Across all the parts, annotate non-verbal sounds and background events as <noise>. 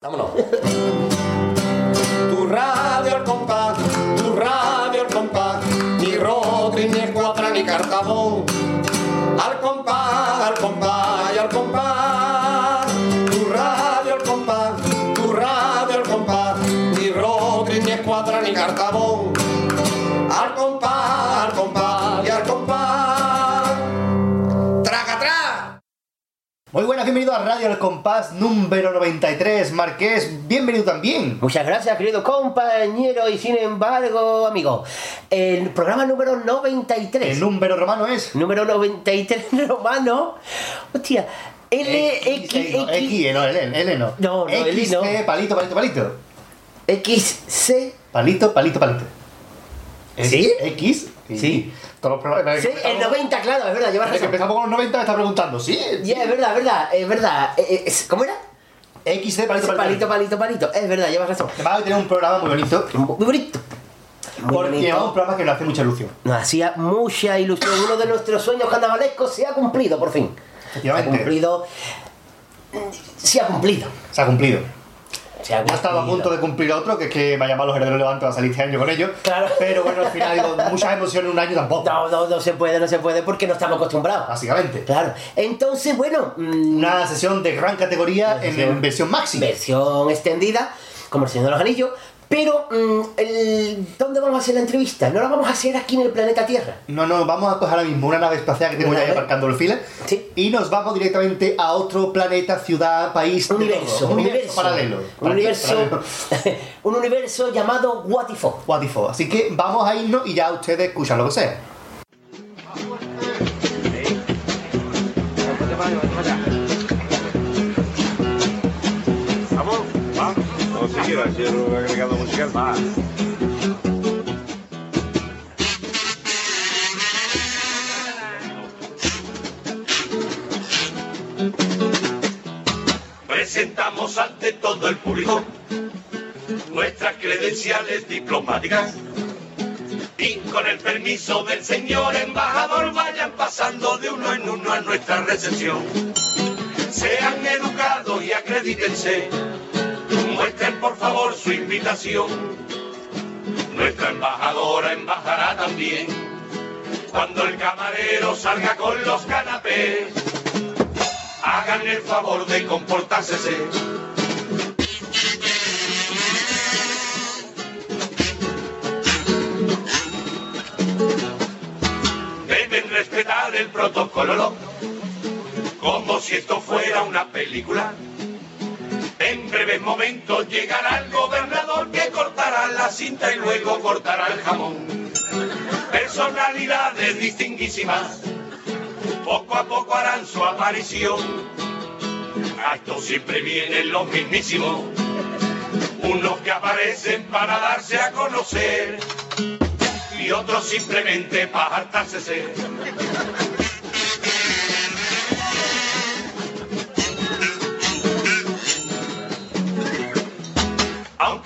Vámonos. Tu Muy buenas, bienvenido a Radio El Compás número 93. Marqués, bienvenido también. Muchas gracias, querido compañero, y sin embargo, amigo, el programa número 93. El número romano es. número 93 <laughs> romano. Hostia, L, X, X, no, X, X, no, L, L no. No, no, X, no. Palito, palito, palito. X, C. Palito, palito, palito. ¿Sí? X. Sí. Todos los programas. Sí, el 90, claro, es verdad, llevas Desde que razón. empezamos con los 90 me está preguntando, ¿sí? Ya, es verdad, es verdad, es verdad. Eh, eh, es- ¿Cómo era? X, C, palito, palito. Palito, palito. Es verdad, llevas razón. Vamos a tener un programa muy bonito. Muy bonito. Muy Porque llevamos un programa que nos hace mucha ilusión. Nos hacía mucha ilusión. Uno de nuestros sueños carnavalescos se ha cumplido, por fin. Se ha cumplido. Se ha cumplido. Se ha cumplido. Se ha Ya estaba a punto de cumplir otro, que es que me ha llamado los herederos Levante a salir este año con ellos. Claro. Pero bueno, al final digo, muchas emociones en un año tampoco. No, no, no se puede, no se puede porque no estamos acostumbrados. Básicamente. Claro. Entonces, bueno, mm, Una sesión de gran categoría en, en versión máxima. versión extendida, como el Señor de los Anillos. Pero, mm, el- ¿dónde vamos a hacer la entrevista? No la vamos a hacer aquí en el planeta Tierra. No, no, vamos a coger ahora mismo una nave espacial que tengo ya ahí aparcando el fila. Sí. Y nos vamos directamente a otro planeta, ciudad, país. Universo, un Un universo. paralelo. Un universo, Paralelo. <laughs> un universo llamado What If. What if? Así que vamos a irnos y ya ustedes escuchan lo que sea. Agregado. Va. Presentamos ante todo el público nuestras credenciales diplomáticas. Y con el permiso del señor embajador vayan pasando de uno en uno a nuestra recepción. Sean educados y acredítense. Muestren por favor su invitación. Nuestra embajadora embajará también. Cuando el camarero salga con los canapés, hagan el favor de comportarse. Deben respetar el protocolo, como si esto fuera una película. En breves momentos llegará el gobernador que cortará la cinta y luego cortará el jamón. Personalidades distinguísimas, poco a poco harán su aparición. A esto siempre vienen los mismísimos, unos que aparecen para darse a conocer y otros simplemente para hartarse ser.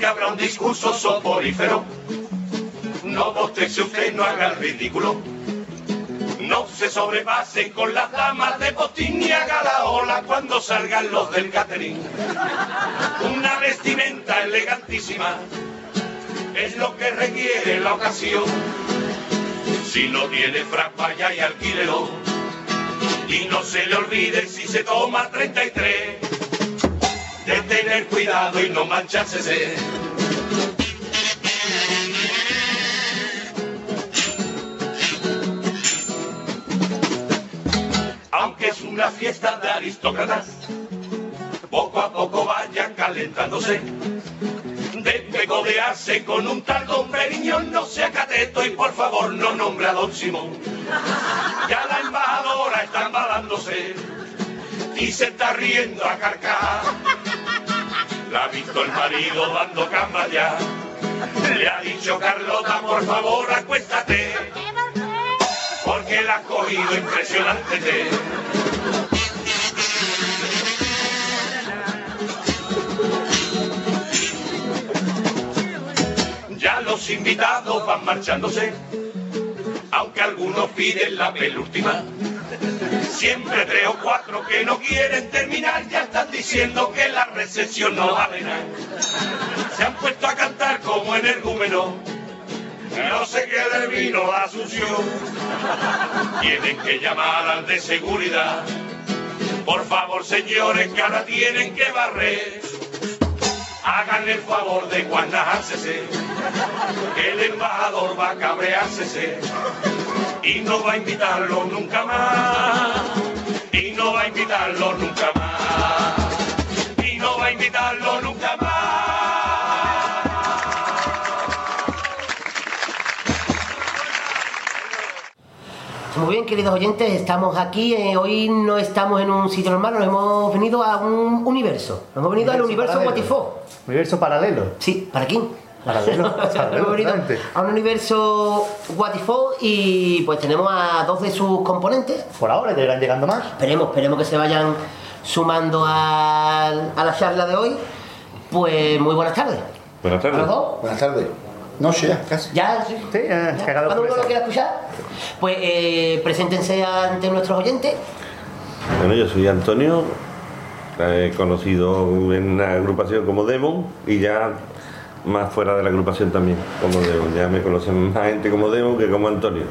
Aunque habrá un discurso soporífero, no bostece usted, no haga el ridículo. No se sobrepase con las damas de botín ni haga la ola cuando salgan los del catering. Una vestimenta elegantísima es lo que requiere la ocasión. Si no tiene frac, vaya y alquílelo. Y no se le olvide si se toma 33 de tener cuidado y no mancharse. Aunque es una fiesta de aristócratas, poco a poco vayan calentándose. De codearse con un tal don Periñón, no sea cateto y por favor no nombre a don Simón. Ya la embajadora está embalándose y se está riendo a carcajar. La ha visto el marido dando cama ya. Le ha dicho Carlota, por favor, acuéstate. Porque la ha cogido impresionante. Ya los invitados van marchándose, aunque algunos piden la penúltima. Siempre tres o cuatro que no quieren terminar ya están diciendo que la recesión no vale nada. Se han puesto a cantar como energúmeno. No se quede el vino la. Tienen que llamar al de seguridad. Por favor, señores, que ahora tienen que barrer. Hagan el favor de guardársese, que el embajador va a cabreársese y no va a invitarlo nunca más. Y no va a invitarlo nunca más. Y no va a invitarlo nunca más. Muy bien, queridos oyentes, estamos aquí. eh, hoy no estamos en un sitio normal, nos hemos venido a un universo. Nos hemos venido al universo. Watifó. Universo paralelo. Sí, ¿para quién? Paralelo, <laughs> a un universo Watifó y pues tenemos a dos de sus componentes. Por ahora ya irán llegando más. Esperemos, esperemos que se vayan sumando al- a, la charla de hoy. Pues muy buenas tardes. Buenas ¿A tardes. los dos? Buenas tardes. Noche ya, casi. ¿Ya? Sí, eh, ¿Ya? cagado ¿Cada por uno lo quiera escuchar? Pues eh, preséntense ante nuestros oyentes. Bueno, yo soy Antonio, eh, conocido en la agrupación como Demon y ya más fuera de la agrupación también como Demon. Ya me conocen más gente como Demon que como Antonio.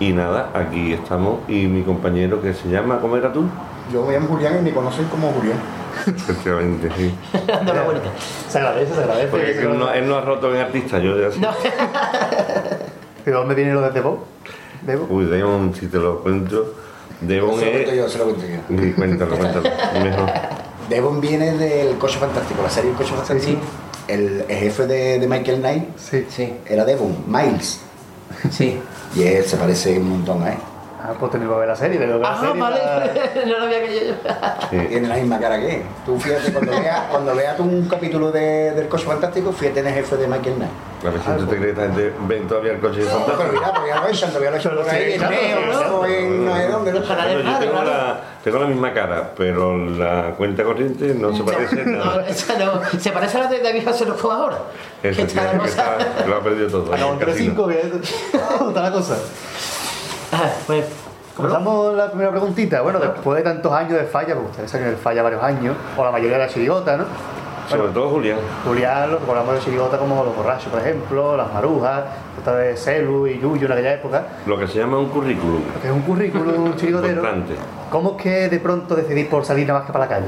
Y nada, aquí estamos y mi compañero que se llama, ¿cómo era tú? Yo me llamo Julián y me conocen como Julián. <laughs> <laughs> Efectivamente, sí. Dando la vuelta. Se agradece, se agradece. Porque es que él no, él no ha roto en artista, yo ya sé. No. ¿De dónde viene lo de Debo? Debo. Uy, Demon, si te lo cuento, Demon Se lo cuento es... yo, se lo cuento yo. Sí, Cuéntalo, cuéntalo, <laughs> mejor. Devon viene del Coche Fantástico, la serie El Coche Fantástico. El jefe de, de Michael Knight Sí. Sí, era Devon, Miles. sí. Y él se parece un montón a él. Ah, pues tenemos que ver la serie, tenemos que ver la Ah, serie. vale. para- <laughs> no lo había caído yo. Sí. Tiene la misma cara que él. Tú fíjate, cuando <laughs> veas cuando veas un capítulo de, del Coche Fantástico, fíjate en el jefe de Michael Knight. A ver si tú te crees que esta gente ven todavía el coche de No, pero mira, porque ya lo echan, todavía lo echan por ahí, en claro, Neo, en no sé dónde. ¿no? Los canales yo tengo claro. la, tengo la misma cara, pero la cuenta corriente no se <laughs> parece en No, nada. esa no. Se parece a la de David Hasselhoff ahora. Que Eso, está la que está- lo ha perdido todo. Casino. 3-5, que está la cosa. Ah, pues. Comenzamos la primera preguntita. Bueno, después de tantos años de falla, porque ustedes saben que el falla varios años, o la mayoría de la chirigota, ¿no? Sobre todo Julián. Julián, lo recordamos de chirigota como Los Borrachos, por ejemplo, Las Marujas, esta de Celu y Yuyu en aquella época, Lo que se llama un currículum. que es un currículum <laughs> chirigotero. Importante. ¿Cómo es que de pronto decidís por salir nada más que para la calle?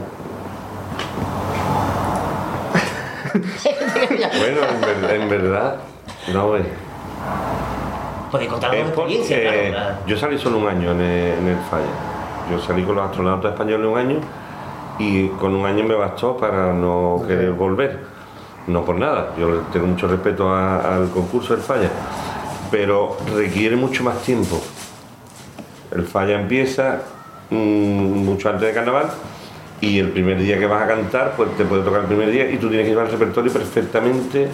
Bueno, en, ver- en verdad, no es. Contarnos Es una experiencia, porque claro. yo salí solo un año en el, en el falla. Yo salí con los astronautas españoles un año y con un año me bastó para no querer volver. No por nada, yo le tengo mucho respeto a- al concurso del falla, pero requiere mucho más tiempo. El falla empieza mm, mucho antes de carnaval y el primer día que vas a cantar, pues te puede tocar el primer día y tú tienes que llevar el repertorio perfectamente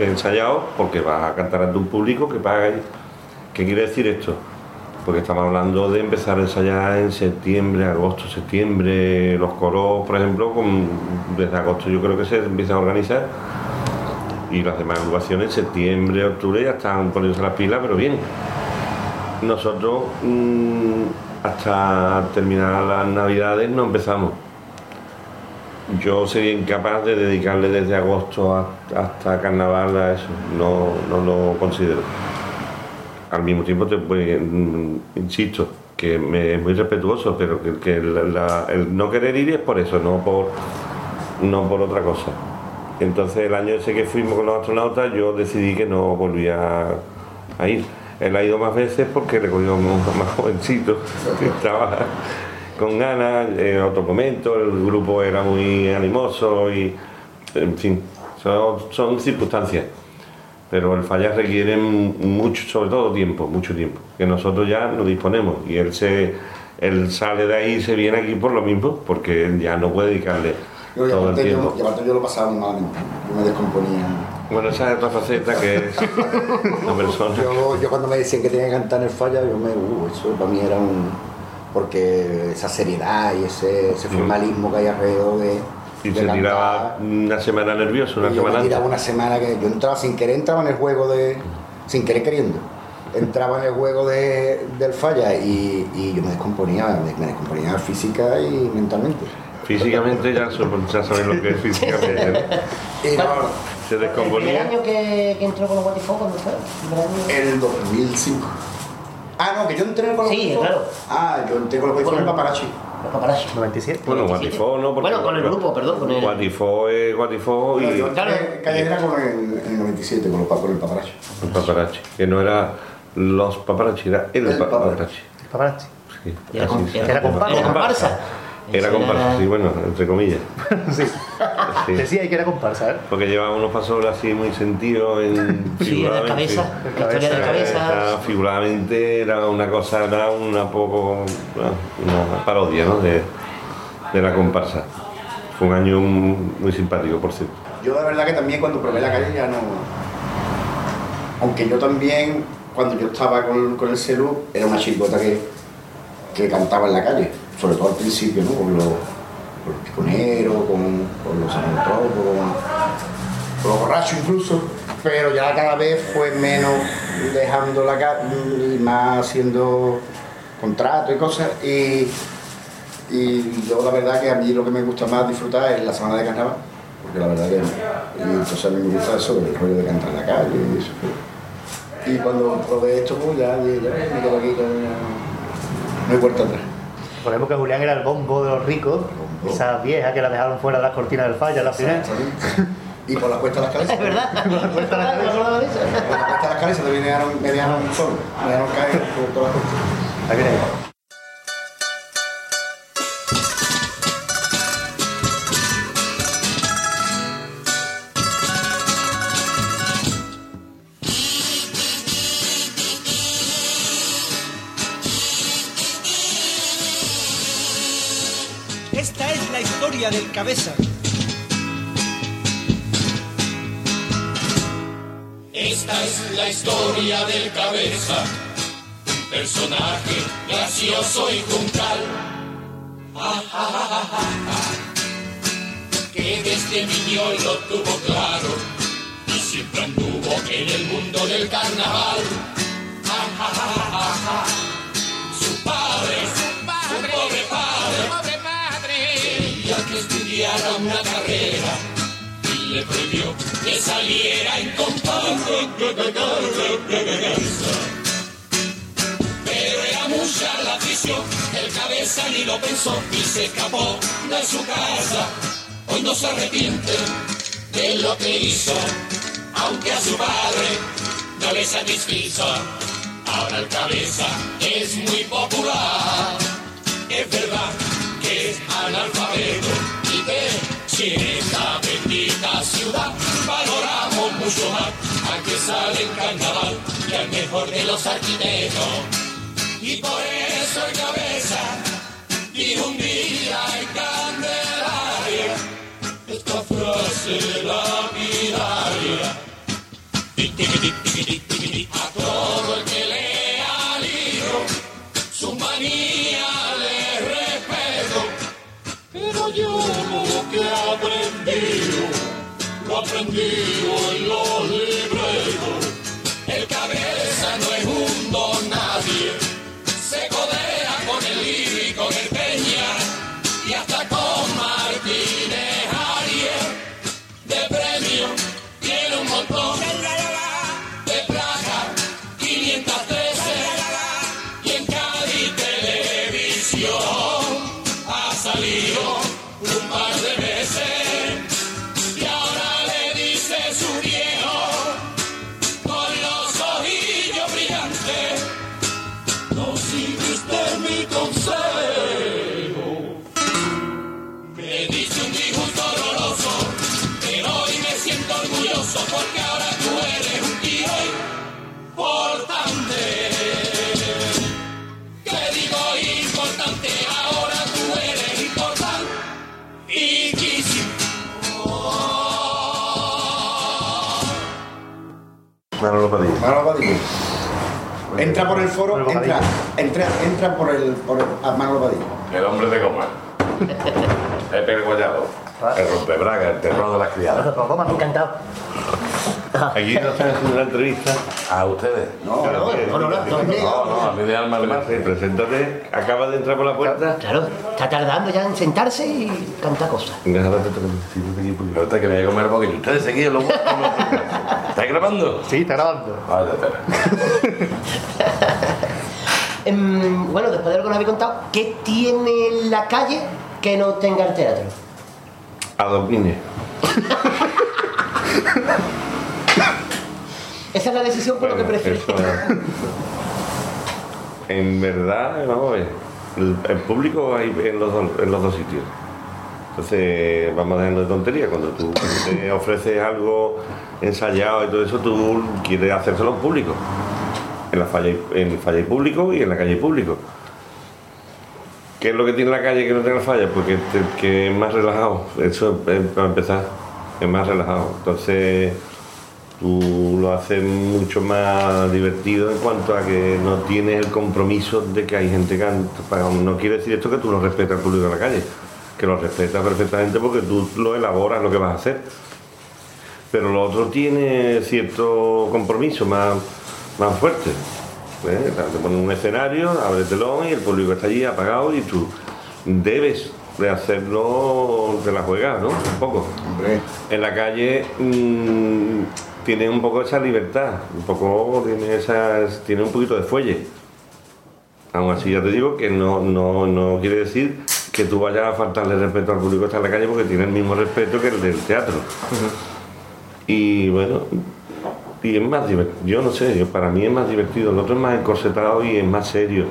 ensayado porque vas a cantar ante un público que paga. ¿Qué quiere decir esto? Porque estamos hablando de empezar a ensayar en septiembre, agosto, septiembre, los coros, por ejemplo, con- desde agosto yo creo que se empiezan a organizar y las demás agrupaciones septiembre, octubre ya están poniéndose las pilas, pero bien. Nosotros mm, hasta terminar las navidades no empezamos. Yo sería incapaz de dedicarle desde agosto a- hasta carnaval a eso, no, no lo considero. Al mismo tiempo, te, mm, insisto, que es muy respetuoso, pero que, el no querer ir es por eso, no por, no por otra cosa. Entonces el año ese que fuimos con los astronautas yo decidí que no volvía a ir. Él ha ido más veces porque le cogió <laughs> más jovencito, que estaba con ganas, en otro momento, el grupo era muy animoso y en fin, son, son circunstancias. Pero el fallar requiere mucho, sobre todo tiempo, mucho tiempo, que nosotros ya no disponemos. Y él se él sale de ahí y se viene aquí por lo mismo, porque él ya no puede dedicarle Yo, todo el tiempo. yo, y aparte yo lo pasaba muy malamente. Yo me descomponía. Bueno, esa es otra faceta que es <laughs> una persona. Yo, yo cuando me decían que tenía que cantar en el falla, yo me. Uh, eso para mí era un. Porque esa seriedad y ese, ese formalismo que hay alrededor de. Y de se cantar. tiraba una semana nervioso, una Y yo semana me tiraba una semana que yo entraba sin querer, entraba en el juego de. sin querer queriendo. entraba en el juego de- del falla y, y yo me descomponía, me, descomponía física y mentalmente. Físicamente ya, ya saben lo que es físicamente. ¿no? <laughs> Y no, Se ¿El primer descomponía. año que, que entró con los Guatifón cuándo fue? ¿El el 2005. Ah, no, que yo entré con los Sí, Guatifón. claro. Ah, yo entré con los Guatifón en Paparachi. Los paparazzi. 97. Bueno, Guatifó no, porque. Bueno, con el grupo, perdón, con el- Guatifó es Guatifó y. No, yo Claro. entré callejera con el, en el 97, con, los, pa- con el Paparachi. El paparazzi. Que no era los paparazzi, era el, El paparazzi. Paparazzi. Sí, Era, así com- se era, llama. comparsa. Era comparsa. Era comparsa, sí, bueno, entre comillas. <laughs> Sí. Sí. Decía que era comparsa, ¿eh? Porque llevaba unos pasos así muy sentidos en Sí, era cabeza. La historia de Era- cabeza. figuradamente era una cosa, era una poco una parodia ¿no? de, de la comparsa. Fue un año muy simpático, por cierto. Yo la verdad que también cuando probé la calle ya no... Aunque yo también, cuando yo estaba con, con el celu, era una chirigota que, que cantaba en la calle. Sobre todo al principio, ¿no? Con los, con los piconeros, con, con los amantropos, con, los borrachos incluso. Pero ya cada vez fue menos dejando la y más haciendo contratos y cosas. Y, y yo la verdad que a mí lo que me gusta más disfrutar es la semana de carnaval, porque la verdad que y entonces a mí me gusta eso, el rollo de cantar en la calle y eso. Y cuando probé esto, pues ya, dije, ya me quedo aquí, ya, ya, no hay vuelta atrás. Recordemos que Julián era el bombo de los ricos, esa vieja que la dejaron fuera de las cortinas del falla la final. Y por la cuesta de las <laughs> calesas. Es verdad. cuesta la ¿Te cabeza. acordabas de eso? Por la cuesta de las calesas me dejaron, me dejaron solo, me dejaron caer por todas las costas. Del cabeza. Esta es la historia del cabeza, un personaje gracioso y juncal. Ah, ah, ah. Que desde niño lo tuvo claro y siempre anduvo en el mundo del carnaval. Una carrera y le prohibió que saliera en comparsa. Pero era mucha la afición, el cabeza ni lo pensó y se escapó de su casa. Hoy no se arrepiente de lo que hizo, aunque a su padre no le satisfizo. Ahora el cabeza es muy popular. Es verdad que es analfabeto y si en esta bendita ciudad valoramos mucho más al que sale en carnaval que al mejor de los arquitectos. Y por eso el cabeza dijo un día en Candelaria esta frase. Lo he aprendido en Manolo Padilla. Manolo Padilla. Entra por el foro, Manolo entra, entra, entra por el, por el a Manolo Padilla. El hombre de goma. Pepe el Gollado. El rompebraga, el terror de las criadas. Pero, ¿cómo no? Encantado. <laughs> Aquí nos están haciendo una entrevista. ¿A ustedes? No, No, no, no, no, no, no. No, no, a mí de alma al mar. Sí, Preséntate, acaba de entrar por la puerta. Claro, está tardando ya en sentarse y porque- Me gusta que me voy a comer porque ustedes seguidos lo ¿Estás grabando? Sí, está grabando. Vale, espera. <laughs> Em, bueno, después de lo que nos habéis contado, ¿qué tiene la calle que no tenga el teatro? Adoquines. <laughs> Esa es la decisión por lo que Bueno, prefiero. eso es- <laughs> En verdad, vamos a ver, el, el público hay en los, dos, en los dos sitios. Entonces, vamos dejando de tontería. Cuando tú te ofreces algo ensayado y todo eso, tú quieres hacérselo un público. En la falla en falla público y en la calle público. ¿Qué es lo que tiene la calle que no tiene la falla? Pues que, es más relajado. Eso es para empezar. Es más relajado. Entonces tú lo haces mucho más divertido en cuanto a que no tienes el compromiso de que hay gente que no quiere decir esto que tú no respetas al público de la calle que lo respetas perfectamente porque tú lo elaboras lo que vas a hacer pero lo otro tiene cierto compromiso más, más fuerte ¿eh? te ponen un escenario abre el telón y el público está allí apagado y tú debes de hacerlo de la juega, ¿no? Un poco Hombre, en la calle mm, tiene un poco esa libertad, un poco tiene esas, tiene un poquito de fuelle. Aún así ya te digo que no, no, no quiere decir que tú vayas a faltarle respeto al público que está en la calle porque tiene el mismo respeto que el del teatro. Y bueno, y es más divertido, yo no sé, yo, para mí es más divertido, el otro es más encorsetado y es más serio.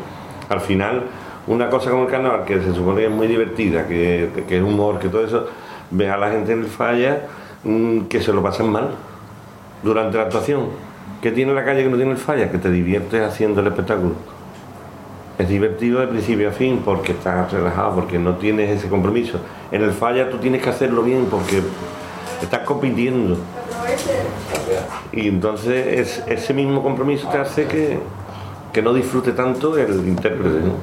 Al final, una cosa como el carnaval, que se supone que es muy divertida, que, que es humor, que todo eso, ve a la gente en el falla mm, que se lo pasan mal durante la actuación. ¿Qué tiene la calle que no tiene el falla? Que te diviertes haciendo el espectáculo. Es divertido de principio a fin porque estás relajado, porque no tienes ese compromiso. En el falla tú tienes que hacerlo bien porque estás compitiendo. Y entonces es- ese mismo compromiso te hace que, que no disfrute tanto el intérprete. ¿no?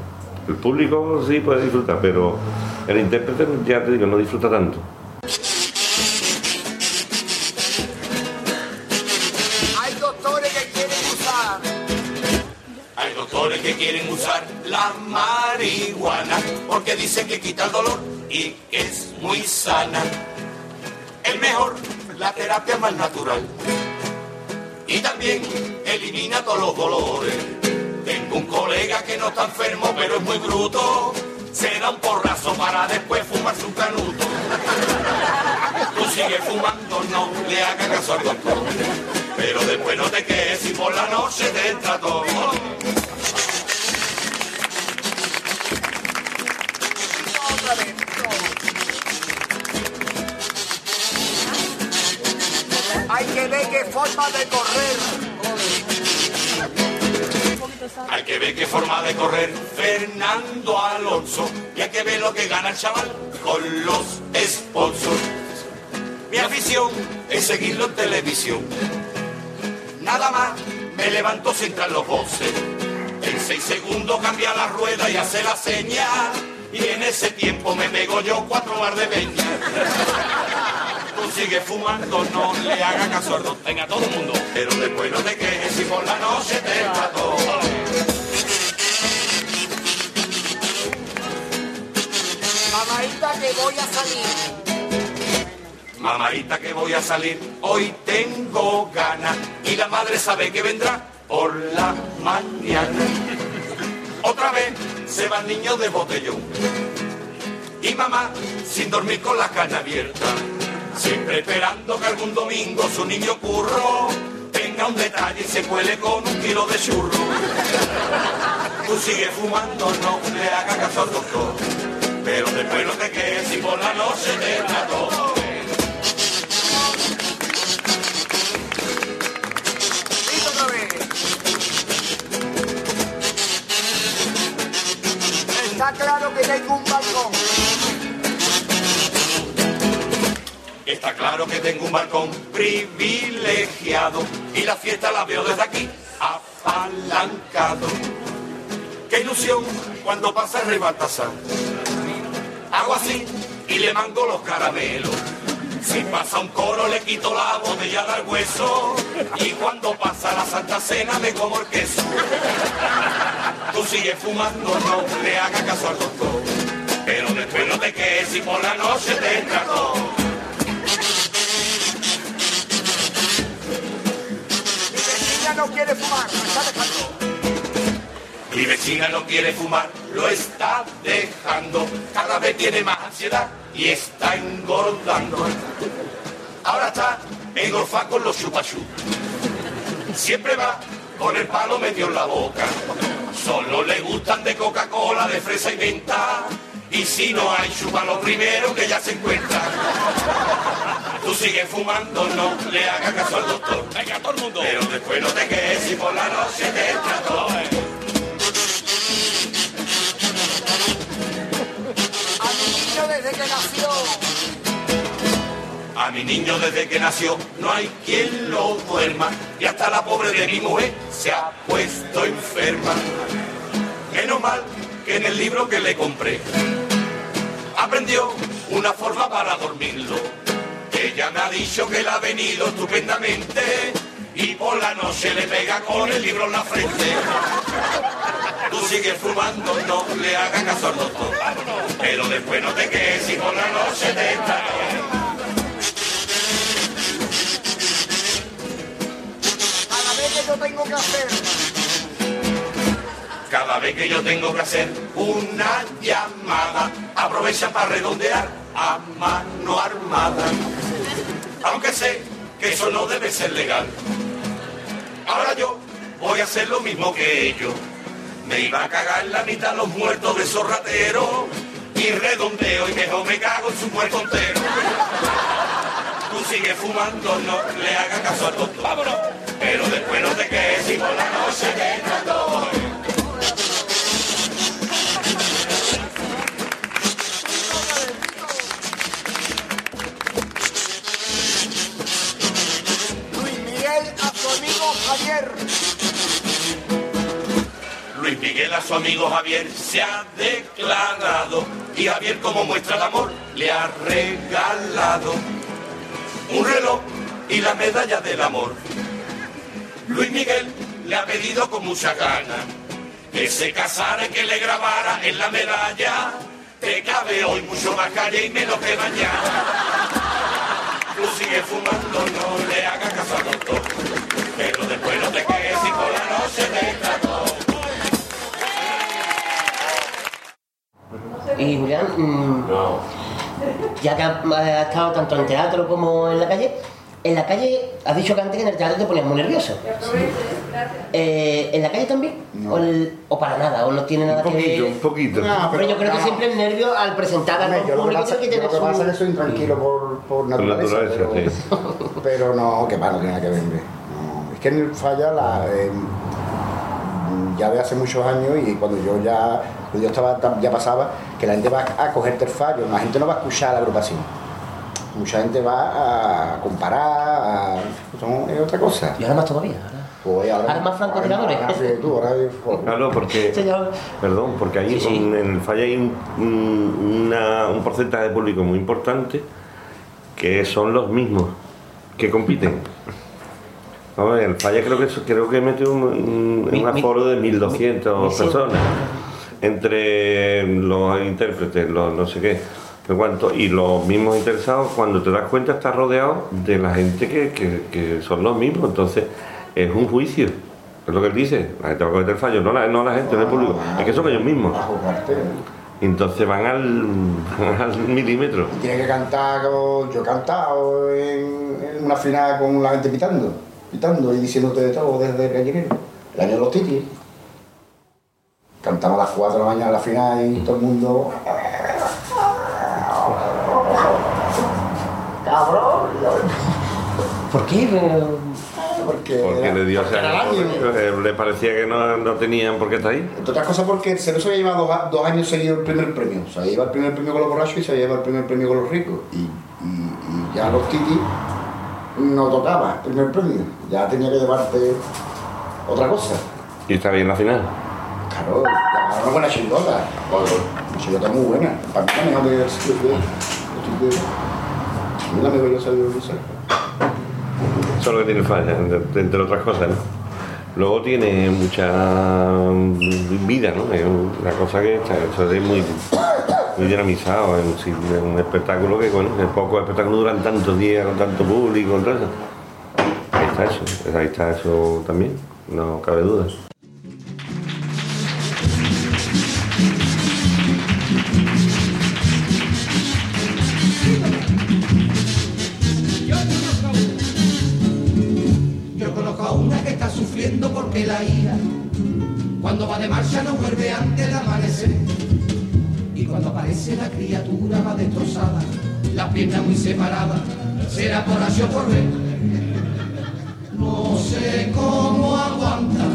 El público sí puede disfrutar, pero el intérprete ya te digo, no disfruta tanto. Dicen que quita el dolor y es muy sana. Es mejor la terapia más natural y también elimina todos los dolores. Tengo un colega que no está enfermo pero es muy bruto. Se da un porrazo para después fumarse un canuto. Tú sigues fumando, no le hagas caso al doctor. Pero después no te quedes si por la noche te entra todo. Que ver qué forma de correr. Hay que ver qué forma de correr Fernando Alonso y hay que ver lo que gana el chaval con los sponsors. Mi afición es seguirlo en televisión. Nada más me levanto sin entrar los voces. En seis segundos cambia la rueda y hace la señal. Y en ese tiempo me pego yo cuatro bar de peña. Tú sigues fumando, no le hagas caso al doctor. Venga, todo el mundo. Pero después no te quejes si por la noche te entra todo. Mamaita que voy a salir. Mamadita que voy a salir, hoy tengo ganas y la madre sabe que vendrá por la mañana. Otra vez se van niños de botellón y mamá sin dormir con la cana abierta, siempre esperando que algún domingo su niño curro tenga un detalle y se cuele con un kilo de churro. Tú sigues fumando, no le hagas caso al doctor, pero después no te quedes si por la noche te vez. Está claro que tengo un balcón. Está claro que tengo un balcón privilegiado y la fiesta la veo desde aquí, apalancado. Qué ilusión cuando pasa el rey Baltasar. Hago así y le mango los caramelos. Si pasa un coro le quito la botella del hueso y cuando pasa la Santa Cena me como el queso. Tú sigues fumando, no le hagas caso al doctor, pero después no te quedes si por la noche te entra no quiere fumar, está dejando. Mi vecina no quiere fumar, lo está dejando. Cada vez tiene más ansiedad y está engordando. Ahora está engorfada con los chupachú. Siempre va con el palo metido en la boca. Solo le gustan de Coca-Cola, de fresa y menta. Y si no hay, chupa lo primero que ya se encuentra. Tú sigues fumando, no le hagas caso al doctor. Venga, todo el mundo. Pero después no te quedes si por la noche te entra todo. A mi niño desde que nació. A mi niño desde que nació no hay quien lo duerma y hasta la pobre de mi mujer se ha puesto enferma. Menos mal en el libro que le compré aprendió una forma para dormirlo. Ella me ha dicho que le ha venido estupendamente y por la noche le pega con el libro en la frente. Tú sigues fumando, no le hagas caso al doctor. Pero después no te quedes y por la noche te que yo tengo que hacer Cada vez que yo tengo que hacer una llamada, aprovecha para redondear a mano armada. Aunque sé que eso no debe ser legal. Ahora yo voy a hacer lo mismo que ellos. Me iba a cagar la mitad los muertos de zorratero y redondeo y mejor me cago en su muerto entero. Tú sigues fumando, no le hagas caso al doctor. Vámonos. Pero después no te quedes y por la noche te su amigo Javier se ha declarado y Javier como muestra de amor le ha regalado un reloj y la medalla del amor. Luis Miguel le ha pedido con mucha gana que se casara y que le grabara en la medalla. Te cabe hoy mucho más calle y menos que mañana. Tú sigues fumando, no le hagas caso al doctor. Pero Y Julián, mm, ya que has has estado tanto en teatro como en la calle, en la calle has dicho que antes que en el teatro te ponías muy nervioso. Eh, ¿En la calle también? O, el- o para nada? ¿O no tiene nada Un que poquito, ver? un poquito. pero yo creo que siempre el nervio al presentar que público pasa, que yo lo que pasa es que su... soy intranquilo por, por naturaleza. naturaleza, pero, <laughs> pero no, que va, no tiene nada que ver. No, es que en el falla la, eh, ya de hace muchos años y cuando yo ya, yo estaba, tan- ya pasaba, que la gente va a cogerte el fallo, la gente no va a escuchar la agrupación. Mucha gente va a comparar, a, son- es otra cosa. Y ahora más todavía. Pues ahora, Ahora más francotiradores. Claro, porque, perdón, porque ahí Sí, sí. en el falla hay un, un- una- un porcentaje de público muy importante que son los mismos que compiten. Vamos a ver, el falla creo que creo que mete un, un- Mi- un mi- aforo de 1.200 mi- sí. Entre los intérpretes, los no sé qué, no cuánto, y los mismos interesados, cuando te das cuenta estás rodeado de la gente que, que- que son los mismos, entonces es un juicio, es lo que él dice, la gente va a cometer fallos, no la, no la gente, no el público, es que son ellos mismos. Y entonces van al, <laughs> al milímetro. Tiene que cantar, como yo he cantado en, en una final con la gente pitando, pitando y diciéndote de todo desde el gallinero. El año de los titis. Cantamos a las 4 de la mañana la final y todo el mundo. ¡Cabrón! ¿Por qué? Porque, Porque le dio, sea, era año. eh, le parecía que no, no tenían por qué estar ahí. Entre otras cosas porque el Cerezo había llevado dos, a- dos años seguidos el primer premio. O sea, lleva el primer premio con los borrachos y se lleva el primer premio con los ricos. Y, y- y ya los titis no tocaba el primer premio. Ya tenía que llevarte otra cosa. Y está bien la final. Claro, la una buena chirigota. Una chirigota muy buena. Para mí la mejor que- A mí la mejor yo de Luisa. Eso es lo que tiene falla, entre, otras cosas, ¿no? Luego tiene mucha mm, vida, ¿no? Es cosa que está, es muy, muy dinamizado, un, espectáculo que, bueno, es pocos espectáculos duran tantos días, con tanto público, eso. Ahí está eso, ahí está eso también, no cabe duda. Sufriendo porque la ira, cuando va de marcha no vuelve antes del amanecer. Y cuando aparece la criatura va destrozada, las piernas muy separadas, será por así o por ver. No sé cómo aguanta,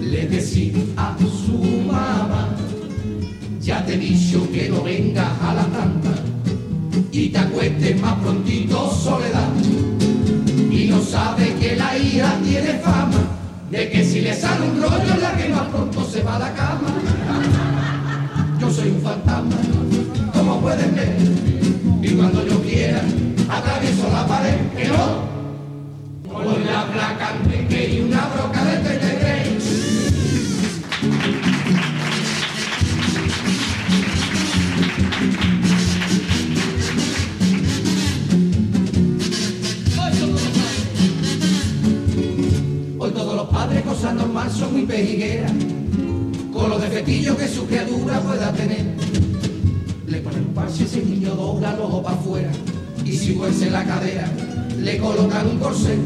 le decía a su mamá, ya te he dicho que no vengas a la tanta y te acuestes más prontito soledad y no sabe que la ira tiene fama de que si le sale un rollo la que más pronto se va a la cama. Yo soy un fantasma, como pueden ver, y cuando yo quiera atravieso la pared, que no, con la placa que y una broca de 33. Hoy todos los padres, cosa normal, son muy pejigueras, con los defectillos que su criatura pueda tener. Le ponen un parche, ese niño dobla los ojos para afuera, y si fuese la cadera, le colocan un corsé.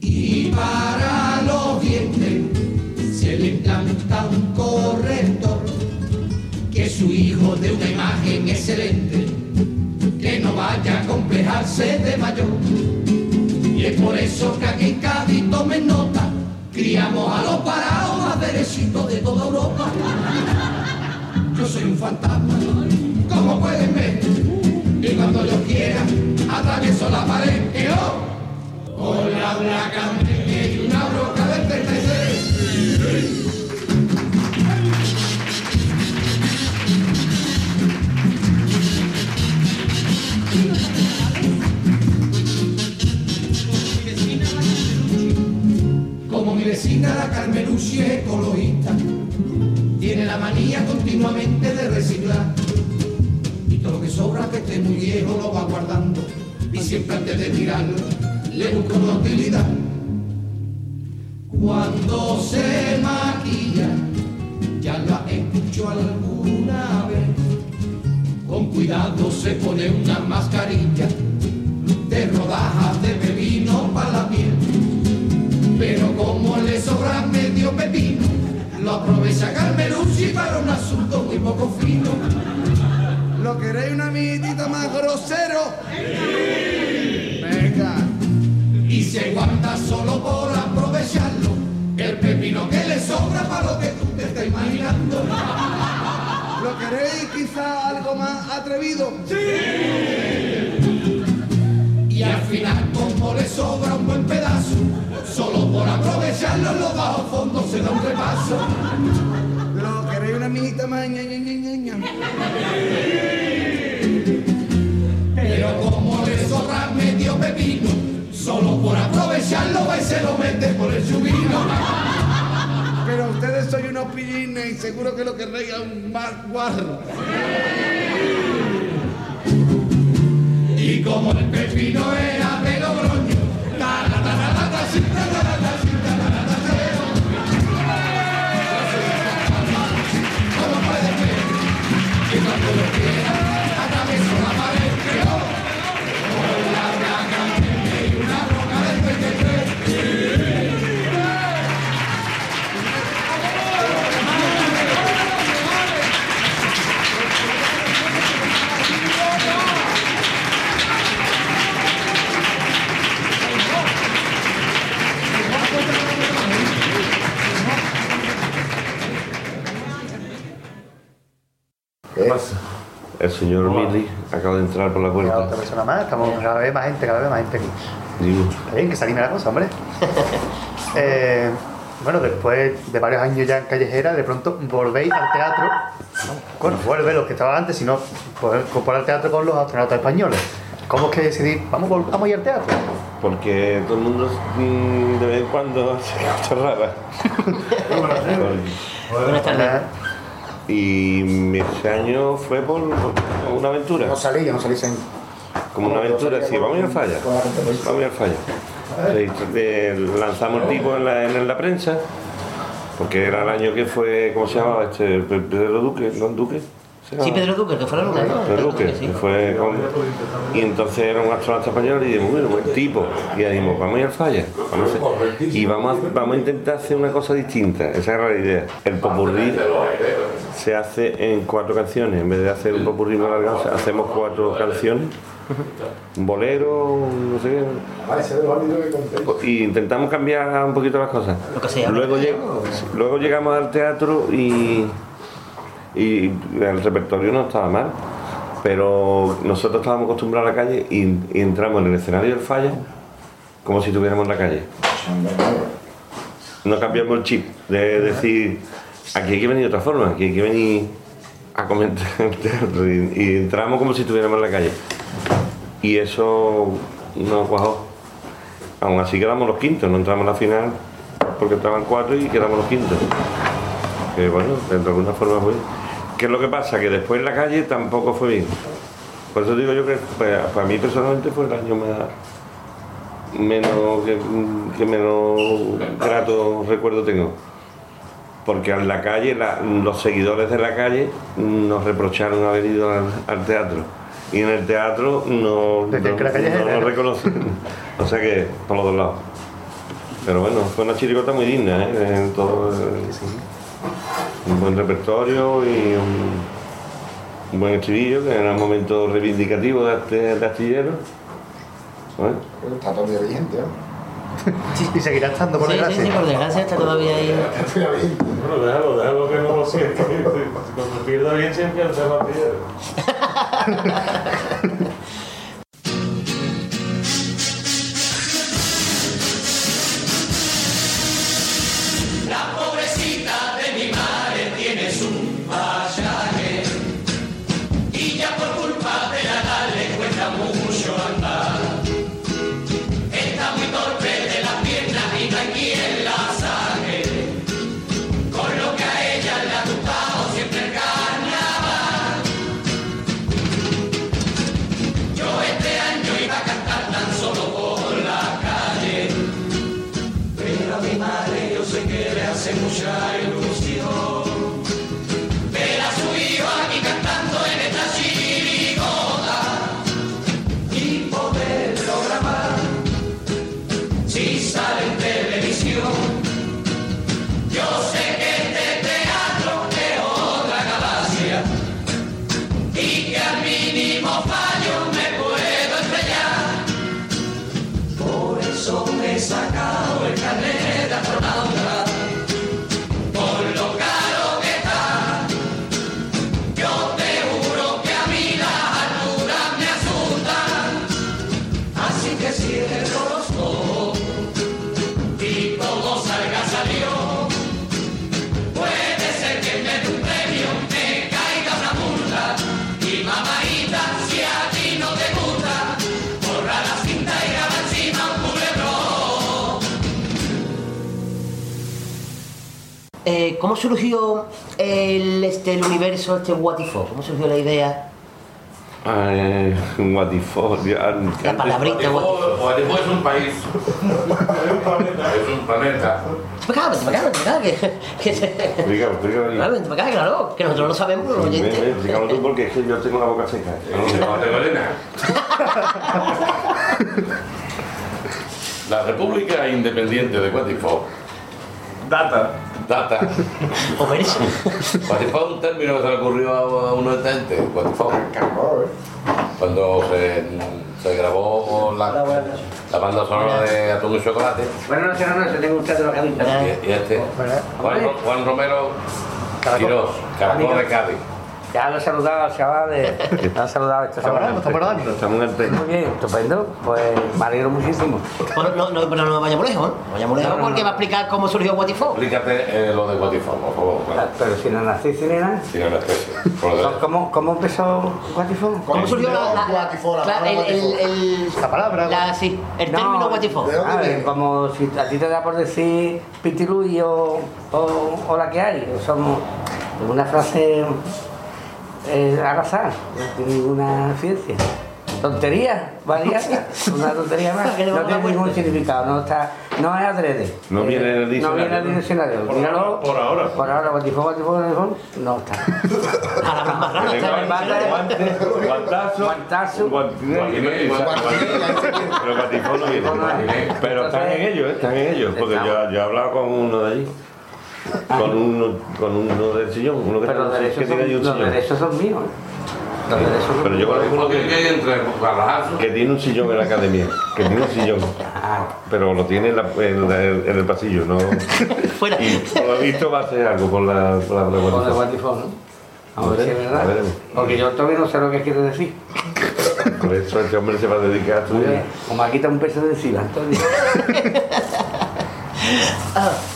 Y para los dientes se le implanta un corrector, que su hijo de una imagen excelente, que no vaya a complejarse de mayor. Y es por eso que aquí en Cádiz tomen nota, criamos a los parados más derechitos de toda Europa. Yo soy un fantasma, como pueden ver, y cuando yo quiera, atravieso la pared, que yo, con la blanca y una broca del 33. Vecina la Carmelucci es ecologista, tiene la manía continuamente de reciclar. Y todo lo que sobra que esté muy viejo lo va guardando. Y siempre antes de tirarlo le busco una utilidad. Cuando se maquilla, ya la escucho alguna vez. Con cuidado se pone una mascarilla de rodajas de pepino para la piel. Pero como le sobra medio pepino, lo aprovecha Carmelucci para un asunto muy poco fino. ¿Lo queréis una amiguitita más grosero? Venga. Y se guarda solo por aprovecharlo, el pepino que le sobra para lo que tú te estás imaginando. ¿Lo queréis quizá algo más atrevido? Y al final, como le sobra un buen pedazo, solo por aprovecharlo en los bajos fondos se da un repaso. ¿Lo queréis una amiguita más ña, ña, ña, ña, ña? Pero como le sobra medio pepino, solo por aprovecharlo y se lo mete por el chubino. Pero ustedes soy unos pillines y seguro que lo querréis aún más guarro. Y como el pepino era de Logroño, ta, ta, ta, ta, ta, ta, ta, ta, ta, ta, El señor Mili acaba de entrar por la puerta. otra persona más, estamos cada vez más gente, cada vez más gente aquí. Digo, Está bien, que se anime la cosa, hombre. <laughs> Eh, bueno, después de varios años ya en callejera, de pronto volvéis al teatro. Bueno, vuelve los que estaban antes, sino poder comparar el teatro con los astronautas españoles. ¿Cómo es que decidís? Vamos, a ir al teatro. Porque todo el mundo mm, de vez en cuando cosas raras. Buenas tardes. Y ese año fue por, por una aventura. No salí, yo no salí en. Como una aventura, sí, vamos a ir al falla. Vamos a ir al falla. Lanzamos el tipo en la, en la prensa, porque era el año que fue, ¿cómo se llamaba? Este, Pe- Pedro Duque, ¿no Duque? ¿Se Sí? Pedro Duque, que fue luna, ¿no? Pedro Duque, sí. que fue con- y entonces era un astronauta español y dijimos, bueno, buen tipo. Y dijimos, vamos a ir al falla. Vamos a hacer- y vamos a, vamos a intentar hacer una cosa distinta. Esa era la idea. El popurrí se hace en cuatro canciones. En vez de hacer un popurrí más largo, hacemos cuatro canciones. Un bolero, no sé qué. Y intentamos cambiar un poquito las cosas. Luego, lleg- luego llegamos al teatro y, y el repertorio no estaba mal, pero nosotros estábamos acostumbrados a la calle y, entramos en el escenario del falla como si estuviéramos en la calle. No cambiamos el chip de decir, aquí hay que venir de otra forma, aquí hay que venir a comentar <laughs> y, entramos como si estuviéramos en la calle. Y eso no cuajó. Aún así quedamos los quintos, no entramos a la final porque entraban cuatro y quedamos los quintos. Que bueno, de alguna forma fue. ¿Qué es lo que pasa? Que después en la calle tampoco fue bien. Por eso digo yo que para mí personalmente fue el año más menos que, que menos grato recuerdo tengo. Porque en la calle, la- los seguidores de la calle nos reprocharon haber ido al, al teatro. Y en el teatro no, no, no reconocen. o sea que, por los dos lados. Pero bueno, fue una chirigota muy digna, ¿eh? En todo, eh, un buen repertorio y un, un buen estribillo, que era un momento reivindicativo de, este- de astillero. Está todavía vigente, ¿no? <laughs> Y seguirá estando por Sí, sí, desgracia. sí, por desgracia está todavía ahí. Bueno, déjalo, déjalo que no lo sienta. Cuando pierda bien siempre el tema pierde. <laughs> ¿Cómo surgió el, este, el universo, este What If? ¿Cómo surgió la idea? ay, what if, antes- La palabrita What If. Guatemala es un país. <laughs> Es un planeta. Vente para acá, vente para acá, vente para acá, que, que. Claro, vente para acá, claro, que nosotros lo sabemos, los Ven, ven, tú porque es que yo tengo la boca seca. <laughs> No tengo arena. <laughs> La República Independiente de Guatifó Data. Data. O verse. Guatifó es un término que se le ocurrió a uno de gente, Guatifó. Cuando se, se grabó la, la banda sonora de Atún y Chocolate. Buenas noches, buenas noches, tengo usted de locadita. Y, y este, Juan, Juan Romero. Quirós, Caracol de Cádiz. Ya lo he saludado al chaval, de- <laughs> lo he saludado esta semana. Estamos en el tema. Muy bien, estupendo. Pues me alegro muchísimo. Bueno, no, no, pero no vayamos lejos, ¿no? No vayamos lejos No, no, porque no. va a explicar cómo surgió Guatifón. Explícate eh, lo de Guatifón, por favor. Bueno, Pero si no nací sin nada. tiene una especie. Por lo de- ¿Cómo, ¿Cómo empezó Guatifón? ¿Cómo surgió la, la, la, claro, el, el, el- La palabra. la- sí, el término? A ver, como si a ti te da por decir pitilui o, o, o la que hay, o somos una frase eh, al azar, no tiene ninguna ciencia. Tontería, variada, una tontería más. <laughs> No a tiene ningún significado, no está, no es adrede. No Eh, viene en el No diccionario, viene en el ¿no? diccionario. Por Míralo. ahora, por ahora. Por ahora, guatifón, guatifón, no está. <laughs> El guante, guante, guantazo, Guantazo. guantinete, pero guatifón no viene. Pero están en ellos, ¿eh? están en ellos, porque yo, yo he hablado con uno de allí, con uno, con uno del sillón, uno que, Pero los tiene- derechos, que tiene son, un los sillón. derechos son míos. Los derechos son Pero yo conozco uno tiene que, que entre que tiene un sillón en la academia, que tiene un sillón, Ah, pero lo tiene en, la- en la- en el pasillo, ¿no? <laughs> Fuera. Y por lo visto va a hacer algo por la, por la, por la Con el guatifón. guatifón, ¿no? A ver si es A verdad. Porque yo todavía no sé lo que quiere decir. Por eso este hombre se va a dedicar a estudiar. Como me quita un peso de encima, Antonio. <laughs> <laughs>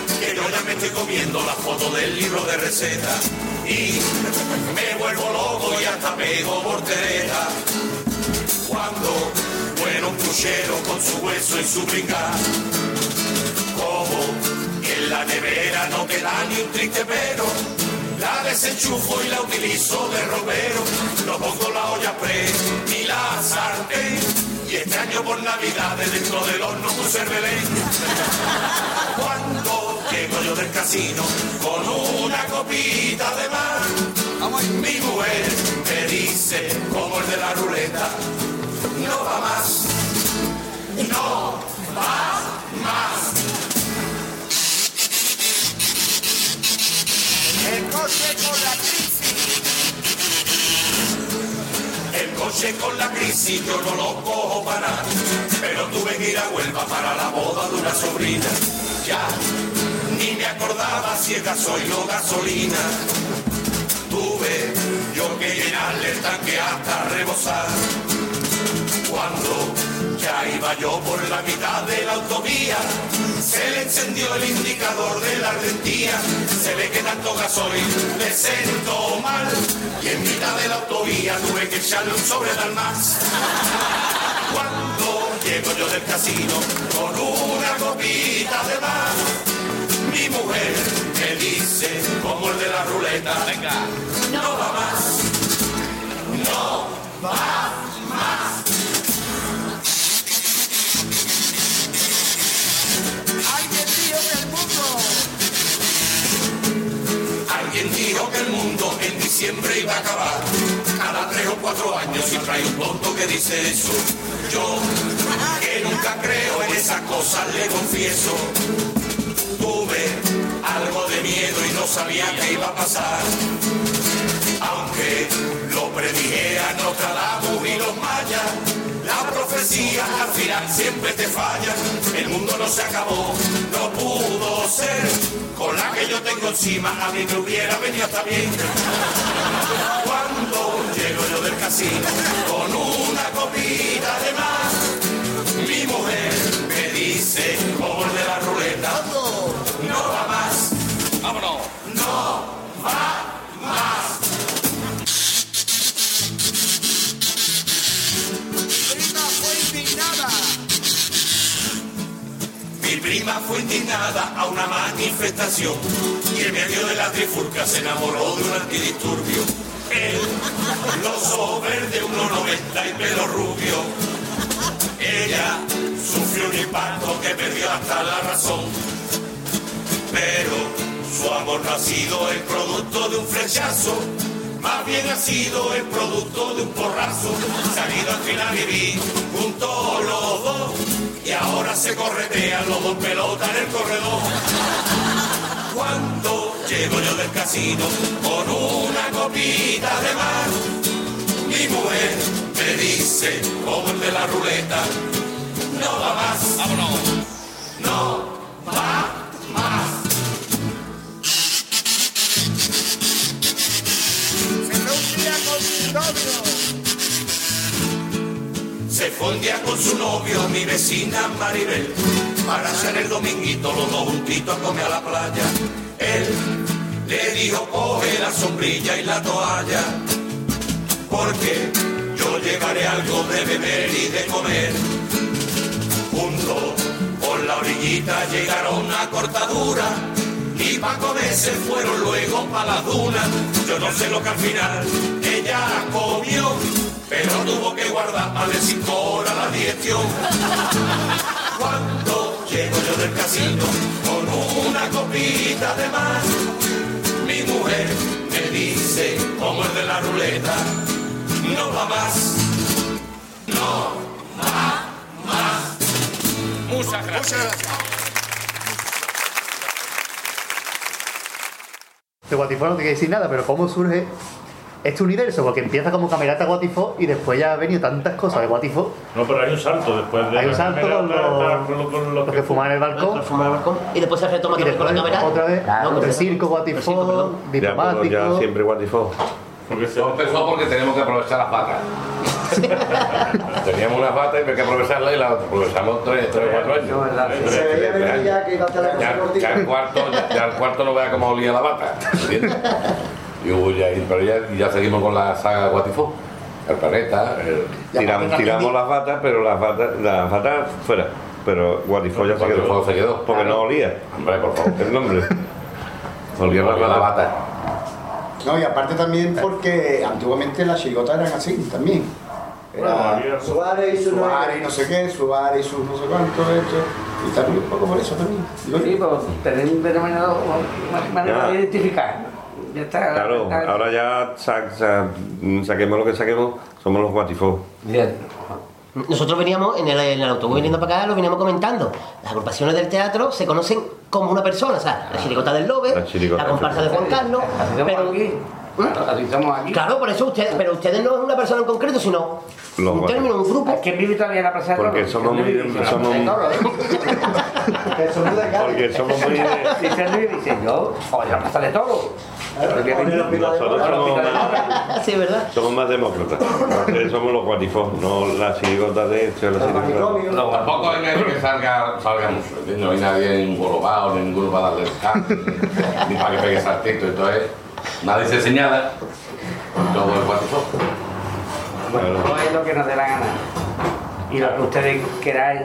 Que yo ya me estoy comiendo la foto del libro de recetas. Y me vuelvo loco y hasta pego voltereta. Cuando muero un crucero con su hueso y su brincar. Como que en la nevera no queda ni un triste pero. La desenchufo y la utilizo de romero. No pongo la olla pre ni la sartén. Y este año por Navidad dentro del horno puse el Belén. Cuando llego yo del casino con una copita de más, mi mujer me dice como el de la ruleta, no va más, no va más. El coche con la crisis. El coche con la crisis yo no lo cojo para nada. Pero tuve que ir a Huelva para la boda de una sobrina. Ya ni me acordaba si es gasoil o gasolina. Tuve yo que llenarle el tanque hasta rebosar. Cuando ya iba yo por la mitad de la autovía, se le encendió el indicador de la ardentía. Se ve que tanto gasoil le sentó mal. Y en mitad de la autovía tuve que echarle un sobre de más. Cuando llego yo del casino con una copita de más, mi mujer me dice, como el de la ruleta, venga, no va más, no va más. Alguien dijo que el mundo. Alguien dijo que el mundo en diciembre iba a acabar. Cada tres o cuatro años siempre hay un tonto que dice eso. Yo, que nunca creo en esas cosas, le confieso. Tuve algo de miedo y no sabía qué iba a pasar. Aunque lo predijera Nostradamus y los mayas, la profecía al final siempre te falla. El mundo no se acabó, no pudo ser. Con la que yo tengo encima, a mí me hubiera venido hasta bien. Cuando llego yo del casino con una copita de más, mi mujer me dice, el de No va más. prima fue indignada. Mi prima fue indignada a una manifestación y en medio de la trifulca se enamoró de un antidisturbio. Él, los ojos verdes, 1,90 y pelo rubio. Ella sufrió un impacto que perdió hasta la razón. Pero su amor no ha sido el producto de un flechazo. más bien ha sido el producto de un porrazo. Se han ido al final vivir juntos los dos y ahora se corretean los dos pelotas en el corredor. Cuando llego yo del casino con una copita de mar, mi mujer me dice, como el de la ruleta, no va más, vámonos, no va Se fue un día con su novio, mi vecina Maribel, para hacer el dominguito los dos juntitos a comer a la playa. Él le dijo, coge la sombrilla y la toalla, porque yo llevaré algo de beber y de comer. Junto por la orillita llegaron a cortadura y pa' comer se fueron luego pa' las dunas. Yo no sé lo que al final ella comió, pero tuvo que guardar más de cinco horas la digestión. <laughs> Cuando llego yo del casino con una copita de más, mi mujer me dice, como el de la ruleta, no va más, no va más. Muchas gracias. De Guatifó no te quiero decir nada, pero ¿cómo surge este universo? Porque empieza como camerata Guatifó y después ya ha venido tantas cosas de Guatifó. No, pero hay un salto después de. Hay un salto con los, con los que fuman en el balcón. Y después se retoma Y también con la después cámara. otra vez No, con el circo Guatifó, diplomático. Ya siempre Guatifó. Todo empezó porque teníamos que aprovechar las vacas. <laughs> Teníamos unas patas y había que aprovecharlas y las aprovechamos tres, tres o cuatro años. Se veía venir ya que iba a estar la cosa Ya, cortita. ya el cuarto, ya, ya el cuarto no vea cómo olía la bata, ¿entiendes? <laughs> Y hubo ya, pero ya, y ya seguimos con la saga Guatifó. El planeta, el... Tiram- tiramos las batas, pero las batas, las batas fuera. Pero Guatifó ya se quedó. Se quedó. Porque no olía. Hombre, por favor. El nombre. <laughs> Olía la, la bata. No, y aparte también porque antiguamente las chirigotas eran así también. Era Suárez y su Suárez y no sé qué, Suárez y su no sé cuánto, esto. Y también un poco por eso también. Sí, pues tener un denominador, una manera de identificar. Ya está. Claro, está- ahora ya sa- sa- saquemos lo que saquemos, somos los Guatifó. Bien. Nosotros veníamos en el, en el autobús viniendo para acá, lo veníamos comentando. Las agrupaciones del teatro se conocen como una persona, o sea, la chirigota del Lobe, La comparsa de Juan Carlos, pero aquí. Claro, por eso ustedes, pero ustedes no es una persona en concreto, sino Los un término, un grupo. ¿Quién vive todavía en la plaza de Porque somos ¿Quién muy- somos- <laughs> ¿eh? Porque somos muy Dice Luis, dice yo, o la plaza de Toros. Nosotros somos más, Sí, ¿verdad? somos más demócratas. Nosotros somos los Guatifó, no la chirigota de este o la chirigota. No, tampoco hay nadie que salga, salga. No hay nadie en un gorobado, ni ninguno para darle el can, ni para que pegue saltito, entonces nadie se señala, todo el guatifó. Bueno, no es lo que nos dé la gana. Y lo que ustedes queráis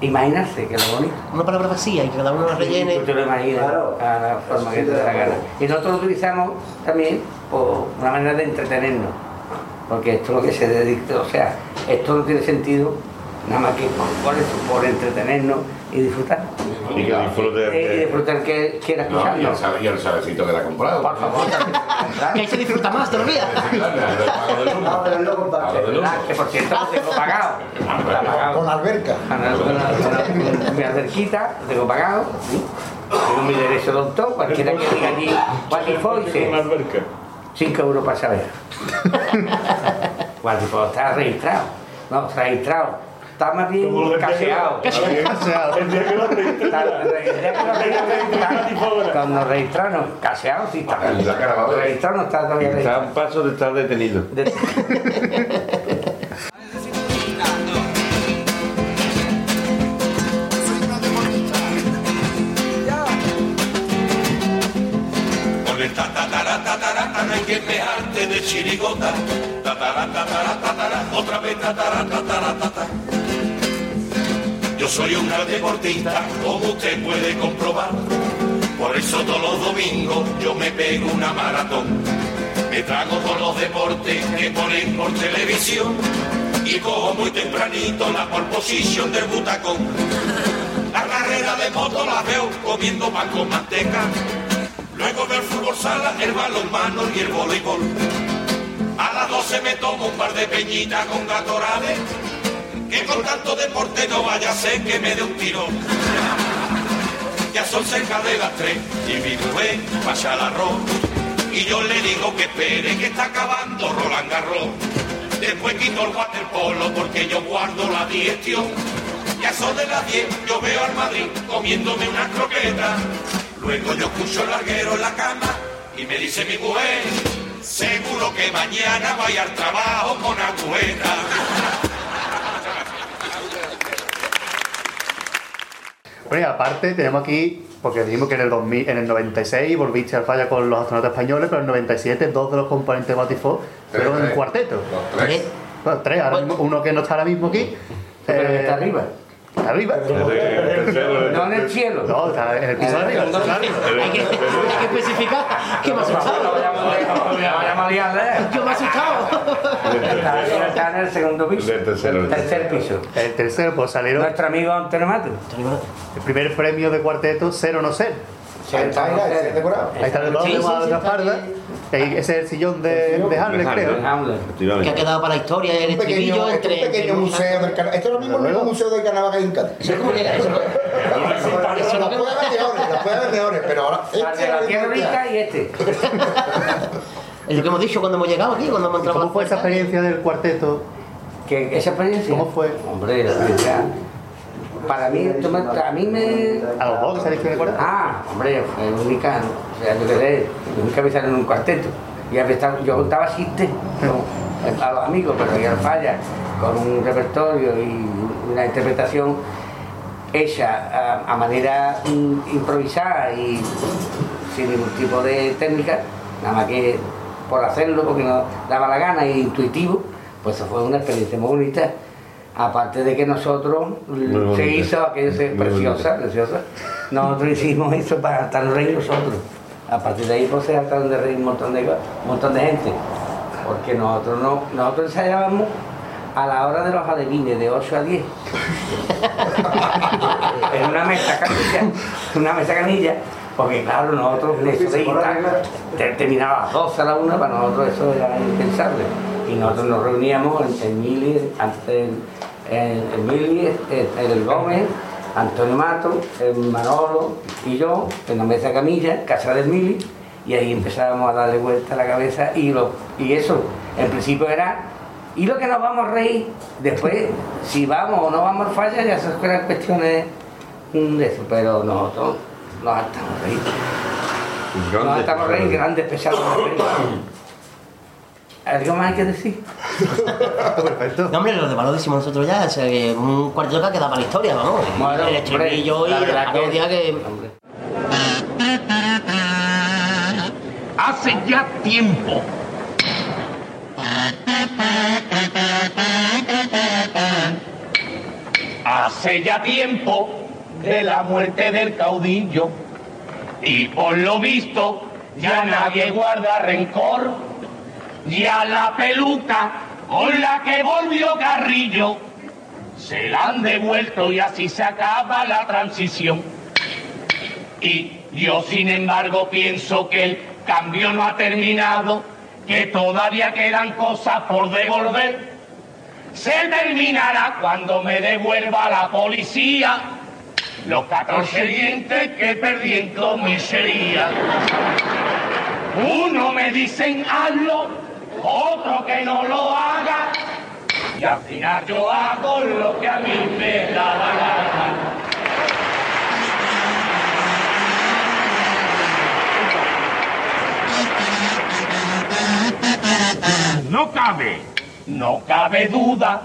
imaginarse, que es lo bonito. Una palabra vacía y que cada uno la rellene. Tú te lo imaginas a la forma que te dé la gana. Y nosotros lo utilizamos también por una manera de entretenernos. Porque esto es lo que se dedica, o sea, esto no tiene sentido nada más que por, por eso, por entretenernos y disfrutar. Y que disfrute. Eh, Y disfrutar que quiera No, sal- y el salecito que le ha comprado. Por favor, <laughs> Que ahí se disfruta más todavía. Ah, que por cierto lo tengo pagado. Pagado. Con la alberca. Mi alberquita, lo tengo pagado. Tengo mi derecho de autor, cualquiera que diga allí, Guatifó, dice, 5 euros para saber. <laughs> Guatifó está registrado. No, está registrado. Está más bien caseado. <laughs> El día que lo registraron, Cuando registraron, caseado sí está. Registrado no está todavía Está a paso de estar detenido. <laughs> De chirigota. Tatara, tatara, tatara, otra vez tatara, tatara, tatara. Yo soy un gran deportista, como usted puede comprobar. Por eso todos los domingos yo me pego una maratón. Me trago todos los deportes que ponen por televisión. Y cojo muy tempranito la pole position del butacón. La carrera de moto la veo comiendo pan con manteca. Luego veo el fútbol sala, el balonmano y el voleibol. A las 12 me tomo un par de peñitas con gatorade. Que con tanto deporte no vaya a ser que me dé un tiro. Ya son cerca de las 3 y mi mujer pasa el arroz. Y yo le digo que espere que está acabando Roland Garros. Después quito el waterpolo porque yo guardo la digestión. Y a eso de las 10 yo veo al Madrid comiéndome unas croquetas. Luego yo escucho el larguero en la cama y me dice mi mujer, seguro que mañana vaya al trabajo con agüeta. Bueno, y aparte tenemos aquí, porque dijimos que en el, 2000, en el 96 volviste al falla con los astronautas españoles, pero en el 97 dos de los componentes de Batifo fueron en tres. cuarteto. tres. Bueno, tres, ahora mismo, uno que no está ahora mismo aquí. Pero que eh, está arriba. Arriba. No en el cielo. No, está en el piso de arriba. Hay que, hay que especificar. ¿Qué me ha No asustado? vayamos a liarle. ¿Qué me ha asustado? Está, en el segundo piso. El tercer piso. El tercero, pues salieron Nuestro amigo Antonio Mato. el primer premio de cuarteto, Ser o No Ser. Ahí está, decorado. Ahí el decorado Sí, de la espalda. Ese es el sillón de, de Hamlet, creo. Hamlet. Que ha quedado para la historia el Un pequeño, estribillo entre. un pequeño entre- museo del carnaval. Este es lo mismo el museo del carnaval que hay en Cádiz. Eso es como llega, eso Las <laughs> puede haber mejores, las puede haber mejores, pero ahora. El este de la el tierra rica y este. <laughs> Es lo que hemos dicho cuando hemos llegado aquí, cuando hemos entrado. ¿Cómo fue esa experiencia del cuarteto? ¿Qué, ¿Esa experiencia? ¿Cómo fue? Hombre, la experiencia. Para mí, a mí me. ¿A los dos que saliste de cuarteto? Ah, hombre, fue única, o sea, yo sé, nunca me en un cuarteto. Y estado- yo contaba chistes con- a los amigos, pero ya falla, con un repertorio y una interpretación hecha a, a manera mm, improvisada y sin ningún tipo de técnica, nada más que por hacerlo, porque nos daba la gana e intuitivo, pues eso fue una experiencia muy bonita. Aparte de que nosotros Muy se bonita. hizo aquello preciosa, preciosa. Nosotros hicimos eso para estar reír nosotros. A partir de ahí pues se trataron de reír un montón de, un montón de gente. Porque nosotros no, nosotros ensayábamos a la hora de los adivines, de 8 a 10. <laughs> en una mesa canilla, una mesa canilla, porque claro, nosotros eso de terminaba a las 12 a la 1, para nosotros eso era impensable. Y nosotros nos reuníamos en, en Mili, en, en, en Mili, en, el Gómez, Antonio Mato, el Manolo y yo, en la mesa camilla, casa del Mili, y ahí empezábamos a darle vuelta a la cabeza y, lo, y eso, en principio era, y lo que nos vamos a reír, después, <laughs> si vamos o no vamos al falla, ya esas eran cuestiones mm, de eso, pero nosotros nos estamos reír. Nos estamos reír, grandes pesados. <coughs> ¿Algo más hay que decir? Perfecto. No, hombre, lo demás lo decimos nosotros ya, o sea, que un cuarteto que ha quedado para la historia, vamos. Bueno, el estribillo y la verdad que- parodia que. Hombre. Hace ya tiempo. Hace ya tiempo de la muerte del caudillo y por lo visto ya nadie guarda rencor. Ya la peluca con la que volvió Carrillo se la han devuelto y así se acaba la transición. Y yo, sin embargo, pienso que el cambio no ha terminado, que todavía quedan cosas por devolver. Se terminará cuando me devuelva la policía los 14 dientes que perdí en comisaría. Uno me dicen hazlo, otro que no lo haga, y al final yo hago lo que a mí me da la gana. No cabe, no cabe duda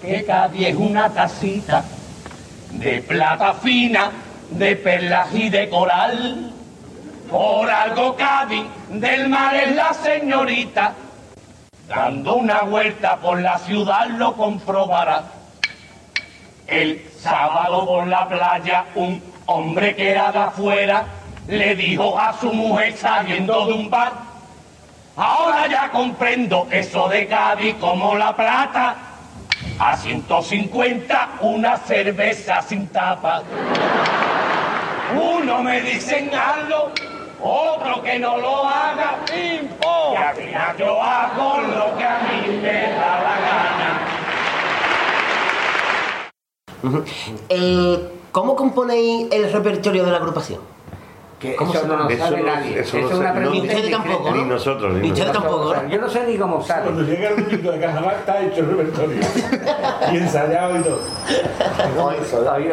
que Cádiz es una tacita de plata fina, de perlas y de coral. Por algo Cádiz del mar es la señorita, dando una vuelta por la ciudad lo comprobará. El sábado por la playa un hombre que era de afuera le dijo a su mujer saliendo de un bar, ahora ya comprendo eso de Cádiz como la plata, a 150 una cerveza sin tapa. Uno me dicen hazlo, otro que no lo haga, pim, pom. Y al final yo hago lo que a mí me da la gana. ¿Cómo componéis el repertorio de la agrupación? Que ¿Cómo eso no lo Eso sabe no- nadie. eso Eso no es una sé- pregunta Ni tampoco, Ni nosotros, ni nosotros. tampoco, O sea, ¿no? Yo no sé ni cómo sale. Cuando llega el domingo de carnaval está hecho el repertorio. y ensayado y todo. Hoy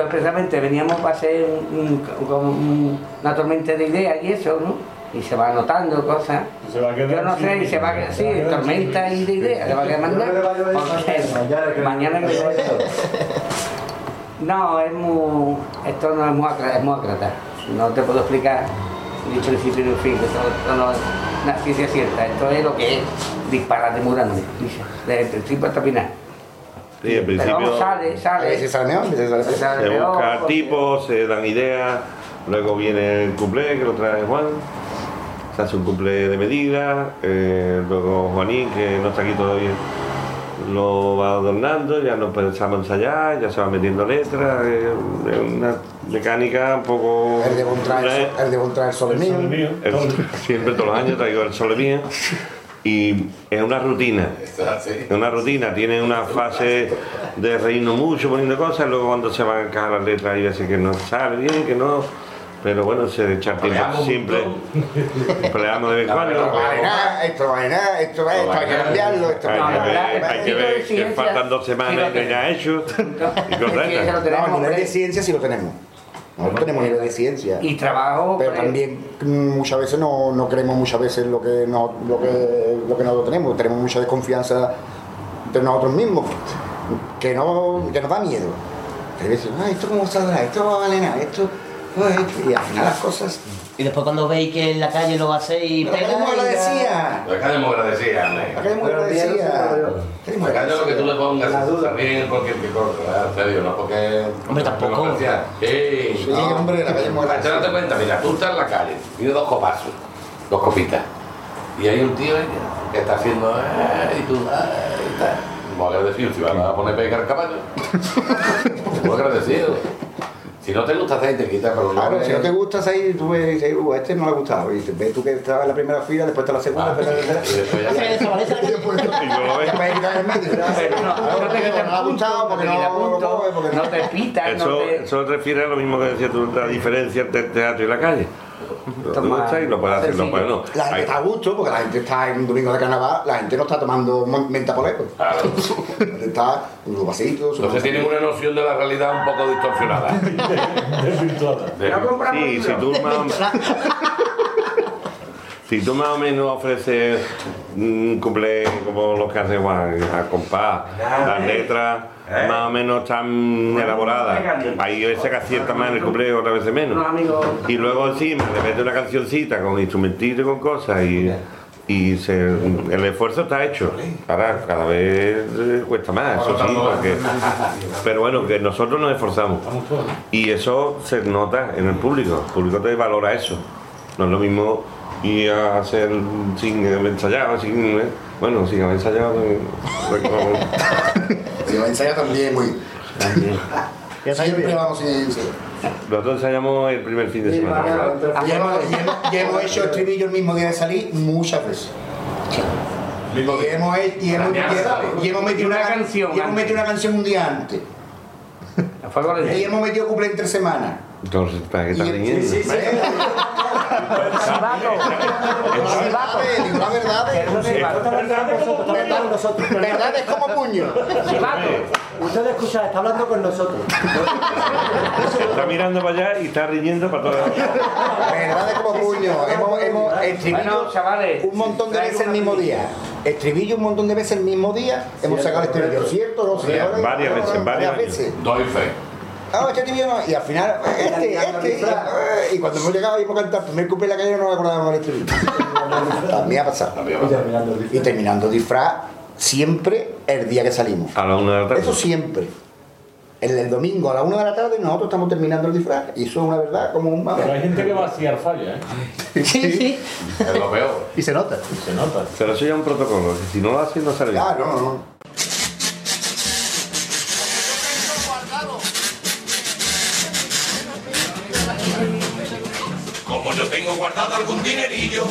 precisamente veníamos para hacer un- un- una tormenta de ideas y eso, ¿no? Y se va anotando cosas. Se va a quedar Yo no sé, y se va a quedar, sí, va a tormenta y de ideas, se va a quedar mandar. Mañana que lo esto. <laughs> No, es muy. Esto no es muy es muy acrata. No te puedo explicar ni principio ni fin, esto, esto no es una ciencia cierta. Esto es lo que es disparate muy grande, desde el principio hasta el final. Sí, al Pero principio sale, A sale. veces sale mejor, a veces sale. Sale se busca porque- tipos, se dan ideas, luego viene el cumple que lo trae Juan, se hace un cumple de medida, eh, luego Juanín, que no está aquí todavía, lo va adornando, ya nos empezamos a ensayar, ya se va metiendo letras, eh, es una mecánica un poco... El de Bontraer, el de Bontraer Sol El mío. sol mío. El- <laughs> siempre todos los años traigo el sol mío y es una rutina. Es una rutina, tiene una fase de reírnos mucho poniendo cosas, luego cuando se van a encajar las letras hay veces que no sale bien, que no, pero bueno, se echa tiempo Peleamos un siempre, peleamos de vez en cuando. Esto no vale nada, esto no vale nada, esto va, esto hay que cambiarlo, esto no ver, nada. hay que ver que faltan dos semanas y que ya he hecho y. No, a nivel de ciencia sí lo tenemos. Nosotros tenemos nivel de ciencia. Y trabajo. Pero pues, también mm, muchas veces no, no creemos muchas veces lo que, no, lo, que, lo que nosotros tenemos. Tenemos mucha desconfianza de nosotros mismos, que, no, que nos da miedo. A veces, ah, esto cómo saldrá, esto no vale nada, esto... pues, Y al final las cosas... Y después cuando veis que en la calle lo hacéis La calle muy agradecida. La calle muy agradecida, hombre. La calle muy agradecida. La calle lo que tú le pongas también cualquier que corta, en serio, no porque... Hombre, tampoco. Sí, Sí, hombre, la calle muy Para agradecida. echarte cuenta, mira, tú estás en la calle, tienes dos copazos, dos copitas, y hay un tío ahí que está haciendo, "Eh", y tú, "Eh", y tal. Muy agradecido, si vas a poner pega al caballo. <laughs> Muy agradecido. Si no te gusta hacer, te quita, pero no. Claro, si no te gusta ahí, tú ves, dices, "Uh, a este no le ha gustado. Y te- ves tú que estabas en la primera fila, después está la segunda, Ah, después la y después ya tercera. Y después <laughs> Y no lo ves. te quitar el medio. Pero no, quitas ha gustado, porque no te no quitas lo punto, coge, porque no te pitas, no Eso, te... eso refiere a lo mismo que decías tú, la diferencia entre el teatro y la calle. Lo gusta y lo puedes hacer, lo puedes no. La gente Hay- está a gusto, porque la gente está en un domingo de carnaval, la gente no está tomando menta poleco. Claro. <laughs> La gente está con sus vasitos, sus Entonces tienen una noción de la realidad un poco distorsionada. <laughs> Desvirtuada. De- No compramos Sí, si tú más <laughs> o, si tú más o menos ofreces un cumple como los que hace Juan, a compás, las letras más o menos están elaboradas. Hay veces que acierta más en el cumple, otras veces menos. Y luego encima le metes una cancioncita con instrumentito y con cosas y, y se- el esfuerzo está hecho. Ahora cada vez eh, cuesta más, eso sí, porque, pero bueno, que nosotros nos esforzamos. Y eso se nota en el público, el público te valora eso. No es lo mismo ir a hacer sin haber ensayado, sin, eh, bueno, sin haber ensayado. <laughs> lo ensaya también muy. Ya está Siempre vamos sin ensayar. Nosotros ensayamos el primer fin de semana. Y hemos, <laughs> hecho estribillo el mismo día de salir muchas veces. Mismo Y hemos, y hemos, y hemos metido una, Una canción y hemos metido una canción un día antes. Y hemos metido cumple entre semanas. Entonces, ¿para qué estás sí, riendo? sí, sí. Chivato. Verdad. Nosotros. Verdad es como puño. Chivato. Usted escucha, está hablando con nosotros. Está mirando para allá y está riñendo para todas Verdad es como puño. Hemos, hemos estribillo Bueno, chavales. un montón de veces el mismo día. Estribillo un montón de veces el mismo día. Hemos sacado el estribillo, ¿cierto? ¿No? Varias veces, varias veces. Doy fe. Ah, este no. Y al final, este, este. Y, y cuando hemos llegado y hemos cantado el primer cumple de la calle no nos acordábamos del estribillo. También <laughs> ha pasado. Y terminando el disfraz siempre el día que salimos. A la una de la tarde. Eso siempre. El, el domingo a la una de la tarde nosotros estamos terminando el disfraz. Y eso es una verdad como un Pero hay gente que va a vaciar falla, ¿eh? <laughs> Sí, sí. Es lo peor. Y se nota. Se nota. Pero eso ya es un protocolo, si no lo haces no sale bien. Ah, no, no, algún dinerillo,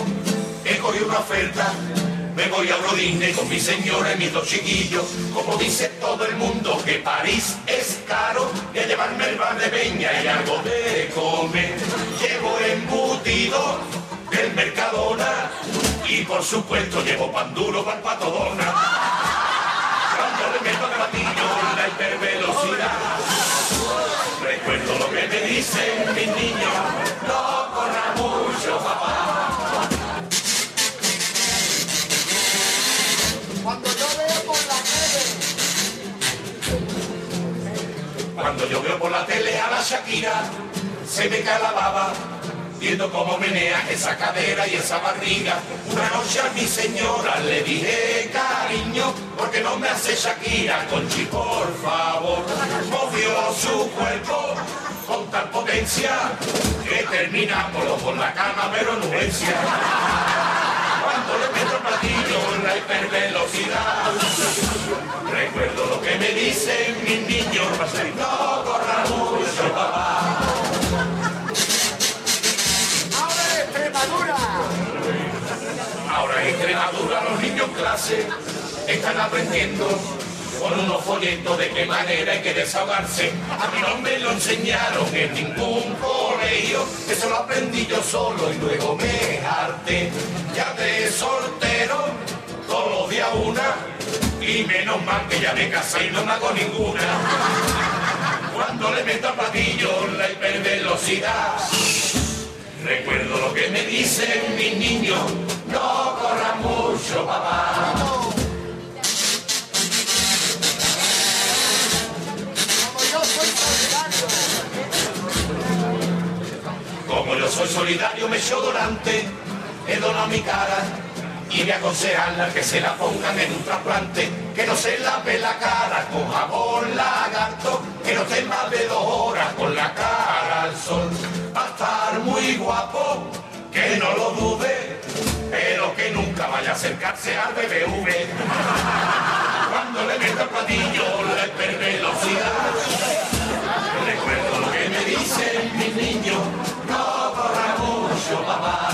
he cogido una oferta Me voy a Rodine con mi señora y mis dos chiquillos. Como dice todo el mundo que París es caro, a llevarme el bar de peña y algo de comer. Llevo embutido del Mercadona y por supuesto llevo pan duro para el patodona. Cuando le meto el platillo la hipervelocidad, recuerdo lo que me dicen mis niños, no Cuando yo veo por la tele a la Shakira, se me cae viendo cómo menea esa cadera y esa barriga. Una noche a mi señora le dije, cariño, porque no me hace Shakira, Conchi, por favor. Movió su cuerpo con tal potencia que terminamos por la cama, pero anuencia. Cuando le meto el platillo en la hipervelocidad, dicen mis niños, no corra mucho, papá. ahora en Extremadura. Ahora en Extremadura los niños en clase están aprendiendo con unos folletos de qué manera hay que desahogarse. A mí no me lo enseñaron en ningún colegio, eso lo aprendí yo solo y luego me harté. Ya de soltero, todos los días una, y menos mal que ya me casé y no me hago ninguna. Cuando le meto al platillo la hipervelocidad, recuerdo lo que me dicen mis niños, no corra mucho, papá. Como yo soy solidario. Como yo soy solidario, me echo donante, he donado mi cara y me aconsejan que se la pongan en un trasplante, que no se lave la cara con jabón lagarto, que no esté más de dos horas con la cara al sol. Va a estar muy guapo, que no lo dude, pero que nunca vaya a acercarse al BBV. Cuando le meto el platillo, la hipervelocidad. Recuerdo lo que me dicen mis niños, no corra mucho, papá.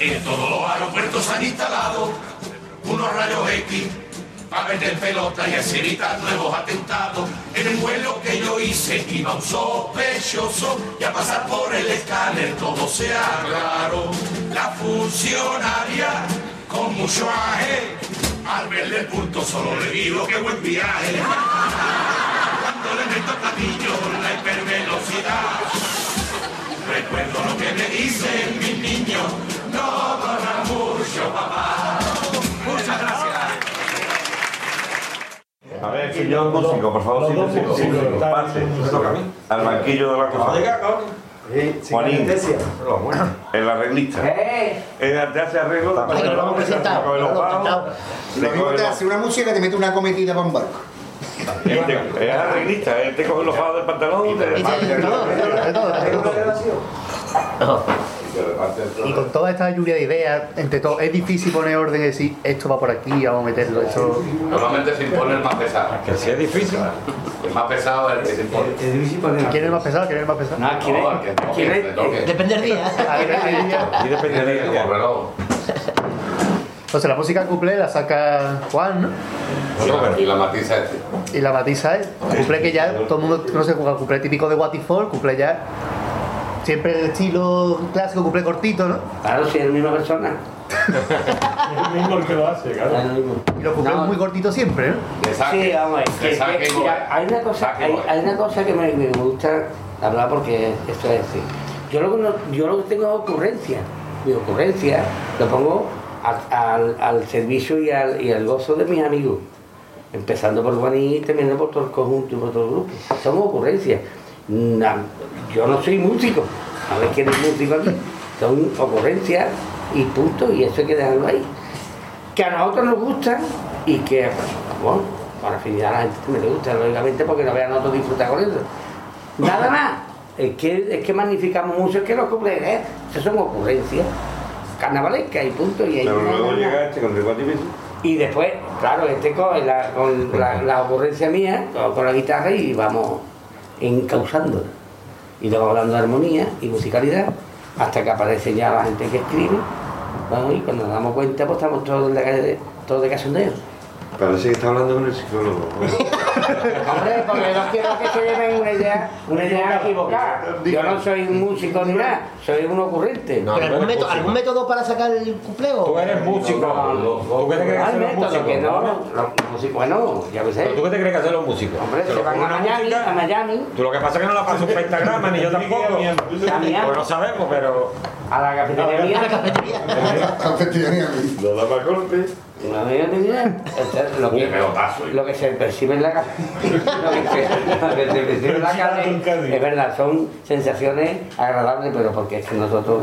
En todos los aeropuertos han instalado unos rayos X para vender pelota y así evitar nuevos atentados. En el vuelo que yo hice iba un sospechoso y a pasar por el escáner todo se aclaró. La funcionaria con mucho aje, al verle el punto solo le digo que buen viaje. Cuando le meto platillo la hipervelocidad, recuerdo lo que me dicen mis niños, mucho papá. Muchas gracias. A ver, señor músico, por favor, siéntese. Pase. Al banquillo de la cosa. Juanín, el arreglista. El te hace arreglo, te coge los pavos, te Lo mismo coge te los- hace una música y te mete una cometida para un barco. Es arreglista, él te coge los pavos del pantalón y te Y con toda esta lluvia de ideas, entre todo, es difícil poner orden y decir esto va por aquí, vamos a meterlo. Esto... Normalmente se impone el más pesado. Que sí es difícil. El más pesado es el que se impone. Es difícil poner. ¿Quién es el más pesado? ¿Quién es el más pesado? No, ¿quién es? El ¿Quién el es? Depende del día. <laughs> Y depende de Como reloj. Entonces la música cumple la saca Juan, ¿no? Y la- Y la matiza este. Y la matiza él. Cumple que ya todo el mundo conoce como cumple típico de What If All, ya siempre el estilo clásico, cumple cortito, ¿no? Claro, si es la misma persona. <laughs> Es el mismo el que lo hace, claro. Es. Y lo cumple No. muy cortito siempre, ¿no? Saque. Sí, vamos a ver. que saque mira, hay una cosa, hay, una cosa que me, me gusta hablar porque esto es decir. Yo lo, que no- yo lo que tengo es ocurrencia. Mi ocurrencia lo pongo al, al- al servicio y al, y al gozo de mis amigos. Empezando por Juaní y terminando por todo el conjunto y por todo el grupo. Son ocurrencias. Na- yo no soy músico. A ver quién es músico aquí. Son ocurrencias y punto. Y eso hay que dejarlo ahí que a nosotros nos gustan y que, bueno, para afinidad a la gente también le gusta, lógicamente, porque no vean a nosotros disfrutar con eso. Nada <laughs> más. Es que, es que magnificamos mucho, es que los cumpleaños, esas son ocurrencias. carnavalesca y punto. Y, ahí- Pero luego llega este con y después, claro, este coge la, con la, <laughs> la ocurrencia mía, con, con la guitarra y vamos encauzándola. Y luego hablando de armonía y musicalidad, hasta que aparece ya la gente que escribe. Vamos, y cuando nos damos cuenta, pues estamos todos en la calle, de, todos de casondeo. Parece que está hablando con el psicólogo. <laughs> Hombre, porque no quiero que se lleven una idea, una idea equivocada. Yo no soy un músico ni nada, soy un ocurrente. ¿Pero algún, método, algún método para sacar el cupleo? Tú eres músico. ¿Tú qué te crees que los músicos? que no, los músicos, bueno, ya ves. ¿Pero tú qué te crees que hacen los músicos? Hombre, ¿Se se lo van a Miami, música? a Miami, Tú lo que pasa es que no la pasas un pentagrama, ni yo <laughs> tampoco. a Pues no sabemos, pero. a la cafetería mía. Lo da para golpe. No me ni idea. Lo, que, lo que se percibe en la calle, <laughs> lo que se, lo que se percibe en la es verdad, son sensaciones agradables, pero porque es que nosotros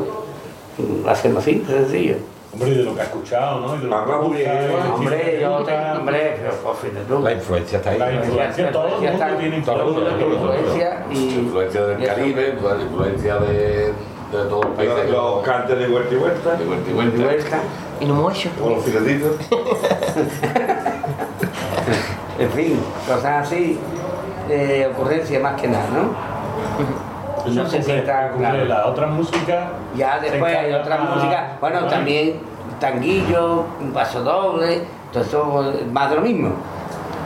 lo hacemos así, sencillo. Hombre, de lo que ha escuchado, ¿no? Y de lo que Habla muy bien, escucha, Hombre, yo tengo, hombre, pero por fin de tú. La influencia está ahí. La influencia, todo el mundo está- tiene todo el mundo, influencia. influencia del Caribe, la influencia de, de todos los países. Los, los cantes de vuelta y vuelta. de vuelta y vuelta. vuelta. Y no hecho. Con los filetitos. <laughs> En fin, cosas así, de ocurrencia más que nada, ¿no? No sienta cumple claro. La otra música. Ya después hay otras para- músicas, bueno, también tanguillo, un paso doble, todo eso más de lo mismo.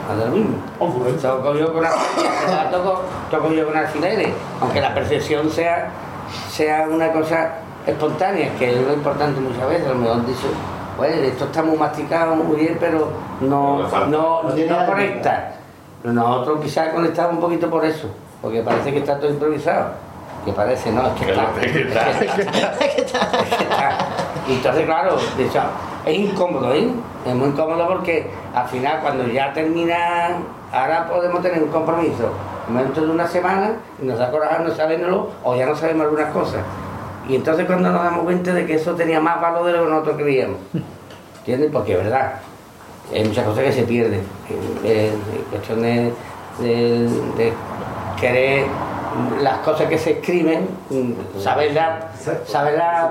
Más de lo mismo. Ocurrencia. Toco yo con alfileres, <coughs> toco, toco yo con alfileres, aunque la percepción sea, sea una cosa espontánea, que es lo importante muchas veces, a lo mejor dice, pues esto está muy masticado, muy bien, pero no, No no, conecta. Nosotros quizás conectamos un poquito por eso, porque parece que está todo improvisado. Que parece, no, es que Que está. lo- <laughs> que está. Es que está. Y entonces, claro, de hecho, es incómodo, ¿eh? Es muy incómodo porque al final, cuando ya termina, ahora podemos tener un compromiso. Dentro de una semana, y nos da coraje no saberlo, o ya no sabemos algunas cosas. Y entonces, cuando nos damos cuenta de que eso tenía más valor de lo que nosotros creíamos. ¿Entiendes? Porque es verdad. Hay muchas cosas que se pierden. En, en cuestión de, de- de querer las cosas que se escriben, mm, saberlas saberla,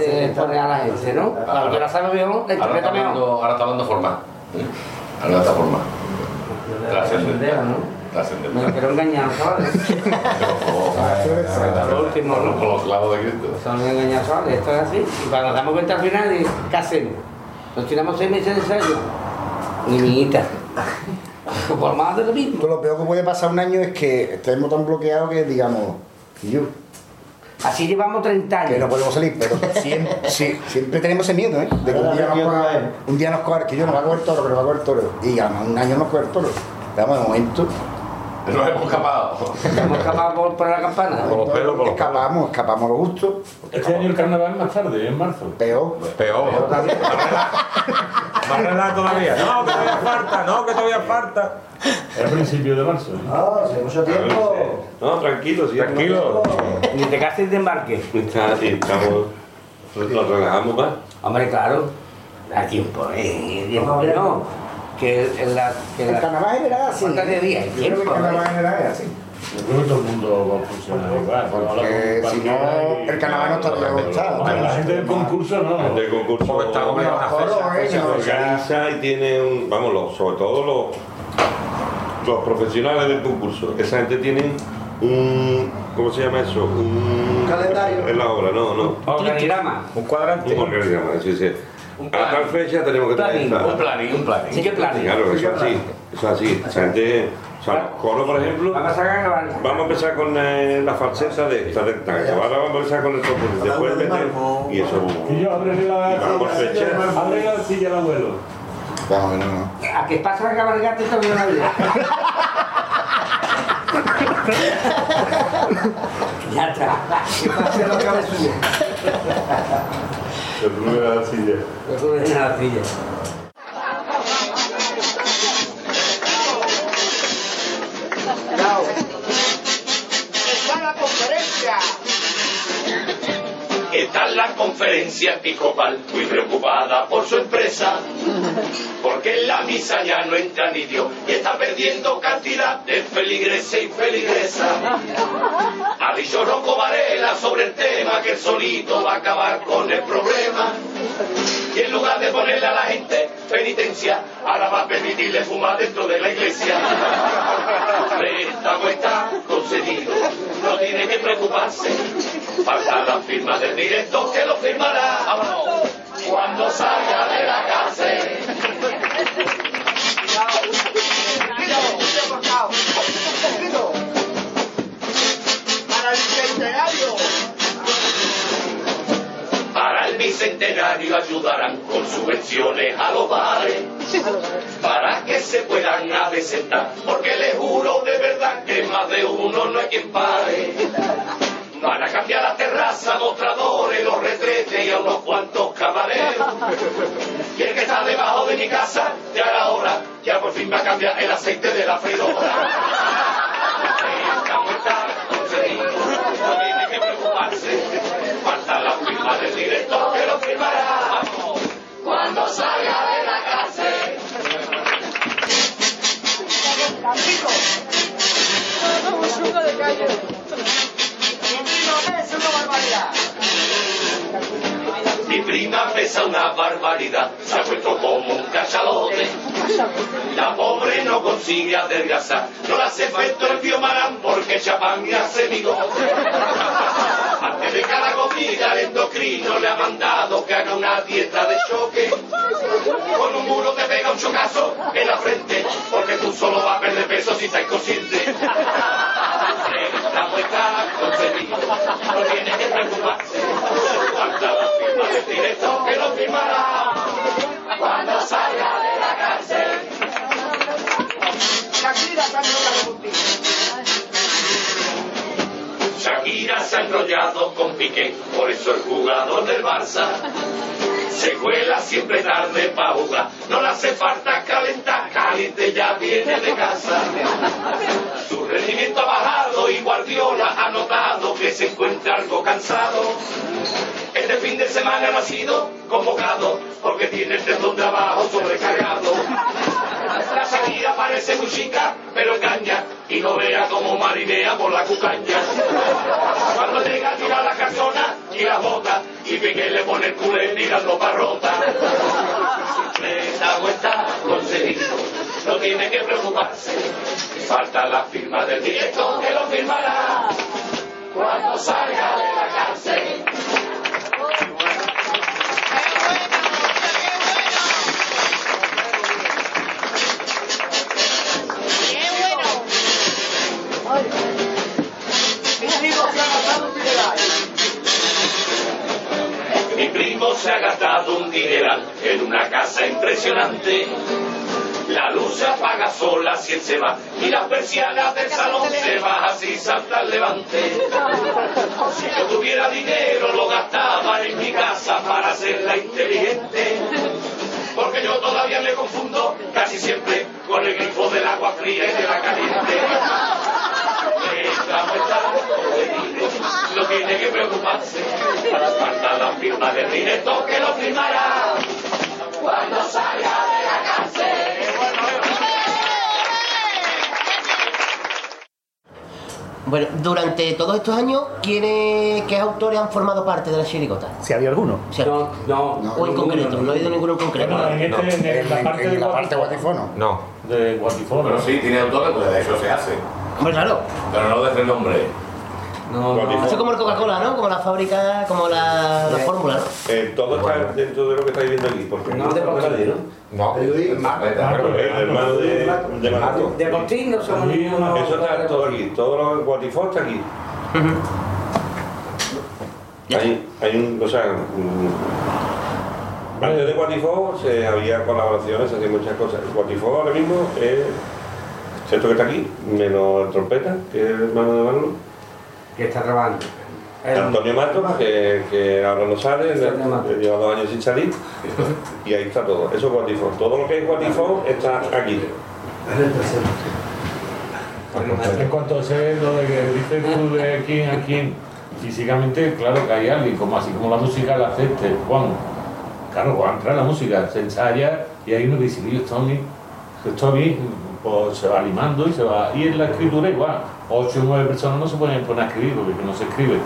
eh, poner a la gente, ¿no? Cuando tú la sabes mejor, la Ahora está interpreta mejor. hablando, ahora está hablando formal. ¿eh? Ahora está formal. ¿no? Me lo quiero engañar, ¿sabes? <laughs> Lo último, los clavos de Cristo. Son engañados, ¿sabes? Esto es así. Y cuando nos damos cuenta al final, ¿y ¿qué hacemos? Nos tiramos seis meses de ensayo. Ni minita. <laughs> Por más de lo mismo. Lo peor que puede pasar un año es que estemos tan bloqueados que digamos, "Y yo, Así llevamos 30 años. que no podemos salir, pero <laughs> siempre, sí, siempre tenemos ese miedo, ¿eh? De que un día nos coja, un día nos coja, que yo no va a coger el toro, pero va a coger el toro. Y a un año nos coge el toro. Vamos, de momento, Nos hemos escapado. Hemos escapado por, por la campana. Con los pelos, con los escapamos, escapamos lo justo. Este año el carnaval es más tarde, en marzo. Peor. Peor. Más relajo todavía. No, que todavía falta, no, que todavía falta. Es a principios de marzo. ¿eh? Ah, hace mucho tiempo. No, tranquilo, sí. Tranquilo. Ni te cases de embarque. Está, sí, estamos. Nos relajamos más. Hombre, claro. Da tiempo, ¿eh? Tiempo no. Que en la. Que en El la carnaval general así. de día. Yo creo que Tiempo, el carnaval general es así. Yo creo que todo el mundo va a funcionar igual. Porque si no, el carnaval no estaría gustado. La gente del concurso no. El del concurso Porque está como una Coros, fecha. se No, organiza y tiene un. Vamos, los- sobre todo los, los profesionales del concurso. Esa gente tiene un. ¿Cómo se llama eso? Un. calendario. Es la obra, no, no. Organigrama. Un cuadrante. Un organigrama, sí, sí. A tal fecha tenemos que tener. Planning, esta- Un planning, un planning. Sí, que plan. Claro, eso es así. Eso es así. Gente. O sea, los coros, por ejemplo. Vamos a sacar. Vamos a empezar con eh, la falseta de esta de esta. Ahora vamos a empezar con el toque. Después meter. Y eso. Y yo abre la Vamos, fecha. abre la silla al abuelo. Vamos, que no, no. A que pasa la cabalgata y la vida. ya está. Que pase la. Que suben en conferencia episcopal muy preocupada por su empresa, porque en la misa ya no entra ni Dios y está perdiendo cantidad de feligreses y feligresas. A Ha dicho Rocco Varela sobre el tema que el solito va a acabar con el problema. Y en lugar de ponerle a la gente penitencia, ahora va a permitirle fumar dentro de la iglesia. Préstamo está concedido, no tiene que preocuparse. Falta la firma del director que lo firmará cuando salga de la cárcel. Para el centenario. Para el bicentenario ayudarán con subvenciones a los bares para que se puedan avesentar, porque les juro de verdad que más de uno no hay quien pare. Van a cambiar la terraza, mostradores, los retretes y a unos cuantos camareros. <laughs> Y el que está debajo de mi casa, ya era hora, ya por fin va a cambiar el aceite de la freidora. Está <laughs> concedido, no tiene que preocuparse. Falta la firma del director que lo firmará cuando salga de la cárcel. Un de calle. Mi prima pesa una barbaridad, se ha puesto como un cachalote. La pobre no consigue adelgazar, no le hace efecto el biomarán porque chapán y hace bigote. Antes de cada comida el endocrino le ha mandado que haga una dieta de choque. Con un muro te pega un chocazo en la frente, porque tú solo vas a perder peso si estás inconsciente. Estamos está concedido, no tiene que preocuparse. Falta la firma del director que lo firmará cuando salga de la cárcel. Shakira está enrollada contigo. Shakira se ha enrollado con Piqué, por eso el jugador del Barça se cuela siempre tarde para jugar. No le hace falta calentar, caliente ya viene de casa. Su rendimiento ha bajado y Guardiola ha notado que se encuentra algo cansado. Este fin de semana no ha sido convocado porque tiene el tendón de abajo sobrecargado. La Shakira parece muy chica, pero engaña y no vea como marinea por la cucaña. Cuando llega tira la casona y la bota y Piqué le pone el culé mirando pa' rota. Préstamo está concedido, no tiene que preocuparse. Falta la firma del director que lo firmará cuando salga de la cárcel. Mi primo se ha gastado un dineral en una casa impresionante. La luz se apaga sola si él se va y las persianas del salón se bajan si salta levante. Si yo tuviera dinero lo gastaba en mi casa para hacerla inteligente. Porque yo todavía me confundo casi siempre con el grifo del agua fría y de la caliente. Estamos tan no tiene que preocuparse. Falta la firma del director que lo firmará cuando salga de la cárcel. Bueno, durante todos estos años, ¿quiénes, ¿qué autores han formado parte de la chirigota? Si había alguno. No, no. O en concreto, no ha habido ninguno en concreto. Bueno, en, este, en, la parte de Guatifó. No. De Guatifó, Pero ¿no? sí, tiene autores, pues de eso se hace. Hombre, claro. Pero no de nombre. No, Eso es como el Coca-Cola, ¿no? Como la fábrica, como la, la fórmula, ¿no? Eh, todo está dentro de lo que estáis viendo aquí. Porque No, de Postín, No, el Marco. Claro, el hermano de, de Marco. De Postín no somos ninguno. Eso está todo aquí. Todo lo de Guatifó está aquí. Hay, hay un, o sea, mm, antes de Guatifó se había colaboraciones, se hacían muchas cosas. Guatifó ahora mismo es esto que está aquí, menos el trompeta, que es el hermano de Manolo. Que está trabajando. El- Antonio Matos, que, que ahora no sale, lleva dos años sin salir, y ahí está todo. Eso es Guatifó. Todo lo que es Guatifó está aquí. En cuanto a ese, lo de que dices tú de quién a quién, físicamente, claro que hay alguien, como así como la música la acepte, Juan. Claro, Juan entra en la música, se ensaya y hay uno que dice, "Oye, esto a mí, esto a mí", pues se va limando y se va. Y en la escritura igual. Ocho o nueve personas no se pueden poner a escribir porque no se escribe.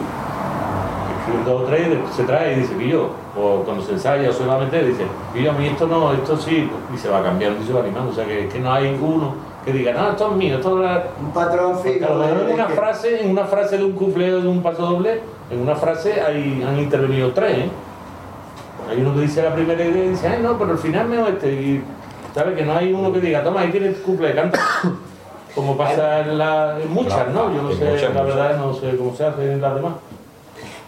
Escriben dos o tres, después se trae y dice yo, o cuando se ensaya o se va a meter, dice yo a mí esto no, esto sí, y se va cambiando y se va animando. O sea que, que no hay uno que diga, no, esto es mío, esto es Un patrón fijo. a lo mejor en una Que- frase, en una frase de un cupleo de un paso doble, en una frase hay, han intervenido tres, ¿eh? Hay uno que dice la primera idea y dice, ay no, pero al final me este. Y sabe que no hay uno que diga, toma, ahí tienes cumple, canta. Como pasa en, la, en muchas, ¿no? Yo no sé, muchas, la muchas. verdad, no sé cómo se hace en las demás.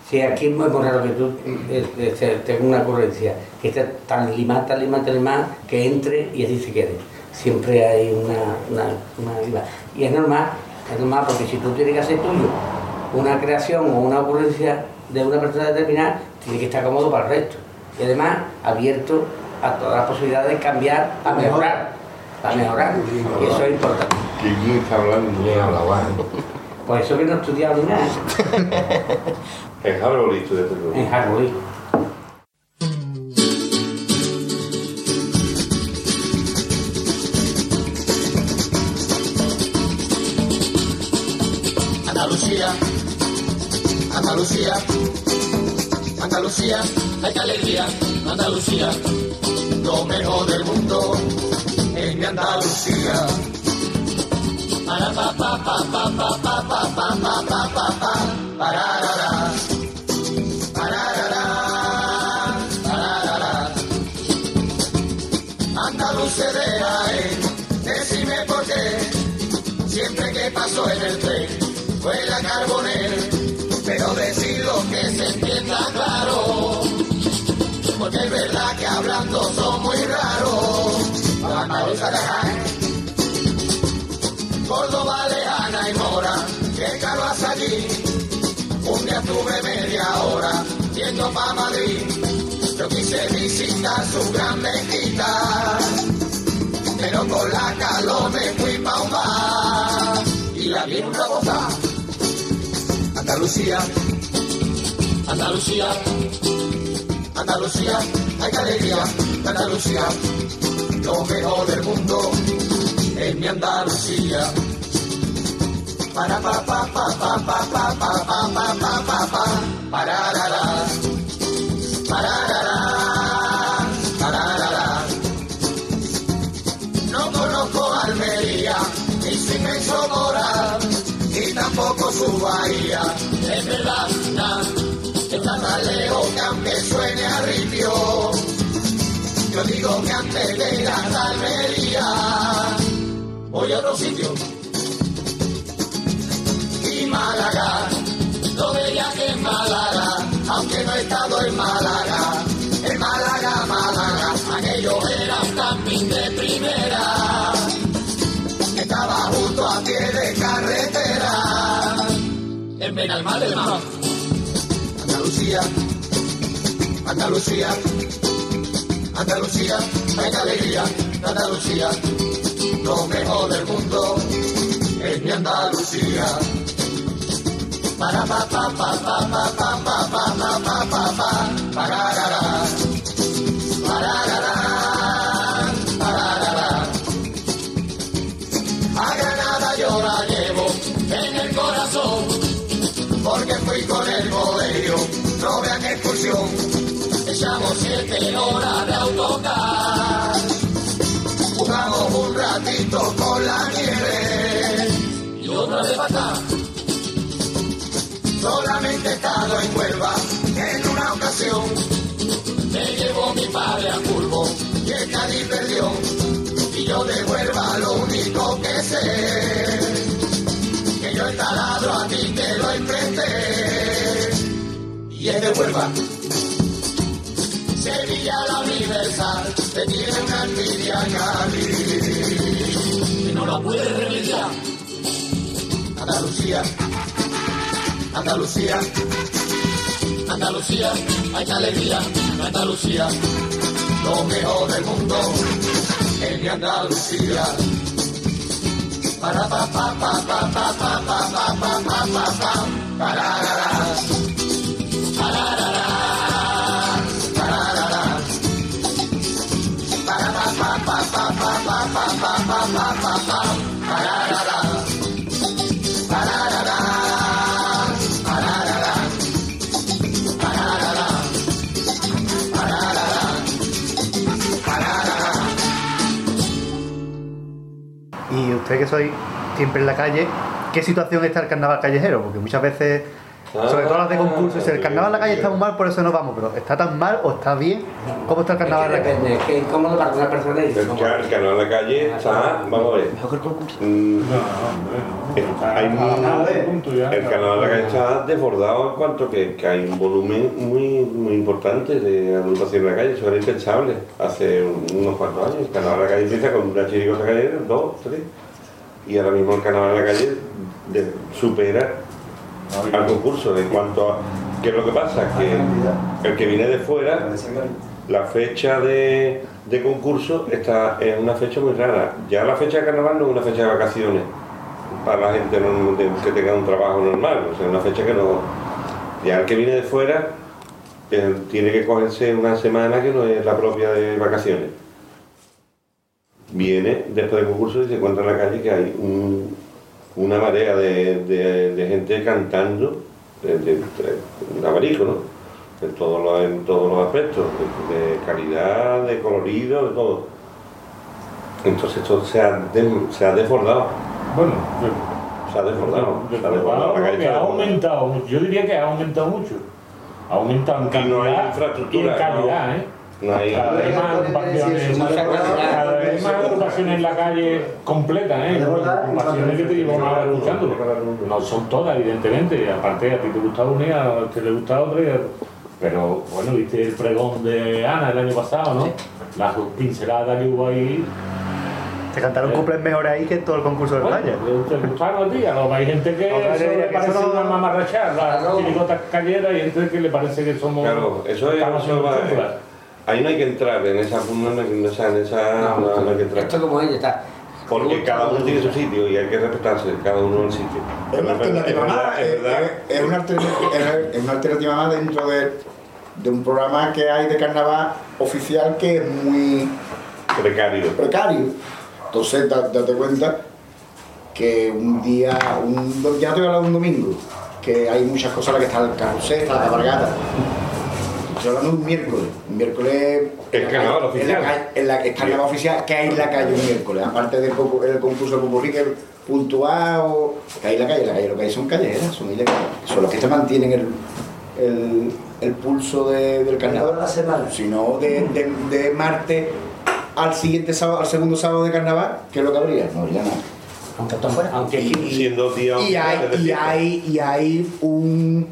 Sí, aquí es muy raro que tú eh, eh, te- tengas una ocurrencia que esté tan limada, tan limada, tan limada, que entre y así se quede. Siempre hay una, una, una lima. Y es normal, es normal porque si tú tienes que hacer tuyo una creación o una ocurrencia de una persona determinada, tiene que estar cómodo para el resto. Y además abierto a todas las posibilidades de cambiar, a mejorar, a mejorar. Y eso es importante. Que bien está hablando. Bien habla, guay. Por eso que no he estudiado ni nada <laughs> En Harvard estudiaste tú. en Harvard. Andalucía, Andalucía, Andalucía, hay que alegría, Andalucía, lo mejor del mundo mi Andalucía. Para pa pa pa pa pa pa pa pa pa pa pa eh, por qué siempre que en el tren fue la carbonera, pero decir lo que se entienda claro, porque es verdad que hablando son muy raros. Andaluza de Jaén, Córdoba, Lejana y Mora, que caro hasta allí. Un día tuve media hora yendo pa' Madrid, yo quise visitar su gran mezquita pero con la calor me fui pa' un bar y la vi una boca. Andalucía, Andalucía, Andalucía, hay alegría, Andalucía, lo mejor del mundo es mi Andalucía. Para pa pa pa pa pa pa pa pa pa pa pa pa pararara, pararara, pararara. No conozco Almería, ni su inmenso moral, ni tampoco su bahía. Es verdad, está tan lejos que yo digo que antes de ir voy a otro sitio. Y Málaga, lo veía que en Málaga, aunque no he estado en Málaga, en Málaga, Málaga, aquello era un camping de primera. Estaba justo a pie de carretera, en Benalmádena. Andalucía, Andalucía, Andalucía, hay alegría, Andalucía, lo mejor del mundo es mi Andalucía. Para pa pa pa pa pa pa pa pa pa pa pa pa pararara, pararara, pararara. A Granada yo la llevo en el corazón, porque fui con el modelo, no vean excursión, echamos siete horas de autocar, jugamos un ratito con la nieve y otra de patá. Solamente he estado en Huelva en una ocasión. Me llevó mi padre a Curvo y el Cádiz perdió. Y yo de Huelva lo único que sé, que yo el taladro a ti te lo empresté. Y es de Huelva. Sevilla la Universal te tiene una envidia Cádiz que no la puede remediar. Andalucía. Andalucía, Andalucía, hay alegría, Andalucía, lo mejor del mundo es mi Andalucía. Para pa pa pa pa pa pa pa pa pa pa pa usted que soy siempre en la calle, ¿qué situación está el carnaval callejero? Porque muchas veces, sobre todo las de concursos, si el carnaval en la calle está muy mal, por eso no vamos, pero ¿está tan mal o está bien? ¿Cómo está el carnaval en la calle? Depende, es que es cómodo para una persona El, ca- el canal de la calle está, vamos a ver. Mm, eh, hay muy- el canal de la calle está desbordado en cuanto que, que hay un volumen muy, muy importante de agrupación en la calle, eso era impensable hace unos cuantos años. El canal de la calle empieza con una chirigota callejera, dos, tres, y ahora mismo el canal de la calle de- supera al concurso en cuanto a qué es lo que pasa, que el que viene de fuera la fecha de, de concurso está es una fecha muy rara. Ya la fecha de carnaval no es una fecha de vacaciones para la gente no- de- que tenga un trabajo normal, o sea, una fecha que no. Ya el que viene de fuera eh, tiene que cogerse una semana que no es la propia de vacaciones. Viene después del concurso y se encuentra en la calle que hay un- una marea de, de- de gente cantando, de, de- abanico, ¿no? En todos los, en todos los aspectos, de, calidad, de colorido, de todo. Entonces esto se ha, se ha desbordado. Bueno, se ha desbordado. Se ha desbordado. La calle ha aumentado. Yo diría que ha aumentado mucho. Ha aumentado en infraestructura, y en calidad, no- ¿eh? No hay- Cada vez más agrupaciones, cada vez más agrupaciones en la calle completas, ¿eh? Agrupaciones que te llevan a escuchándolo. No son todas, evidentemente. Aparte, a ti te gusta una y a te le gusta otra. y- Pero bueno, viste el pregón de Ana el año pasado, ¿no? Las pinceladas que hubo ahí. Se cantaron cumples mejor ahí que en todo el concurso de Bueno, playa. ¿Te gustaron a ti? A lo hay gente que le parece eso no- una mamarrachada, las chirigotas calleras, y gente que le parece que somos. Claro, eso es. Ahí no hay que entrar, en esa, no, no, en esa, en esa no, no hay que entrar. Esto como ella está. Porque cada uno tiene su sitio y hay que respetarse, cada uno en el sitio. Es una alternativa más, es es, verdad es- es una alternativa, es- es una alternativa más dentro de, de un programa que hay de carnaval oficial que es muy precario. precario. Entonces, da- date cuenta que un día, un, ya te voy a hablar de un domingo, que hay muchas cosas, la que está el carrusel, está la cabalgata. Estoy hablando de un miércoles. Un miércoles. El carnaval en la oficial. en la, el carnaval oficial que hay en la calle un miércoles. Aparte del el concurso de Popurrí, que es puntuado, que hay en la calle. La calle lo que hay son callejeras, son ilegales. Son los que te mantienen el, el, el pulso de- del carnaval. la semana. Si no, de, de, de martes al siguiente sábado, al segundo sábado de carnaval, ¿qué es lo que habría? No habría nada. Aunque está fuera. Aunque Y- siendo día y hay, de y hay, y hay un,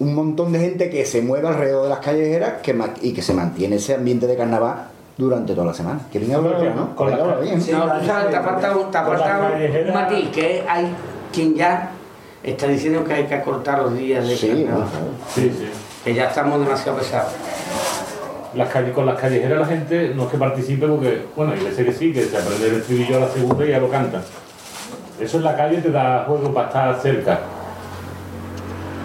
un montón de gente que se mueve alrededor de las callejeras que y que se mantiene ese ambiente de carnaval durante toda la semana. Que bien hablar ¿no? Con la- Bien hablar bien. No, tú sabes, te ha faltado, te ha Con la faltado callejera- un matiz, que hay quien ya está diciendo que hay que acortar los días de Sí, carnaval. Sí, sí. Que ya estamos demasiado pesados. Las con las callejeras la gente no es que participe porque, bueno, hay veces que sí, que se aprende el estribillo a la segunda y ya lo canta. Eso en la calle te da juego para estar cerca.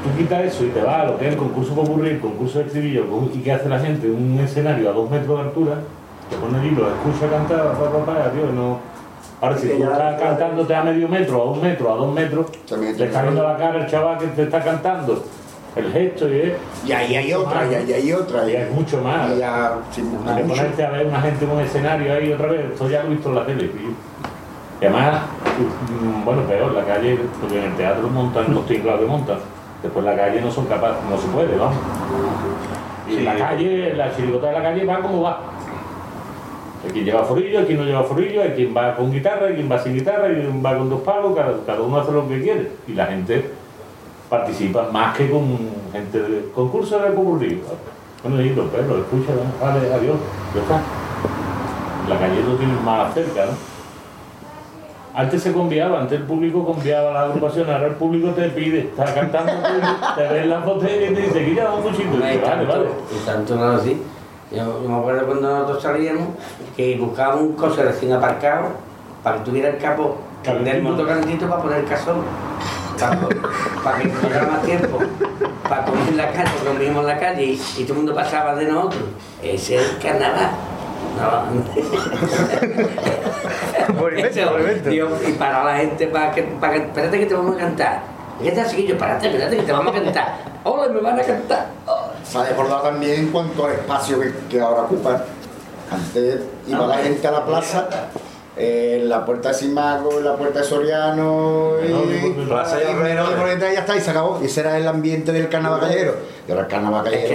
Tú quitas eso y te vas a lo que es el concurso popurrí, el concurso de estribillo, con- y que hace la gente un escenario a dos metros de altura, te pone el hilo, escucha cantar, pa, pa, pa, adiós, no. Ahora, si tú estás cantándote a medio metro, a un metro, a dos metros, También le está viendo la cara el chaval que te está cantando, el gesto y es. Y ahí hay otra, y ahí hay otra. Y hay mucho más. Y ponerte a ver una gente en un escenario ahí otra vez, esto ya lo he visto en la tele, tío. Y además, mm, bueno, peor, la calle, porque en el teatro montan los tinglados que montan, después la calle no son capaces, no se puede, vamos. Y la calle, la chirigota de la calle va como va. Hay quien lleva forillo, hay quien no lleva forillo, hay quien va con guitarra, hay quien va sin guitarra, hay quien va con dos palos, cada, cada uno hace lo que quiere. Y la gente participa más que con gente de concurso de concurrir. Bueno, y los perros, escucha, ¿no? vale, adiós, ya está. La calle lo tienes más cerca, ¿no? Antes se conviaba, antes el público conviaba la agrupación, ahora el público te pide, está cantando, te ves la botella y te dice, quita un muchito. Y vale, vale. y tanto no así. Yo, yo me acuerdo cuando nosotros salíamos que buscábamos un coche recién aparcado para que tuviera el capo del motor calentito para poner el casón. Para, para que tuviera más tiempo. Para comer en la calle, comíamos en la calle y, y todo el mundo pasaba de nosotros. Ese es el carnaval. No. <laughs> Digo, y para la gente, para que, para que, espérate que te vamos a cantar. Y este chiquillo, espérate, espérate que te vamos a cantar. Hola, me van a cantar. Se ha desbordado también en cuanto al espacio que, que ahora ocupa. Antes iba la gente a la plaza eh, la puerta de Simago, la puerta de Soriano y Plaza de Herrero de Moreta y ya está, y se acabó. Y ese era el ambiente del carnaval callejero. Y ahora el carnaval callejero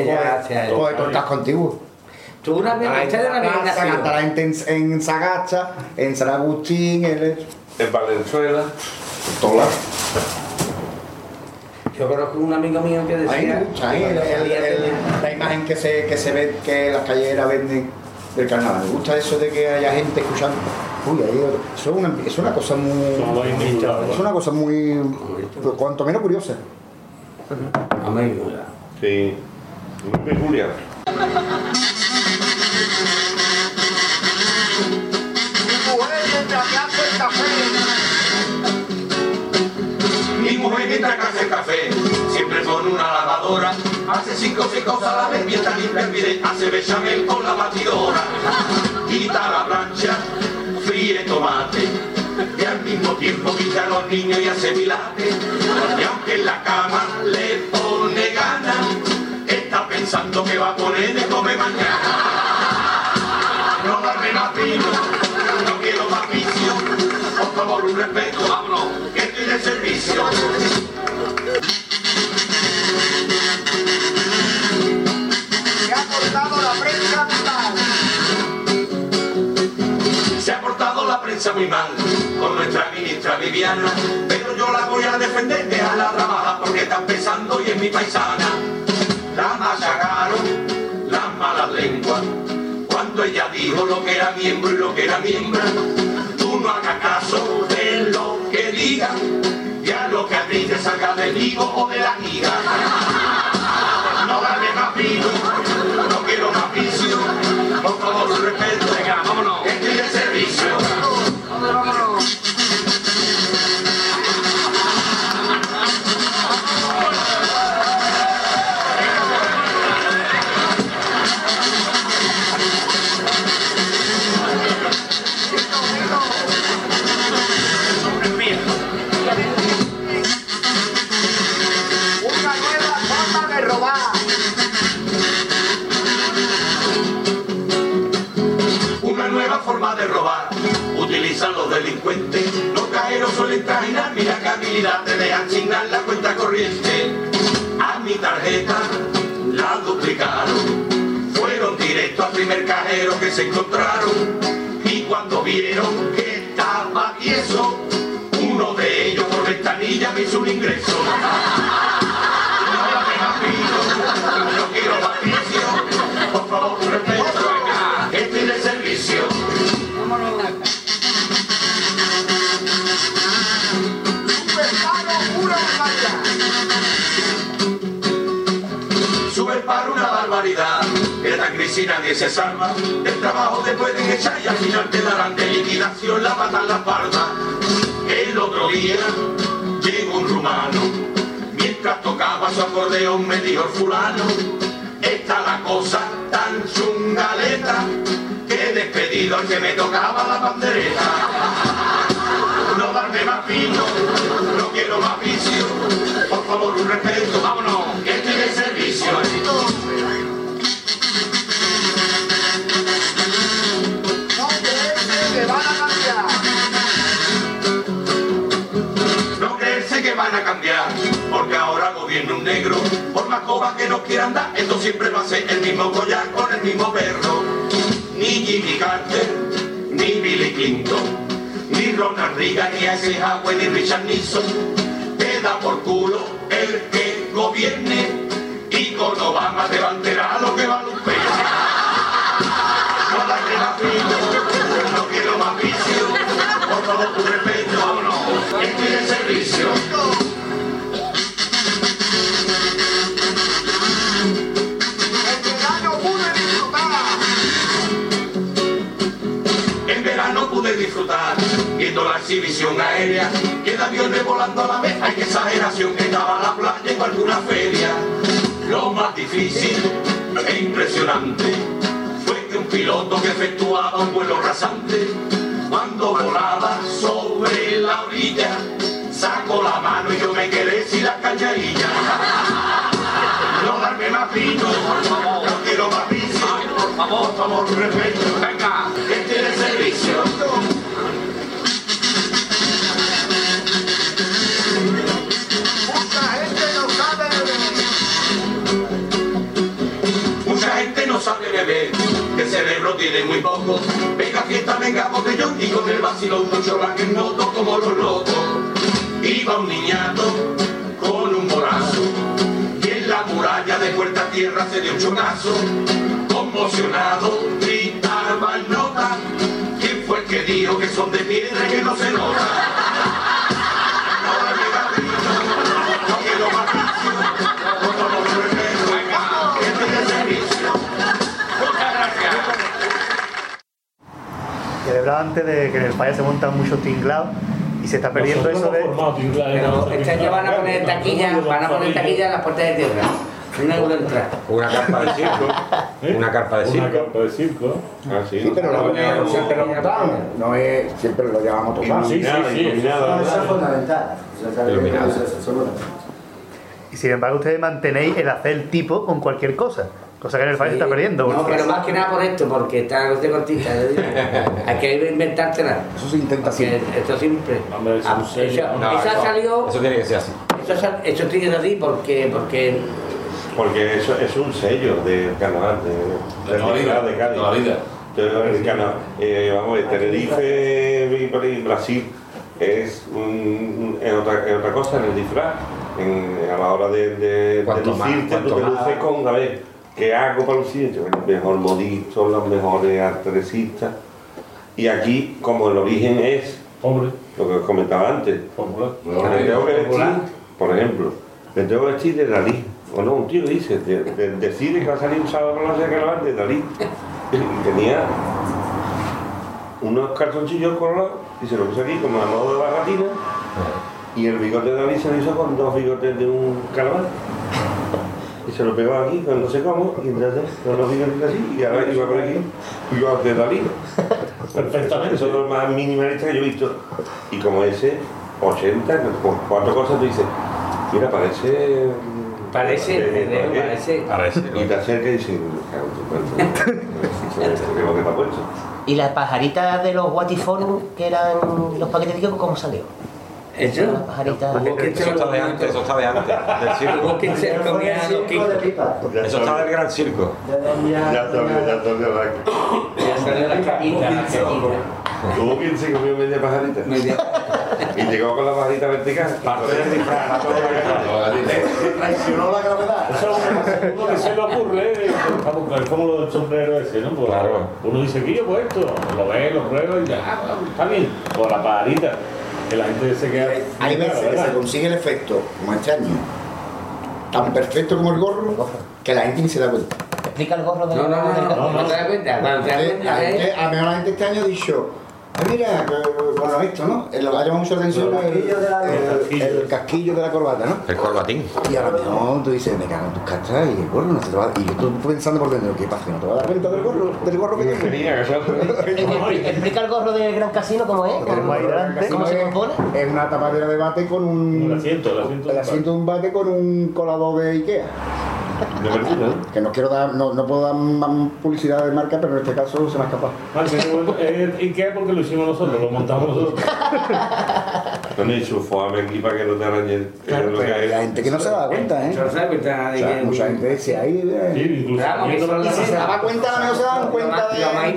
que ya coge- coge. Tú una vez, Ahí ustedes en una la nació. cantará en, en, en Sagacha, en San Agustín, en, En Valenzuela. lados. Yo conozco un amigo mío que A mí me decía. gusta. El- el- el- la imagen que se, que se ve que las callejeras venden del carnaval. Me gusta eso de que haya gente escuchando. Uy, ahí, eso es una, es una cosa muy. Son los invitados. Es una cosa muy. pues, cuanto menos curiosa. Amigo. Sí. Muy peculiar. Mi mujer mientras que hace café, siempre con una lavadora, hace cinco o a la vez, mientras limpia el hace bechamel con la batidora, quita la plancha, fríe tomate, y al mismo tiempo quita a los niños y hace pilates, y aunque en la cama le pone gana, está pensando que va a poner de comer mañana. No vino, quiero más vicio, por favor un respeto, vámonos, que estoy de servicio. Se ha cortado la prensa Se ha portado la prensa muy mal con nuestra ministra Viviana, pero yo la voy a defender, déjala trabajar porque está empezando y es mi paisana. La machacaron dijo lo que era miembro y lo que era miembro. Tú no hagas caso de lo que diga y a lo que a ti te salga del higo o de la higa. No dale más vino, no quiero más vicio, por favor un respeto, venga, vámonos, estoy de servicio. Utilizan los delincuentes. Los cajeros suelen trajinar, qué habilidad te dejan asignar la cuenta corriente. A mi tarjeta la duplicaron. Fueron directo al primer cajero que se encontraron. Y cuando vieron que estaba tieso, uno de ellos por ventanilla me hizo un ingreso. <laughs> No vino, no quiero más. Por favor, barbaridad. En esta crisis nadie se salva. El trabajo te pueden echar y al final te darán de liquidación la pata en la espalda. El otro día llegó un rumano. Mientras tocaba su acordeón me dijo el fulano. Está la cosa tan chungaleta que he despedido al que me tocaba la pandereta. No darme más vino, no quiero más vicio. Por favor, un respeto, vámonos, a cambiar, porque ahora gobierna un negro. Por más cobas que nos quieran dar, esto siempre va a ser el mismo collar con el mismo perro. Ni Jimmy Carter, ni Billy Clinton, ni Ronald Reagan, ni Eisenhower, ni Richard Nixon. Te da por culo el que gobierne y con Obama te va a enterar lo que vale un disfrutar viendo la exhibición aérea que de aviones volando a la vez. Hay que exageración que estaba la playa en alguna feria. Lo más difícil e impresionante fue que un piloto que efectuaba un vuelo rasante cuando volaba sobre la orilla sacó la mano y yo me quedé sin la callarilla. No darme más vino, no quiero más vicio. Por favor, por favor, respeto, venga, que tiene servicio. Sabe beber, que cerebro tiene muy poco. Venga fiesta, venga botellón y con el vacilón mucho van en noto como los locos. Iba un niñato con un morazo y en la muralla de puerta tierra se dio un chocazo. Conmocionado, gritaba nota. ¿Quién fue el que dijo que son de piedra y que no se nota? Que hablaba antes de que en el falla se montan muchos tinglados y se está perdiendo eso de. Pero este año van a poner taquilla, van a poner taquilla en las puertas de tierra. Un euro entrada. Una carpa de circo. <laughs> Una carpa de circo. Una carpa de circo. Ah, sí. Sí, pero lo, No, siempre lo. No es, siempre lo llevamos tocado. Sí, sí, sí. No, es fundamental. Eso es fundamental. Y sin embargo, ustedes mantenéis el hacer tipo con cualquier cosa. Cosa que en el se está perdiendo. No, pero más que nada por esto, porque está no te cortita. Hay que inventártela. Eso se intenta siempre. esto siempre. Hombre, es un Ah, eso- No, Eso ha eso- salido. Eso tiene que ser así. Eso, sal- eso tiene que ser así porque. porque Porque eso es un sello del carnaval, de, De toda la vida, de Cádiz. de toda la vida. Entonces, el carnaval, eh, vamos a ver, Tenerife y Brasil es, un- es otra, es otra cosa en el disfraz. En- a la hora de, de, de lucirte, tú te luces con, a ver, ¿qué hago para lucir? Yo, el mejor modisto, los mejores artesistas. Y aquí, como el origen es Hombre, lo que os comentaba antes, me tengo que vestir, por ejemplo, me tengo que vestir de Dalí. O no, un tío dice, de- de- decide que va a salir un sábado por la noche de carnaval de Dalí. Y tenía unos calzoncillos colorados y se lo puse aquí como a modo de bagatina. Y el bigote de Dalí se lo hizo con dos bigotes de un carnaval. Y se lo pegó aquí no sé cómo, y entonces con los bigotes así, y ahora iba por aquí, bigote de Dalí. Perfectamente. Eso es lo más minimalista que yo he visto. Y como ese, 80, con cuatro cosas, tú dices, mira, parece. Parece, de- de- de- parece. Parece. Y te acerca y <laughs> lo puesto. ¿Y las pajaritas de los Watiforum, que eran los paquetes de Kiko, cómo salió? Eso. Está de antes, eso está de antes. Del circo. Eso está del gran circo. Ya salió, doña- ya salió la Ya salió la capita, quien se comió media pajarita. Y llegó con la pajarita vertical. Parte del disfraz. A todo lo que sale. Traicionó la gravedad. Eso es uno que se le ocurre, es como lo del sombrero ese, ¿no? Pues, Claro. Uno dice que yo pues esto, lo ve, lo prueba y ya, ah, está bien. Por la pajarita, que la gente se queda. Hay veces que se consigue el efecto, como este año, tan perfecto como el gorro, que la gente ni se da cuenta. Explica el gorro de No, no, no, no, no mejor la gente este año ha dicho, "Ah, mira, que- bueno, esto, ¿no? Lo que ha llamado mucho la atención El el, casquillo de la- el- el casquillo de la corbata, ¿no? El corbatín. Y a lo mejor tú dices, me cago en tus cachas y el gorro no se te va Y yo estoy pensando por dentro, ¿qué pasa? ¿Que no te vas a dar cuenta del gorro, del gorro que tienes? <laughs> Explica el gorro del Gran Casino cómo es. ¿Cómo se compone? Es una tapadera de bate con un... El asiento, el asiento. el asiento de un bate con un colador de Ikea. De verdura, ¿no? Que no quiero dar, no, no puedo dar más publicidad de marca, pero en este caso se me ha escapado. Ah, eh, ¿Y qué? Porque lo hicimos nosotros, lo montamos nosotros. Con el sufoame aquí para que no te arañen. Claro, es lo que pero hay. hay gente que no se da cuenta, ¿eh? No se da cuenta sea, que- mucha gente dice ahí, eh, Sí, incluso. La- Y si se daba cuenta, a lo mejor se dan cuenta más- de- lo más del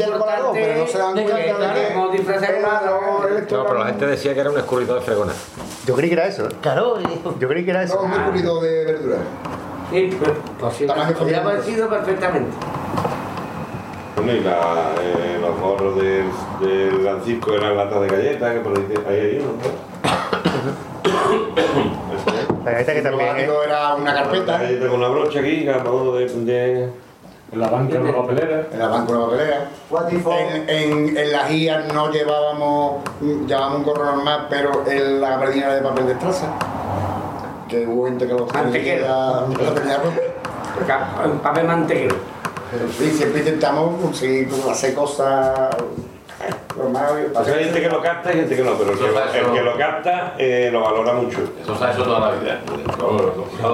pero no se dan cuenta de que No, pero la gente decía que era un escurridor de fregona. Yo creí que era eso. ¿eh? Claro, Yo creí que era eso. un escurrido de verdura. Sí, pues, Podría haber posible. sido perfectamente. Bueno, y la, eh, los gorros del, del Gran Circo eran latas de galletas, que por ahí ahí hay uno. <coughs> La galleta que también neumático era una La carpeta, galleta con una brocha aquí, cada modo de, de- En la banca de la papelera. en la banca de la papelera. En, en, en las guías no llevábamos, llevábamos un gorro normal, pero en la gabardina era de papel de estraza. Que hubo gente que lo Mantequero. Ca- Papel mantequero. Siempre intentamos conseguir hacer cosas sea, hay gente que lo capta y gente que no, pero el que, Eso, lo- el que lo capta eh, lo valora mucho. Eso se ha hecho toda la vida.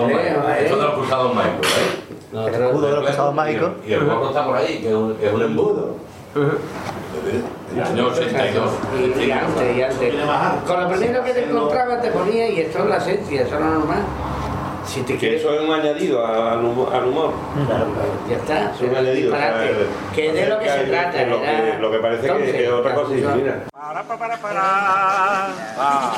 Eh, eh. Eso de los cruzados mágicos, ¿eh? El escudo de los cruzados mágicos. Y el gorro está por ahí, que es un, es un embudo. El año 82. Y, y antes, y antes. Con lo primero que te encontrabas te ponía y esto es la esencia, eso es lo normal. Si te Que quieres. eso es un añadido al humor. Al humor. Claro, ya está. Es un añadido. Disparate. Que de lo que se trata, Lo que, lo que parece Entonces, que es otra cosa mira. Para, para, para, para. Ah.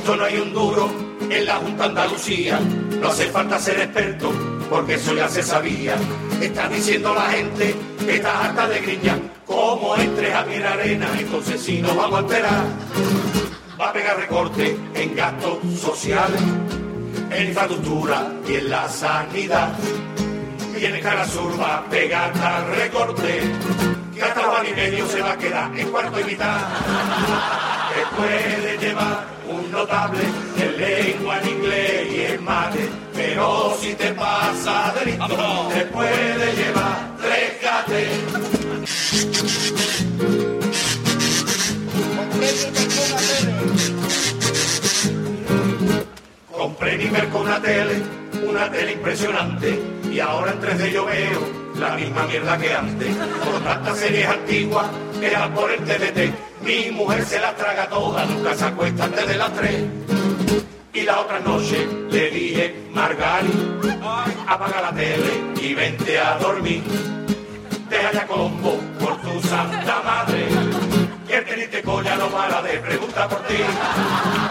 Visto no hay un duro en la Junta Andalucía. No hace falta ser experto, porque eso ya se sabía. Está diciendo la gente que está harta de griña. Como entres a Mier Arena, entonces sí nos vamos a enterar. Va a pegar recorte en gastos sociales, en infraestructura y en la sanidad. Y en el Canal Sur va a pegar tal recorte Juan y medio se va a quedar en cuarto y mitad. Que puede llevar un notable en lengua, en inglés y en mate, pero si te pasa de listo, te puede llevar tres gates. Compré en Iberco una tele, una tele impresionante, y ahora en 3D yo veo la misma mierda que antes. Por tantas series antiguas, era por el TDT, mi mujer se las traga todas, nunca se acuesta antes de las 3. Y la otra noche le dije, Margari, apaga la tele y vente a dormir. Deja ya Colombo por tu santa madre, que el teniente Colla no para de preguntar por ti que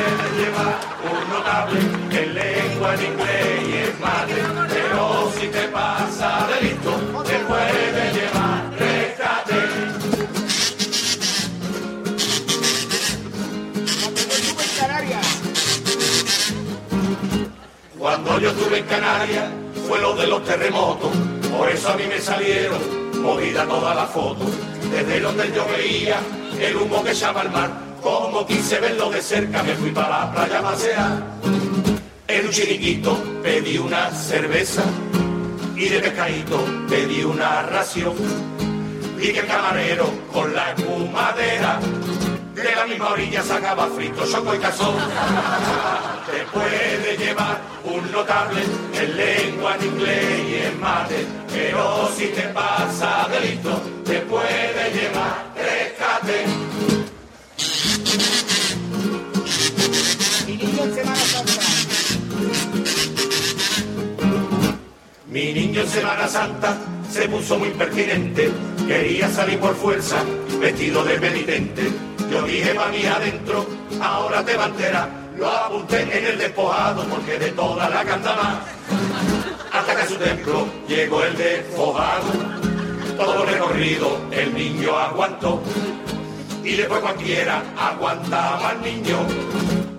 puede llevar un notable en lengua, en inglés y en mate, pero si te pasa de listo, te puede llevar rescate. Cuando yo estuve en Canarias fue lo de los terremotos, por eso a mí me salieron movida todas las fotos. Desde hotel yo veía el humo que echaba al mar, como quise verlo de cerca me fui para la playa a pasear. En un chiringuito pedí una cerveza y de pescadito pedí una ración. Vi que el camarero con la espumadera de la misma orilla sacaba frito, choco y cazón. Te puede llevar un notable en lengua, en inglés y en mate, pero si te pasa de listo, te puede llevar rescate. En Semana Santa se puso muy pertinente, quería salir por fuerza, vestido de penitente. Yo dije pa' mí adentro, ahora te va a. Lo apunté en el despojado porque de toda la canta más. Hasta que a su templo llegó el despojado. Todo recorrido el niño aguantó. Y después cualquiera aguantaba al niño.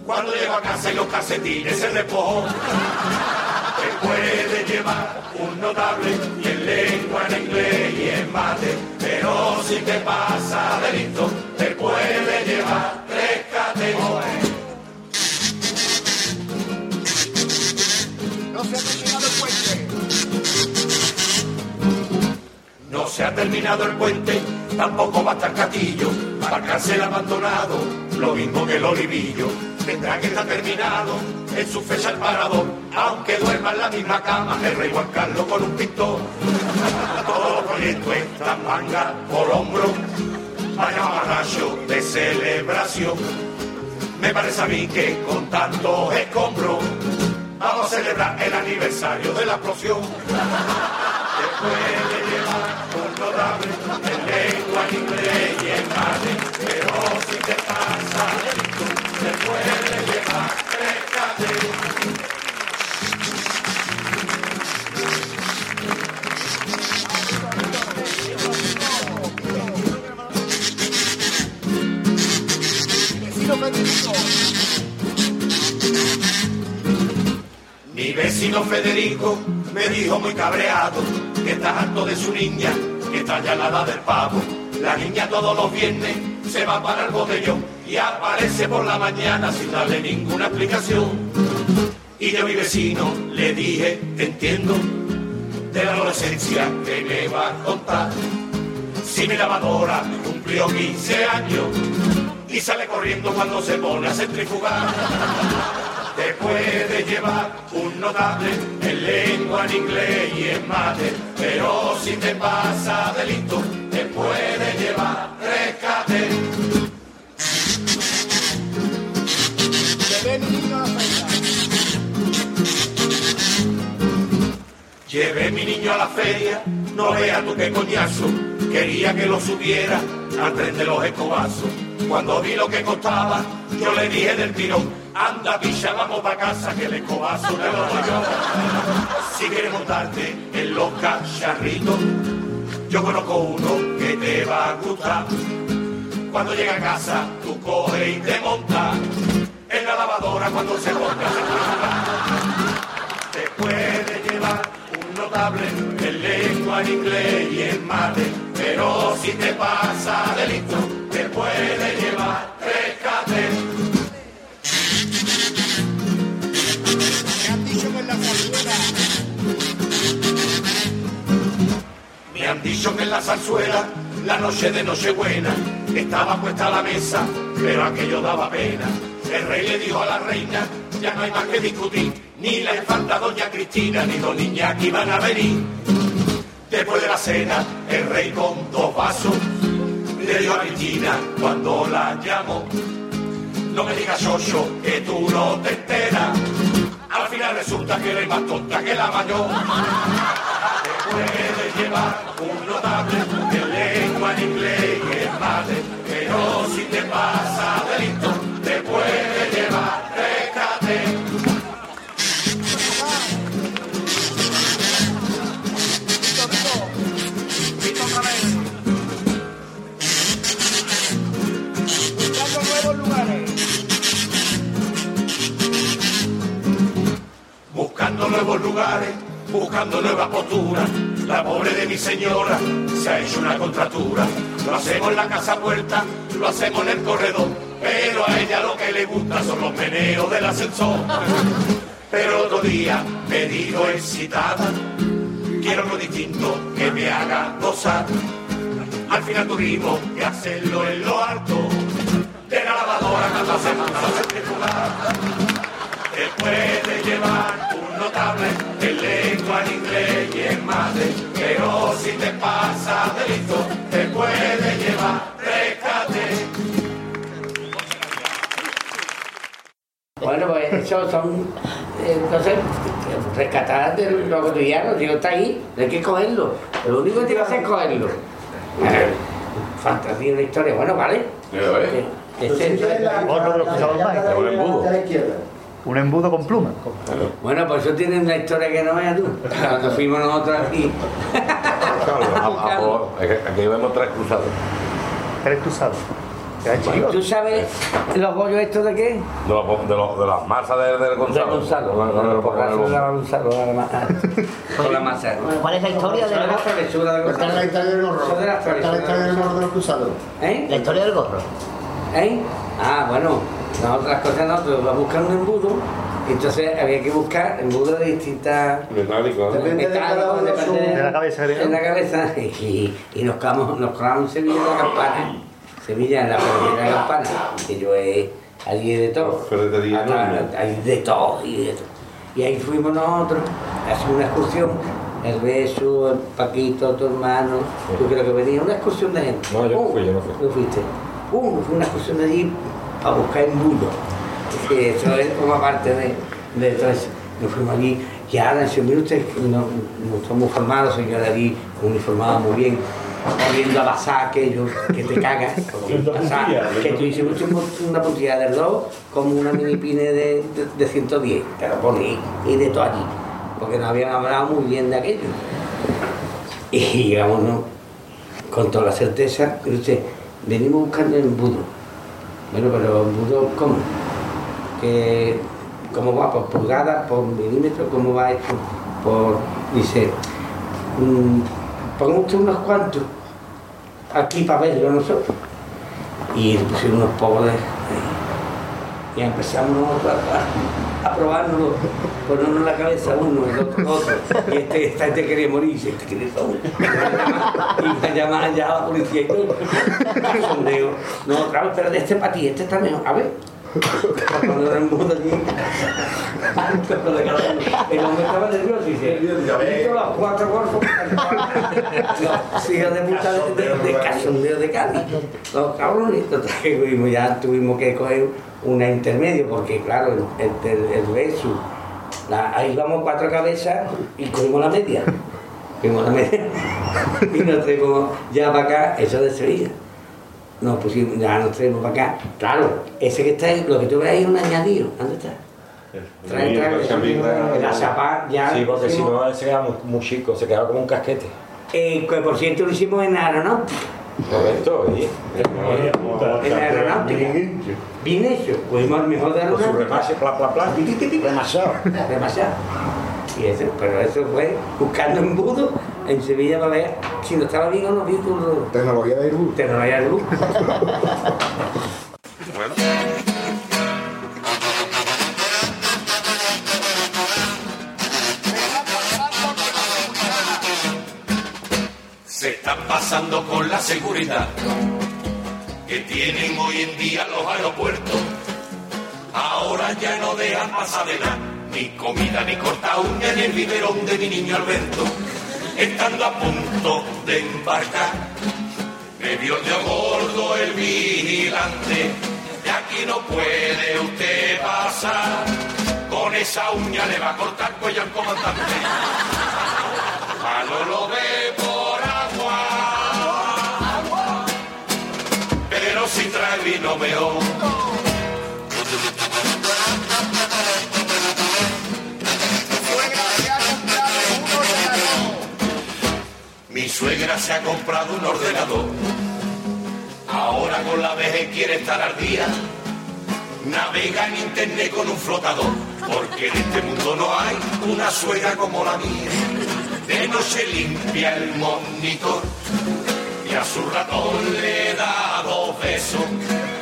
Cuando llegó a casa y los calcetines se despojó. Puede llevar un notable y en lengua, en inglés y en mate, pero si te pasa de listo, te puede llevar rescate. No se ha terminado el puente, tampoco va a estar Castillo, para cárcel abandonado, lo mismo que el olivillo. Tendrá que estar terminado en su fecha el parador, aunque duerma en la misma cama el rey Juan Carlos con un pistón. <laughs> Todos los proyectos están manga por hombro, vaya mamarracho de celebración. Me parece a mí que con tantos escombros vamos a celebrar el aniversario de la explosión. <laughs> Te puede llevar en lengua, en inglés y en mate, pero si te pasa te puede llevar Federico. Mi vecino Federico me dijo muy cabreado que está harto de su niña, que está ya nada del pavo. La niña todos los viernes se va para el botellón y aparece por la mañana sin darle ninguna explicación. Y yo a mi vecino le dije, entiendo, de la adolescencia que me va a contar. Si mi lavadora cumplió 15 años y sale corriendo cuando se pone a centrifugar. Te puede llevar un notable en lengua, en inglés y en mate, pero si te pasa delito, te puede llevar rescate. Llevé mi niño a la feria. Llevé mi niño a la feria, no vea tú qué coñazo, quería que lo subiera al tren de los escobazos. Cuando vi lo que costaba, yo le dije del tirón, anda picha, vamos pa' casa que el escobazo te lo doy yo. Si quieres montarte en los cacharritos, yo conozco uno que te va a gustar. Cuando llega a casa, tú coges y te montas en la lavadora cuando se ponga a centrifugar. Te puede llevar un notable en lengua, en inglés y en mate, pero si te pasa delito, te puede llevar rescate. Me han dicho que en la zarzuela Me han dicho que en la noche de Nochebuena, estaba puesta la mesa, pero aquello daba pena. El rey le dijo a la reina, ya no hay más que discutir, ni la infanta doña Cristina, ni don Iñaki van a venir. Después de la cena, el rey con dos vasos le dio a Cristina cuando la llamó. No me digas, Xoxo, que tú no te enteras. Al final resulta que eres más tonta que la mayor. Te puedes llevar un notable en lengua, en inglés y pero si te pasa delito, te puede buscando nuevas posturas. La pobre de mi señora se ha hecho una contratura. Lo hacemos en la casa puerta, lo hacemos en el corredor, pero a ella lo que le gusta son los meneos del ascensor. Pero otro día me dijo excitada, quiero lo distinto que me haga gozar. Al final tuvimos que hacerlo en lo alto de la lavadora cuando se puso Te puede llevar un notable en lengua, en inglés y en mate, pero si te pasa delito, te puede llevar rescate. Bueno, pues eso son, eh, entonces, rescatar de lo cotidiano, Dios está ahí, hay que cogerlo. Lo único que tiene que hacer es cogerlo. Eh, Fantasía de la historia, bueno, vale. Eh, este- que usaban más. Un embudo. Con pluma. Bueno, pues eso tiene una historia que no veas tú. Cuando fuimos nosotros aquí. Claro, es aquí vemos tres cruzados. Tres cruzados. Ya, ¿Y chicos. tú sabes los bollos estos de qué? De, los- de, los- de las masas de, del De Gonzalo. Gonzalo. Con- con el- con el la de Gonzalo, la ma- con la masa. ¿Cuál es la historia del Gonzalo, gorro? la lechuga de Cuéntame la Gonzalo. historia del gorro. De la Cuéntame la historia del gorro de los cruzados. ¿Eh? La historia del gorro. ¿Eh? Ah, bueno, nosotros las cosas nosotros vamos a buscar un embudo, entonces había que buscar embudos de distintas Metálico, ¿eh? Depende de cada metálicos, uno su- De la cabeza de en la cabeza <laughs> y, y nos quedamos, nos colamos en Sevilla en la campana, Sevilla en la ferretería de la campana, que yo he allí de todo, Ferretería hay de todo y de todo. Y ahí fuimos nosotros a hacer una excursión, el beso, el Paquito, tu hermano, tú creo que venía, una excursión de gente. No, yo no fui, yo no fui. ¿No fuiste? Uh, fue una excursión de allí a buscar embudo. Que eso es como parte de, de todo eso. Nos fuimos allí y ahora, si mire usted, no, no somos formados, señor allí, uniformados muy bien, oliendo a basá aquello que te cagas. <laughs> Que tú hicimos una puntilla del 2 como una mini pine de, de, de 110, te lo pones y de todo allí, porque nos habían hablado muy bien de aquello. Y llegamos ¿no? con toda la certeza, pero usted, venimos buscando embudo. Bueno, pero embudo, ¿cómo? Que, ¿Cómo va? ¿Por pulgada? ¿Por milímetro? ¿Cómo va esto? Por, dice, mm, pongamos usted unos cuantos aquí para verlo nosotros. Y le pusieron unos pobres y empezamos a a probárnoslo, ponernos en la cabeza uno, el otro, el otro. Y este, esta gente quería morir, y este quiere todo. Y me llamaban ya a la policía y todo. Sondeo. No, claro, pero de este para ti, este está mejor. A ver. Cuando era un mundo allí, el hombre estaba nervioso y dice, "Visto los cuatro golfos los hijos de puta de, de, de cachondeo de Cádiz. Los cabrones, ya tuvimos que coger una intermedio, porque claro, el, el, el beso, la- ahí vamos cuatro cabezas y cogimos la media. <laughs> Cogimos la media. Y nos traemos ya para acá, eso de Sevilla. Nos pusimos, ya nos traemos para acá. Claro, ese que está ahí, lo que tú ves ahí es un añadido. ¿Dónde está? Trae, trae, la chapa ya. Sí, porque si no, se quedaba muy, muy chico, se quedaba como un casquete. eh, que por cierto lo hicimos en aeronáutica. Correcto, oye. En aeronáutica. Bien hecho. Pudimos el mejor de Con su remase, pla, pla, pla. Demasiado. Demasiado. Y eso, pero eso fue buscando embudo en Sevilla para ver si no estaba bien o no bien con los- Tecnología de luz. Tecnología de luz. <laughs> se están pasando con la seguridad que tienen hoy en día los aeropuertos. Ahora ya no dejan pasar de nada, ni comida ni corta uña ni el biberón de mi niño Alberto. Estando a punto de embarcar, me vio de a bordo el vigilante. De aquí no puede usted pasar, con esa uña le va a cortar cuello al comandante. Malo lo ve vino mejor. Mi suegra se ha comprado un ordenador. Ahora con la vejez quiere estar al día. Navega en internet con un flotador. Porque en este mundo no hay una suegra como la mía. De noche limpia el monitor. Y a su ratón le da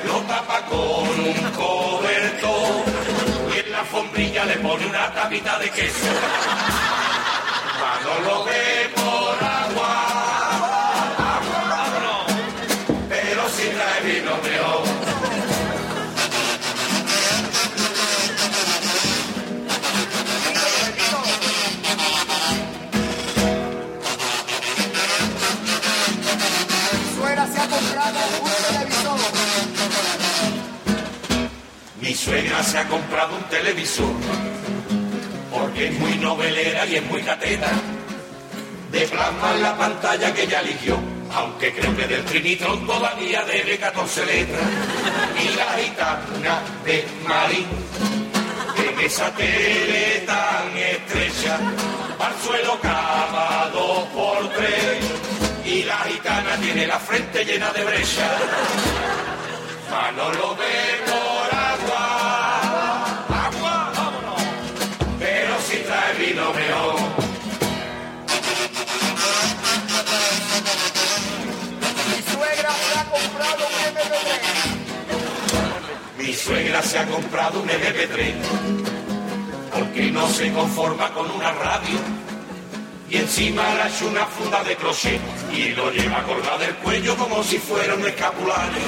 Lo tapa con un cobertor. Y en la alfombrilla le pone una tapita de queso. Suegra se ha comprado un televisor porque es muy novelera y es muy cateta. De plasma en la pantalla que ella eligió, aunque creo que del Trinitron todavía debe 14 letras. Y la gitana de Marín, en esa tele tan estrecha, al suelo cava dos por tres. Y la gitana tiene la frente llena de brecha. Manolo ve suegra se ha comprado un MP3 porque no se conforma con una radio y encima le ha hecho una funda de crochet y lo lleva colgado del cuello como si fuera un escapulario.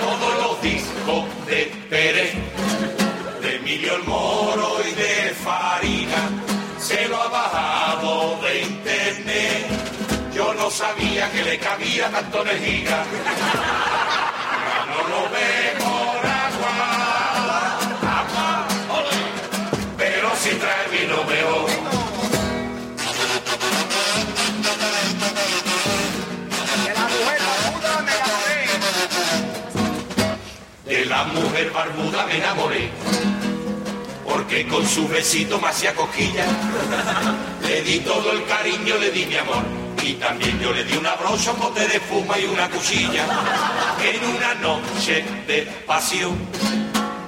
Todos los discos de Pérez, de Emilio el Moro y de Farina se lo ha bajado de internet. Yo no sabía que le cabía tanto nejiga. <laughs> No lo ve De la mujer barbuda me enamoré. De la mujer barbuda me enamoré. Porque con su besito me hacía. Le di todo el cariño, le di mi amor. Y también yo le di una brocha, un bote de espuma y una cuchilla. En una noche de pasión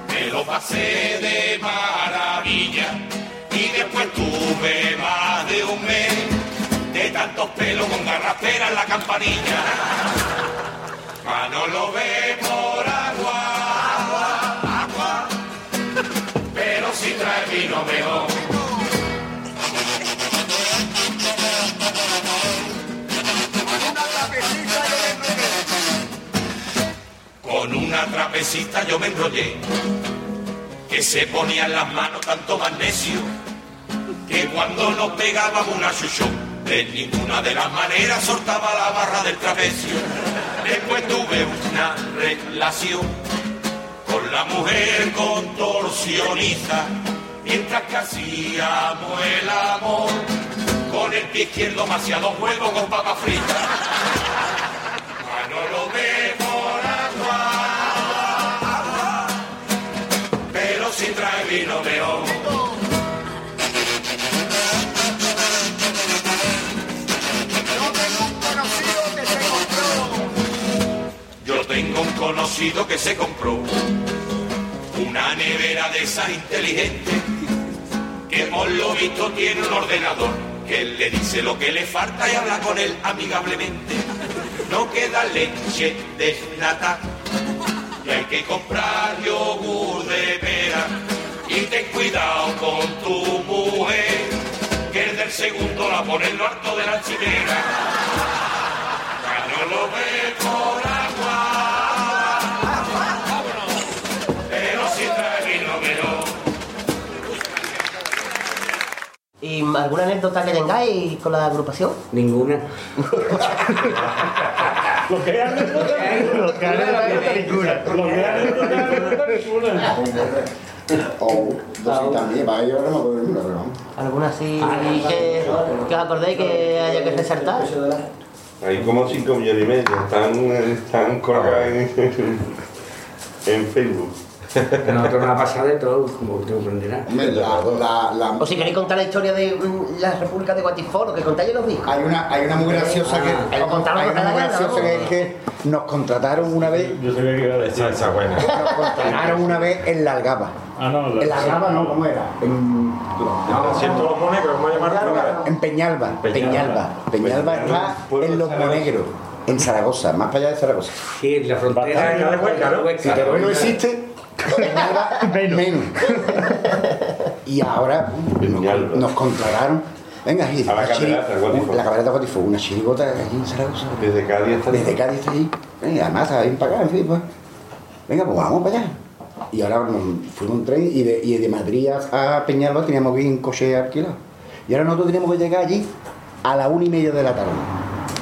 me lo pasé de maravilla. Y después tuve más de un mes de tantos pelos con garrafera en la campanilla. Manolo ve por agua, agua, agua, pero si trae vino mejor. Con una trapecita yo me enrollé, que se ponía en las manos tanto magnesio, que cuando nos pegábamos una chuchó, de ninguna de las maneras soltaba la barra del trapecio. Después tuve una relación con la mujer contorsionista, mientras que hacíamos el amor, con el pie izquierdo demasiado huevo con papa frita. Pero si trae vino. Conocido que se compró una nevera de esas inteligentes que por lo visto tiene un ordenador que le dice lo que le falta y habla con él amigablemente. No queda leche desnata y hay que comprar yogur de pera y ten cuidado con tu mujer que el del segundo la pone en lo alto de la chimera. Ya no lo ve ¿Y alguna anécdota que tengáis con la agrupación? Ninguna. Lo que hay Lo que hay ninguna. Lo que hay ninguna. O dos también, para ellos no me acuerdo de ninguna, pero vamos. ¿Alguna así que, que os acordéis que haya que resaltar? Hay como 5 millones y medio, están, están colgados en, en Facebook. <laughs> Nosotros nos ha pasado de todo, como usted comprenderá. La, la, la- O si queréis contar la historia de mm, la República de Guatiforo, que contáis en los discos. hay una, hay una muy graciosa que, hay, O contarlo hay que una muy gana, graciosa que es que nos contrataron una vez, Yo sabía que iba a decir. Esa, buena. <laughs> nos contrataron una vez en la Algaba. Ah, no, En la Algaba no, ¿cómo era? En, Siento los monegros, ¿cómo llamarlo? en Peñalba, Peñalba. Peñalba está en Los Monegros, en Zaragoza, más para allá de Zaragoza. Sí, en la frontera. Cerca de Huesca, ¿no? Huesca. Si no existe, Menos. Y ahora nos, nos contrataron. Venga, aquí, A la la camerata de Guatifó, una chirigota allí en Zaragoza. Desde Cádiz hasta Desde Cádiz hasta allí. Venga, además, ahí para acá, en fin, pues. Venga, pues vamos para allá. Y ahora nos fuimos en tren y de, y de Madrid a, a Peñalba teníamos que ir en coche alquilado. Y ahora nosotros teníamos que llegar allí a la una y media de la tarde.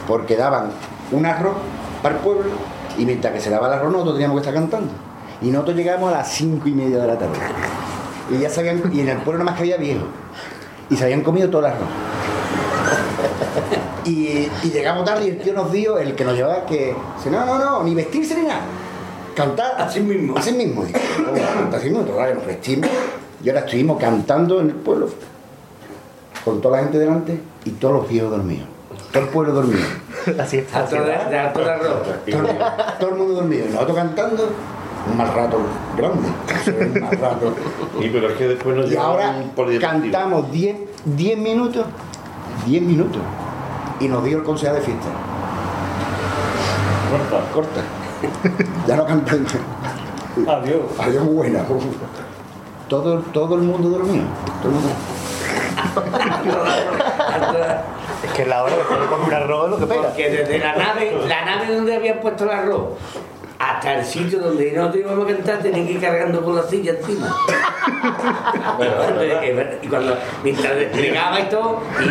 Porque daban un arroz para el pueblo y mientras que se daba el arroz nosotros teníamos que estar cantando. Y nosotros llegamos a las cinco y media de la tarde. Y ya sabían, y en el pueblo nada más que había viejos. Y se habían comido todo el arroz. Y, y llegamos tarde y el tío nos dio, el que nos llevaba, que dice, no, no, no, ni vestirse ni nada. Cantar así mismo. Así mismo. Digo, "¿Cómo vas a cantar así mismo? Total, nos vestimos. Y ahora estuvimos cantando en el pueblo, con toda la gente delante y todos los viejos dormidos. Todo el pueblo dormido. Así está. Todo, todo el mundo dormido. Y nosotros cantando un mal rato grande. Un mal rato. <laughs> Y pero es que después nos Y ahora un cantamos 10 10 minutos, 10 minutos. Y nos dio el consejo de fiesta. Corta. Corta. Ya no cantamos. Adiós. Adiós, buena. Todo, todo el mundo dormido. Todo el mundo. Es que la hora de comer un arroz es lo que pega. Porque desde la nave, la nave donde habían puesto el arroz hasta el sitio donde nosotros íbamos a cantar tenían que ir cargando con la silla encima. y cuando mientras desplegaba y todo, y, y,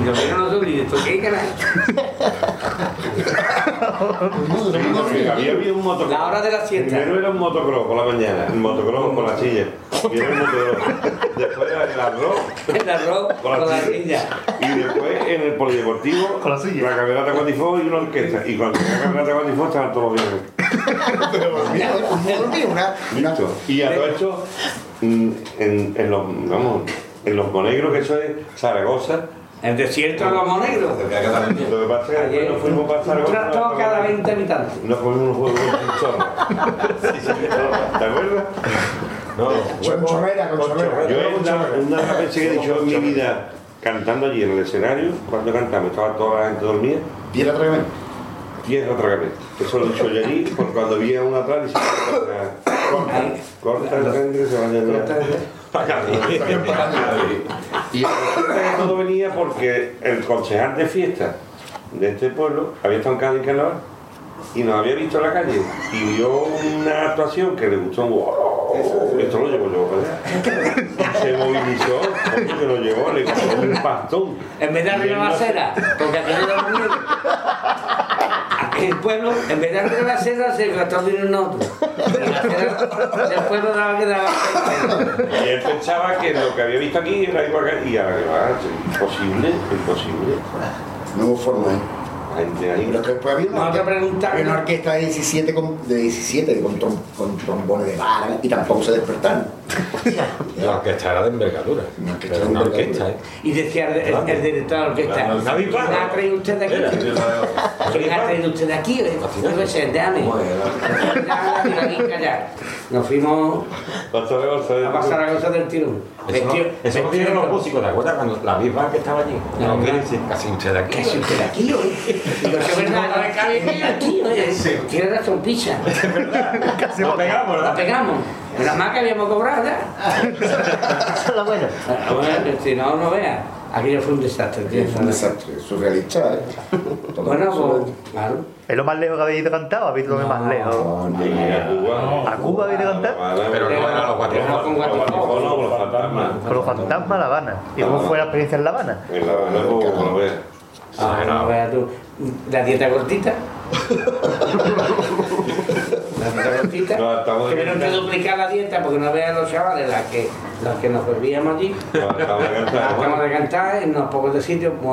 y lo vieron nosotros y esto qué carajo. Había, un motocross. La hora de la siesta. Primero era un motocross por la mañana, el motocross con la silla. Y era el motocross. Después era el arroz El arroz con la silla. Y después en el polideportivo, Con la silla. la camerata Guatifó y una orquesta. Y cuando la camerata Guatifó estaban todos los una, una. Y a todo esto, mm, en, en los, vamos, en los monegros, que eso es Zaragoza. El desierto de los monegros. Lo que pasa es que después nos fuimos para Un Zaragoza. tractor cada 20 habitantes. Nos comimos unos huevos con chorro. Sí, sí, ¿Te acuerdas? No, Chonchonera, con chonchonera. Yo una, una vez que he dicho en mi vida, cantando allí en el escenario, cuando cantamos, estaba toda la gente dormida, Piedra otra vez. tierra otra vez. Eso lo he dicho yo allí, porque cuando vi a una atrás, dice, corta, corta el tren que se vaya a Cádiz. Y todo venía porque el concejal de fiesta de este pueblo había estado en Cádiz carnaval y nos había visto en la calle y vio una actuación que le gustó. ¡Oh! Esto lo llevo yo para allá. Se movilizó, que lo llevó, le costó un pastón. En vez de abrir la acera, porque aquello era un miedo. El pueblo, en vez de abrir la acera, se gastó dinero en otro. Y la del pueblo daba que daba. Y él pensaba que lo que había visto aquí era igual que y ahora que va, imposible, imposible. No hubo forma, ¿eh? Pero que después había una, Otra pregunta. había una orquesta de 17 con, de 17 con, trom- con trombones de vara y tampoco se despertaron. La orquesta era de envergadura. Una orquesta Era una orquesta, ¿eh? Y decía el, el- el director de la orquesta, La- la. ¿quién ha traído usted de aquí? <laughs> ¿Quién ha traído usted de aquí? eh? La <laughs> aquí callar. Nos fuimos a pasar a cosa del tirón. Eso, no- vieron los músicos, ¿te acuerdas? Cuando la Big que estaba allí. La No. Casi usted de aquí. ¿Qué es usted de aquí? Digo, es verdad, no me aquí, oye. Tiene razón, picha. Nos pegamos, La ¿verdad? pegamos. Nada más que habíamos cobrado ya. <laughs> Eso es lo bueno. Ah, bueno, Si no, no vea. Aquello fue un desastre, tío. Fue un desastre, surrealista, ¿eh? Todo Bueno, pues, claro. ¿Es lo más lejos que habéis ido cantado? ¿Habéis ido más lejos? Llegué a Cuba. ¿A Cuba habéis ido a cantar? Pero no era los guatefonos. con guatefonos. con los fantasmas. Con los fantasmas a La Habana. ¿Y cómo fue la experiencia en La Habana? En La Habana, pues, como lo ves. Ah, no veas tú. La dieta cortita. <laughs> La dieta cortita. No, estamos de Tuvieron que duplicar la dieta porque no vean los chavales las que, las que nos bebíamos allí. No, estamos de cantar, Acabamos ¿no? de cantar en unos pocos de sitios. Como,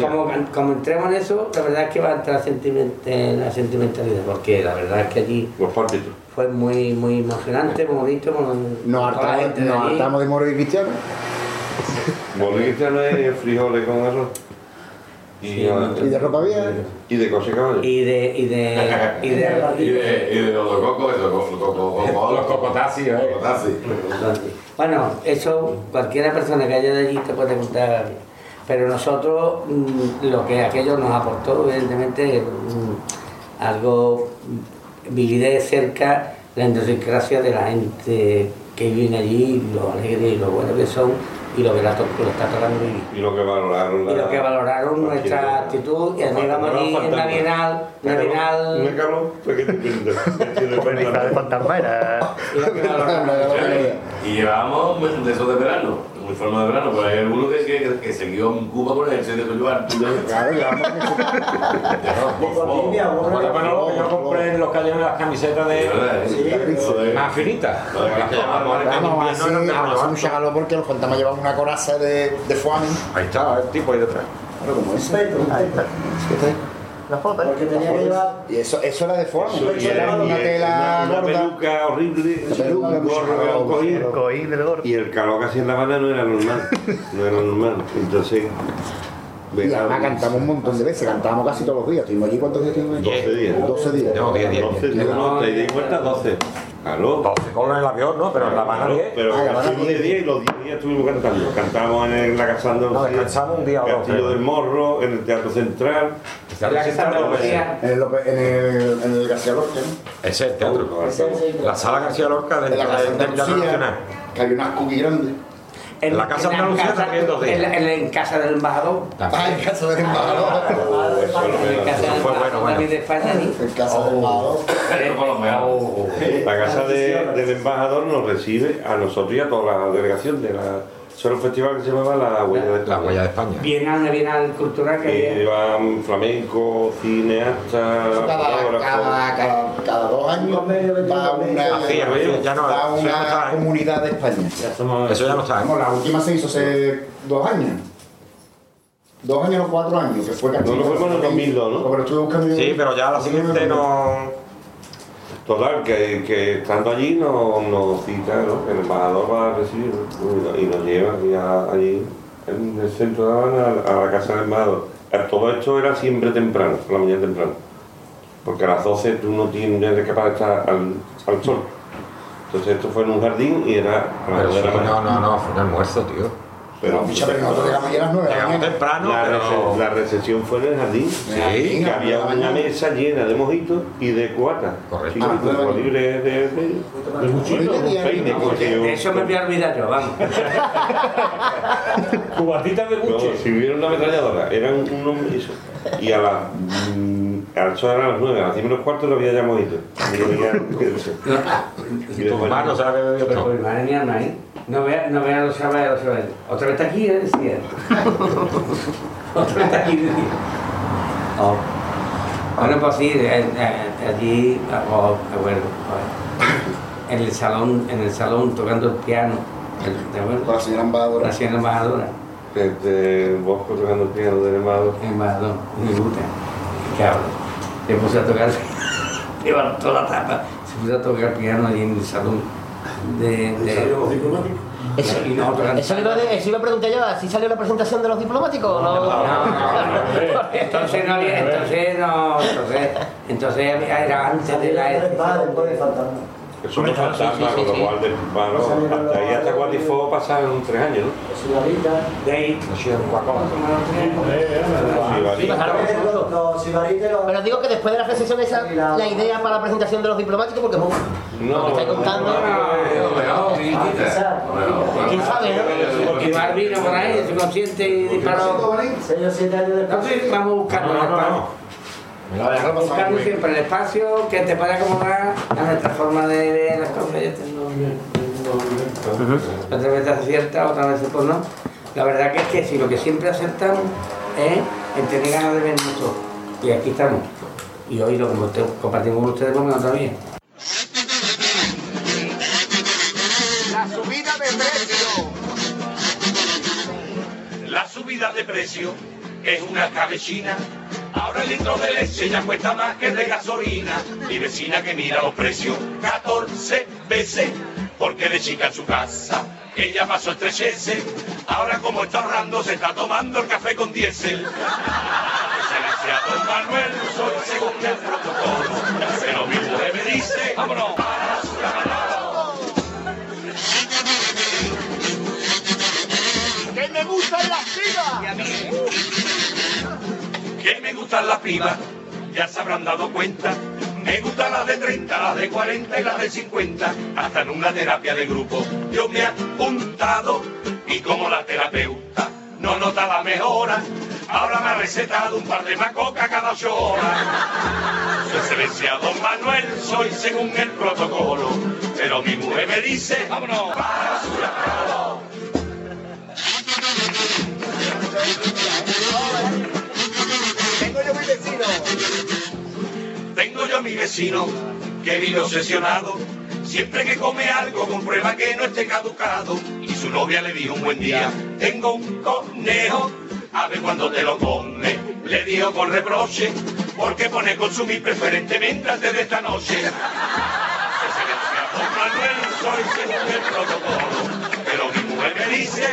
como, como entremos en eso, la verdad es que va a entrar la, sentiment- la sentimentalidad. Porque la verdad es que allí Los partidos. fue muy, muy emocionante, muy bonito. Con Nos hartamos, de hartamos de moro y cristiano. Moro cristiano es frijoles con arroz. Y, Sí, Y de ropa vieja. y de coche caballo. Y de. Y de. Y de. Y de, y de los cocos, los cocos, Los ¿eh? Bueno, eso cualquiera persona que haya de allí te puede contar. Pero nosotros, mm, lo que aquello nos aportó, evidentemente, mm, algo, mm, viví de cerca la idiosincrasia de la gente que vive allí, lo alegre y lo bueno que son, y lo que la lo está tocando vivir. Y lo que valoraron. Y lo que valoraron nuestra actitud, y además íbamos allí en la Bienal, la Me Bienal, cabrón, fue que te pintas. Pues de fantasma era... y lo que valoraron. <laughs> Y llevábamos de esos de verano, uniforme de verano, pero hay alguno que, que, que siguió en Cuba con el de Coyoar. Claro, llevamos <laughs> Por lo menos yo compré en los callejones las camisetas de más finitas. Las que llevábamos en el Vamos a invierno, hacer eran de vamos a hacer un mano alto. chagalo porque los fantasmas llevan una coraza de, de. Ahí está, el tipo ahí detrás. Claro, como ese. Ahí está. La foto, ¿eh? Porque tenía que llevar. Y eso, eso era de foame. Eso, y era era una tela una gorda. peluca horrible, La peluca, un gorro. El del gordo. Y el calor que hacía en La Habana no era normal. No era normal. Entonces. Y además cantamos un montón de veces, cantábamos casi todos los días. ¿Estuvimos allí cuántos días estuvimos allí? 12 días. 12 días. No, 10, 10. 12 días, no, te di cuenta 12. Aló. 12 con el avión, ¿no? Pero en la Habana Claro, 10. Pero Ah, La Habana estuvimos de 10. 10 y los 10 días estuvimos cantando. Cantamos en el- la Casa No, Andalucía. descansamos un día o dos, Castillo del Morro, en el Teatro Central. La Andalucía. En el, en el, en el García Lorca, ¿no? Ese es el teatro. La sala García Lorca del la Casa Teatro Nacional. Andalucía, que había unas cookies grandes. En La Casa Andalucía también dos días. En, la- en la- en casa del embajador. Ah, en casa del embajador. En casa del fue bueno, embajador de España. En casa del embajador. Lo menos. La casa de- del embajador nos recibe a nosotros y a toda la delegación de la. Eso era un festival que se llamaba La Huella de La España. huella de España. Bienal, una bienal cultural que había. iban flamenco, cineastas, Cada, cada, cada, cada dos años va una, Hacía, ya no, va eso ya no una ¿eh? comunidad de España. Eso ya no está. ¿eh? La última se hizo hace dos años. Dos años o cuatro años, que fue Castillo. No, no fuimos en el 2002, ¿no? Pero estuve buscando. Sí, pero ya la siguiente no. Total, que, que estando allí nos, nos cita, ¿no? Que el embajador va a recibir y nos lleva y a- allí en el centro de La Habana a la casa del embajador. Eh, Todo esto era siempre temprano, por la mañana temprano. Porque a las 12 tú no tienes capaz de estar al, al sol. Entonces esto fue en un jardín y era a las Pero 2 de sí, la no, no, no, fue un almuerzo, tío. Pero muchas veces nosotros llegamos a las 9 de la Llegamos mañana. temprano, La, pero... rece- la recepción fue en el jardín. Sí, que había una mesa llena de mojitos y de cuata. Correcto. Sí, libre de, de, De muchito. peine, porque yo- De eso me voy a olvidar yo, vamos. <laughs> Cubatitas de No, buche. si hubiera una ametralladora, eran unos eso. Y a las mm, al sol eran las 9, a las 10 menos cuarto no había ya mojito. Y yo veía eso. Y Tu después- hermano sabe que bebió Pero pues, madre mía, no hay. No vea, no vea los chavales, los chavales. Otra vez está aquí, ¿eh? decía. <laughs> Otra vez está aquí, decía. Oh. Bueno, pues sí, eh, eh, allí, oh, acuerdo. oh. En el salón, en el salón tocando el piano. el- la señora embajadora. La señora embajadora. Desde Bosco tocando el piano del Emado. Embajador, me gusta. Cabrón. Le puse a tocar, <laughs> levantó la tapa, se puso a tocar piano allí en el salón de. de Eso, y nosotros eso, iba, de- eso iba a preguntar yo, ¿así salió la presentación de los diplomáticos o no? Entonces no entonces no, entonces, entonces había- era antes de la Eso me faltaba, sí, sí, con lo cual, de- bueno, hasta ahí hasta Guatifó pasaron tres años, ¿no? ahí. Sí, vale. Pero digo que después de la recepción esa, la idea para la presentación de los diplomáticos, porque No, lo que estáis contando, quién sabe, ¿no? Porque Ibar vino por ahí, se consciente y disparó. Entonces vamos buscando el siempre el espacio que te pueda acomodar a nuestra forma de ver las cosas. Ya te- Otras veces acierta, otras veces pues no. La verdad que es que si lo que siempre acertamos es en tener ganas de ver mucho. Y aquí estamos. Y hoy lo comparto- compartimos con ustedes porque no todavía. La subida de precio. La subida de precio es una cabecina. Ahora el litro de leche ya cuesta más que el de gasolina. Mi vecina que mira los precios 14 veces porque de chica en su casa ella pasó estrecheces. Ahora como está ahorrando se está tomando el café con diésel. Excelencia don Manuel, soy según el protocolo. Pero mi mujer me dice, vámonos para su Que me gustan las. Que me gustan las pibas, ya se habrán dado cuenta. Me gustan las de 30, las de 40 y las de 50. Hasta en una terapia de grupo yo me he apuntado y como la terapeuta no nota la mejora, ahora me ha recetado un par de macoca cada ocho horas. Su excelencia, don Manuel, soy según el protocolo, pero mi mujer me dice, vámonos. Tengo <laughs> Tengo yo a mi vecino que vive obsesionado. Siempre que come algo comprueba que no esté caducado. Y su novia le dijo un buen día, tengo un conejo, a ver cuándo te lo come. Le dijo con reproche, porque pone consumir preferentemente antes de esta noche. <laughs> Pero mi mujer me dice,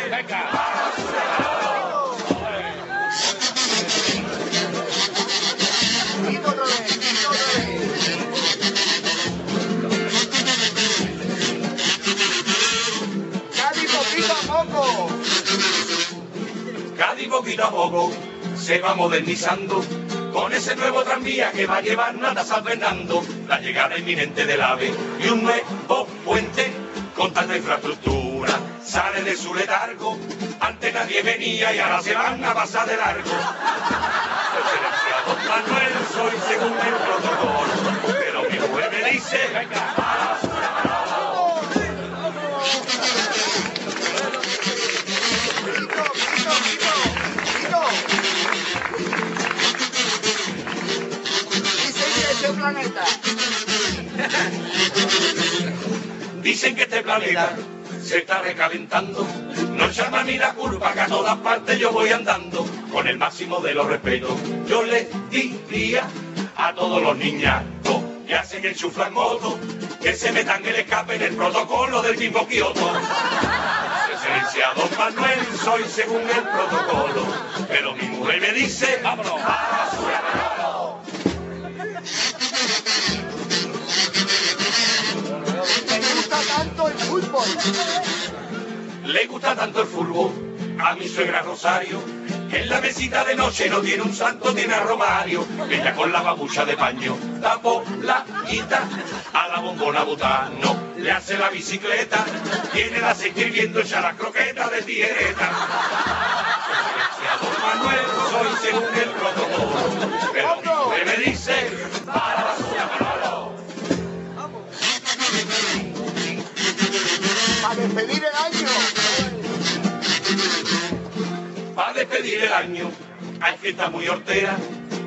poquito a poco se va modernizando con ese nuevo tranvía que va a llevar nada San la llegada inminente del AVE y un nuevo puente con tanta infraestructura sale de su letargo. Antes nadie venía y ahora se van a pasar de largo. Manuel, soy según el protocolo, pero mi mujer me dice. Dicen que este planeta. Se está recalentando. No llama ni la curva que a todas partes yo voy andando. Con el máximo de los respetos, yo les diría a todos los niñatos que hacen el chuflamoto que se metan el escape en el protocolo del mismo Kioto. Excelencia, don Manuel, soy según el protocolo. Pero mi mujer me dice, vámonos, a. Me gusta tanto el fútbol. Le gusta tanto el fútbol a mi suegra Rosario, en la mesita de noche no tiene un santo, tiene a Romario. Ella con la babucha de paño, tapo la quita, a la bombona butano, le hace la bicicleta, tiene la escribiendo echa la croqueta de tiereta. A don Manuel soy según el protocolo, pero mujer me dice, para basura, Manolo. Para despedir el año. Para despedir el año. Hay fiesta muy hortera,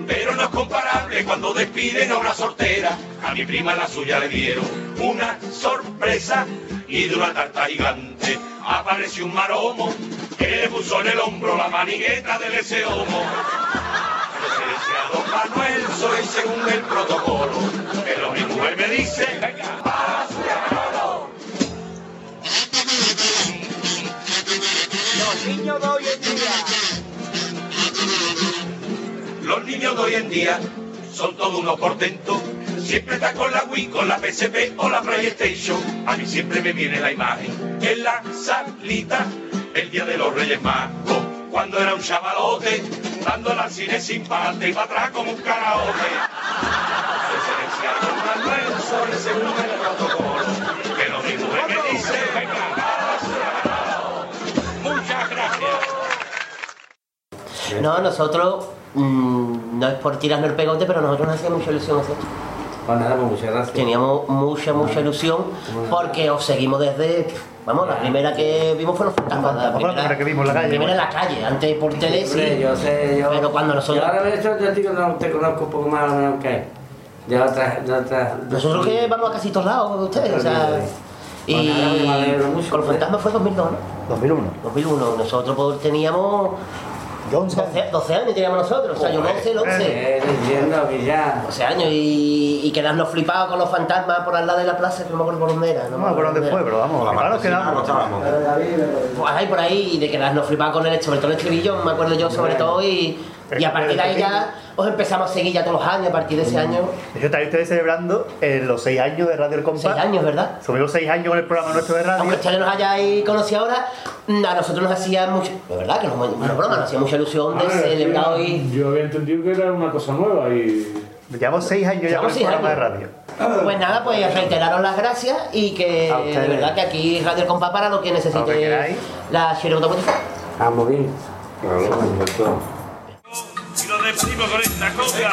pero no es comparable cuando despiden a una sortera. A mi prima la suya le dieron una sorpresa y de una tarta gigante apareció un maromo que le puso en el hombro la manigueta del ese homo. Don Manuel, soy según el protocolo, pero mi mujer me dice, venga, para su Manolo. Los niños de hoy en día. Los niños de hoy en día son todos unos portentos. Siempre están con la Wii, con la PSP o la PlayStation. A mí siempre me viene la imagen en la salita el día de los Reyes Magos. Cuando era un chavalote, dándole al cine sin parte y para atrás como un karaoke. Excelencia, No, nosotros, mm, no es por tirarnos el pegote, pero nosotros nos hacía mucha ilusión hacer esto. Pues nada, pues muchas gracias. Teníamos mucha, mucha ilusión porque os seguimos desde. Vamos, la primera que vimos fue los fantasmas. La primera, que vimos en la calle, primera en la calle, antes por tele, sí. Yo sé, yo. Pero cuando nosotros. Yo ahora de hecho, yo digo, no te conozco un poco más o menos que de otras. De otras Nosotros que vamos a casi todos lados con ustedes, o sea. Pues pues Y con los ¿eh? fantasmas fue 2002, ¿no? 2001. 2001. Nosotros teníamos. 12, 12 años teníamos nosotros, o sea, yo 11, el 11. Eh, entiendo que ya. 12 años y, y quedarnos flipados con los fantasmas por al lado de la plaza, que no me acuerdo por dónde era. No me acuerdo dónde fue, pero vamos, claro quedamos. Pues ahí por ahí, y de quedarnos flipados con el, sobre todo el estribillo, me acuerdo yo sobre todo, y, y a partir de ahí ya os empezamos a seguir ya todos los años, a partir de ese año. De hecho, estáis ustedes celebrando eh, los 6 años de Radio El Compás. 6 años, ¿verdad? Subimos 6 años con el programa nuestro de radio. Aunque ustedes nos hayáis conocido ahora, mm, a nosotros nos hacía mucho, de verdad que no, es broma, nos hacía mucha ilusión de Ah, que celebrar hoy. Yo había entendido que era una cosa nueva y. Llevamos 6 años ya con el seis programa de radio. Pues nada, pues reiteraros las gracias y que de verdad que aquí Radio El Compás para lo que Lo que necesite queráis. la chirigota Bonifa. Ah, muy bien. Despedimos con esta copia.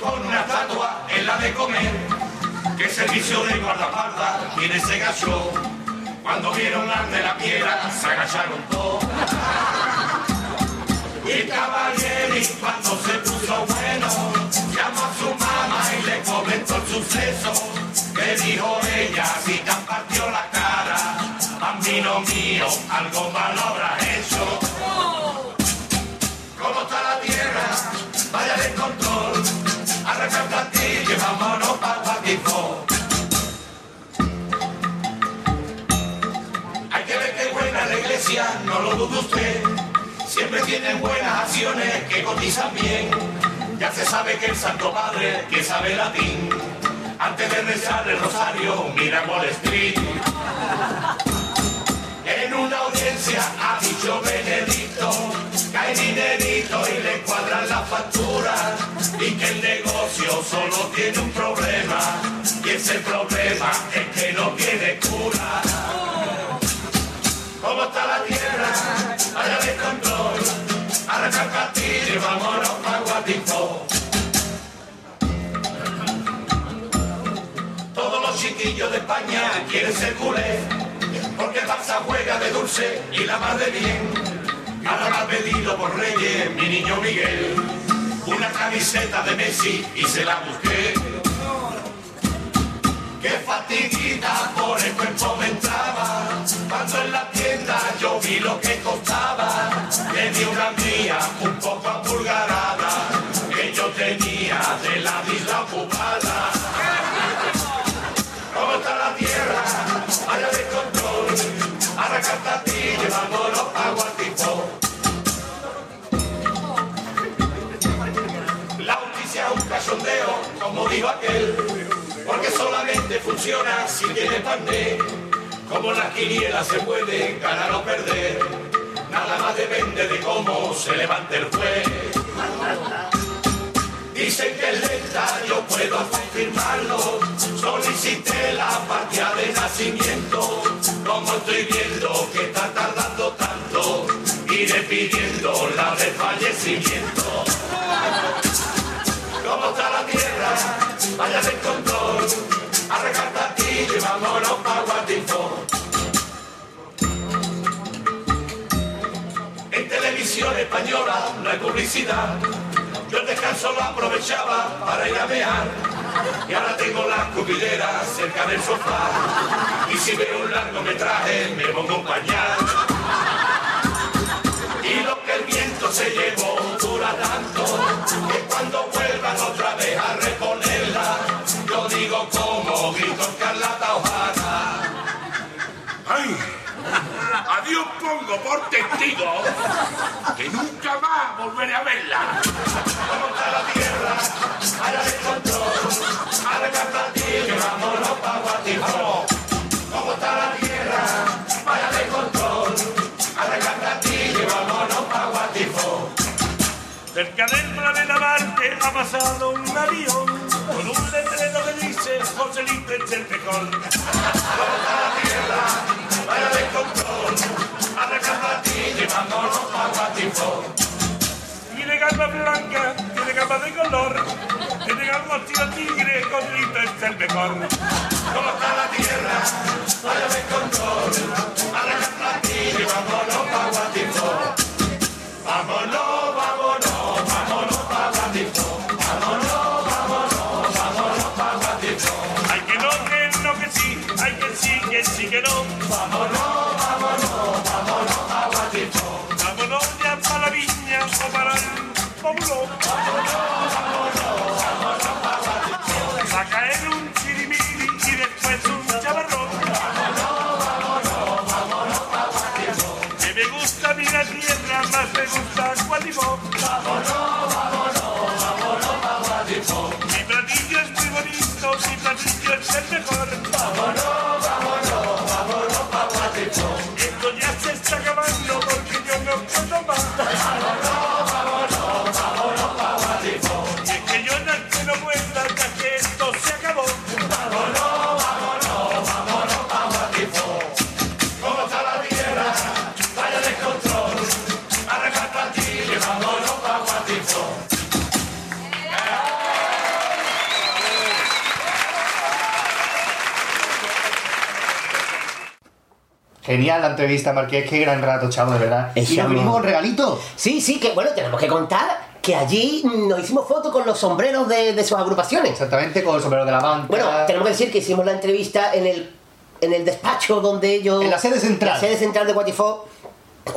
Con una estatua en la de comer. Que servicio de guardaparda tiene ese gacho. Cuando vieron arde la piedra se agacharon todos. Y el caballero cuando se puso bueno llamó a su mamá y le comentó el suceso. Que dijo ella si te han partido la cara, bambino mío, algo malo dude usted. Siempre tienen buenas acciones que cotizan bien. Ya se sabe que el Santo Padre, que sabe latín, antes de rezar el rosario, mira Wall Street. En una audiencia ha dicho Benedicto hay dinerito y le cuadran la factura y que el negocio solo tiene un problema y ese problema es que no tiene cura. ¿Cómo está la tierra? Y vámonos pa'. Todos los chiquillos de España quieren ser culés porque Barça juega de dulce y la más de bien. Ahora me ha pedido por Reyes mi niño Miguel una camiseta de Messi y se la busqué. Qué fatiguita por el cuerpo me entraba. Cuando en la tienda yo vi lo que costaba, di una mía un poco apulgarada que yo tenía de la isla ocupada. ¿Cómo está la tierra? Allá de control. A ti, llevámonos a Guatipó. La justicia un cachondeo, como dijo aquel, porque solamente funciona si tiene pané. Como las quinielas se puede ganar o perder, nada más depende de cómo se levante el juez. Dicen que es lenta, yo puedo confirmarlo. Solicité la partida de nacimiento. Como estoy viendo que está tardando tanto, iré pidiendo la de fallecimiento. ¿Cómo está la tierra? Vaya de control. Aquí y vámonos pa' Guatifó. Televisión española no hay publicidad. Yo el descanso lo aprovechaba para ir. Y ahora tengo la cubilera cerca del sofá. Y si veo un largometraje me pongo un pañal. Y lo que el viento se llevó dura tanto que cuando vuelvan otra vez a reponerla, pongo por testigo que nunca más volveré a verla. ¿Cómo está la tierra? Allá de control. Arrancate a ti que vámonos pa' Guatifó. ¿Cómo está la tierra? Vaya de control. Arrancate a ti que vámonos pa' Guatifó. Cerca del planeta Marte ha pasado un avión con un letrero que dice Joselito es el mejor. ¿Cómo está la tierra? Vaya de control. Arrancate a vámonos pa' Guatifó. Tiene gamba blanca, tiene gamba de color, tiene gamba estilo tigre, Joselito es el mejor. ¿Cómo está la tierra? Vaya de control. A que vámonos pa' Guatifó. Vámonos, vámonos, vámonos pa' Guatifó. Vámonos, vámonos, vámonos pa' Guatifó. Hay que no, que no, que sí, hay que sí, que sí, que no. Vámonos, el pómulo. A caer un chirimiri y después un chavarrón. Que me gusta mi más me gusta. Mi platillo es muy bonito, mi es el mejor. Esto ya se está acabando porque yo no puedo más. Genial la entrevista, Marqués, qué gran rato, chavo, de verdad. Y nos vinimos con regalitos. Sí, sí, que bueno, tenemos que contar que allí nos hicimos fotos con los sombreros de, de sus agrupaciones. Exactamente, con el sombrero de la banca. Bueno, tenemos que decir que hicimos la entrevista en el, en el despacho donde ellos... En la sede central. La sede central de Guatifó,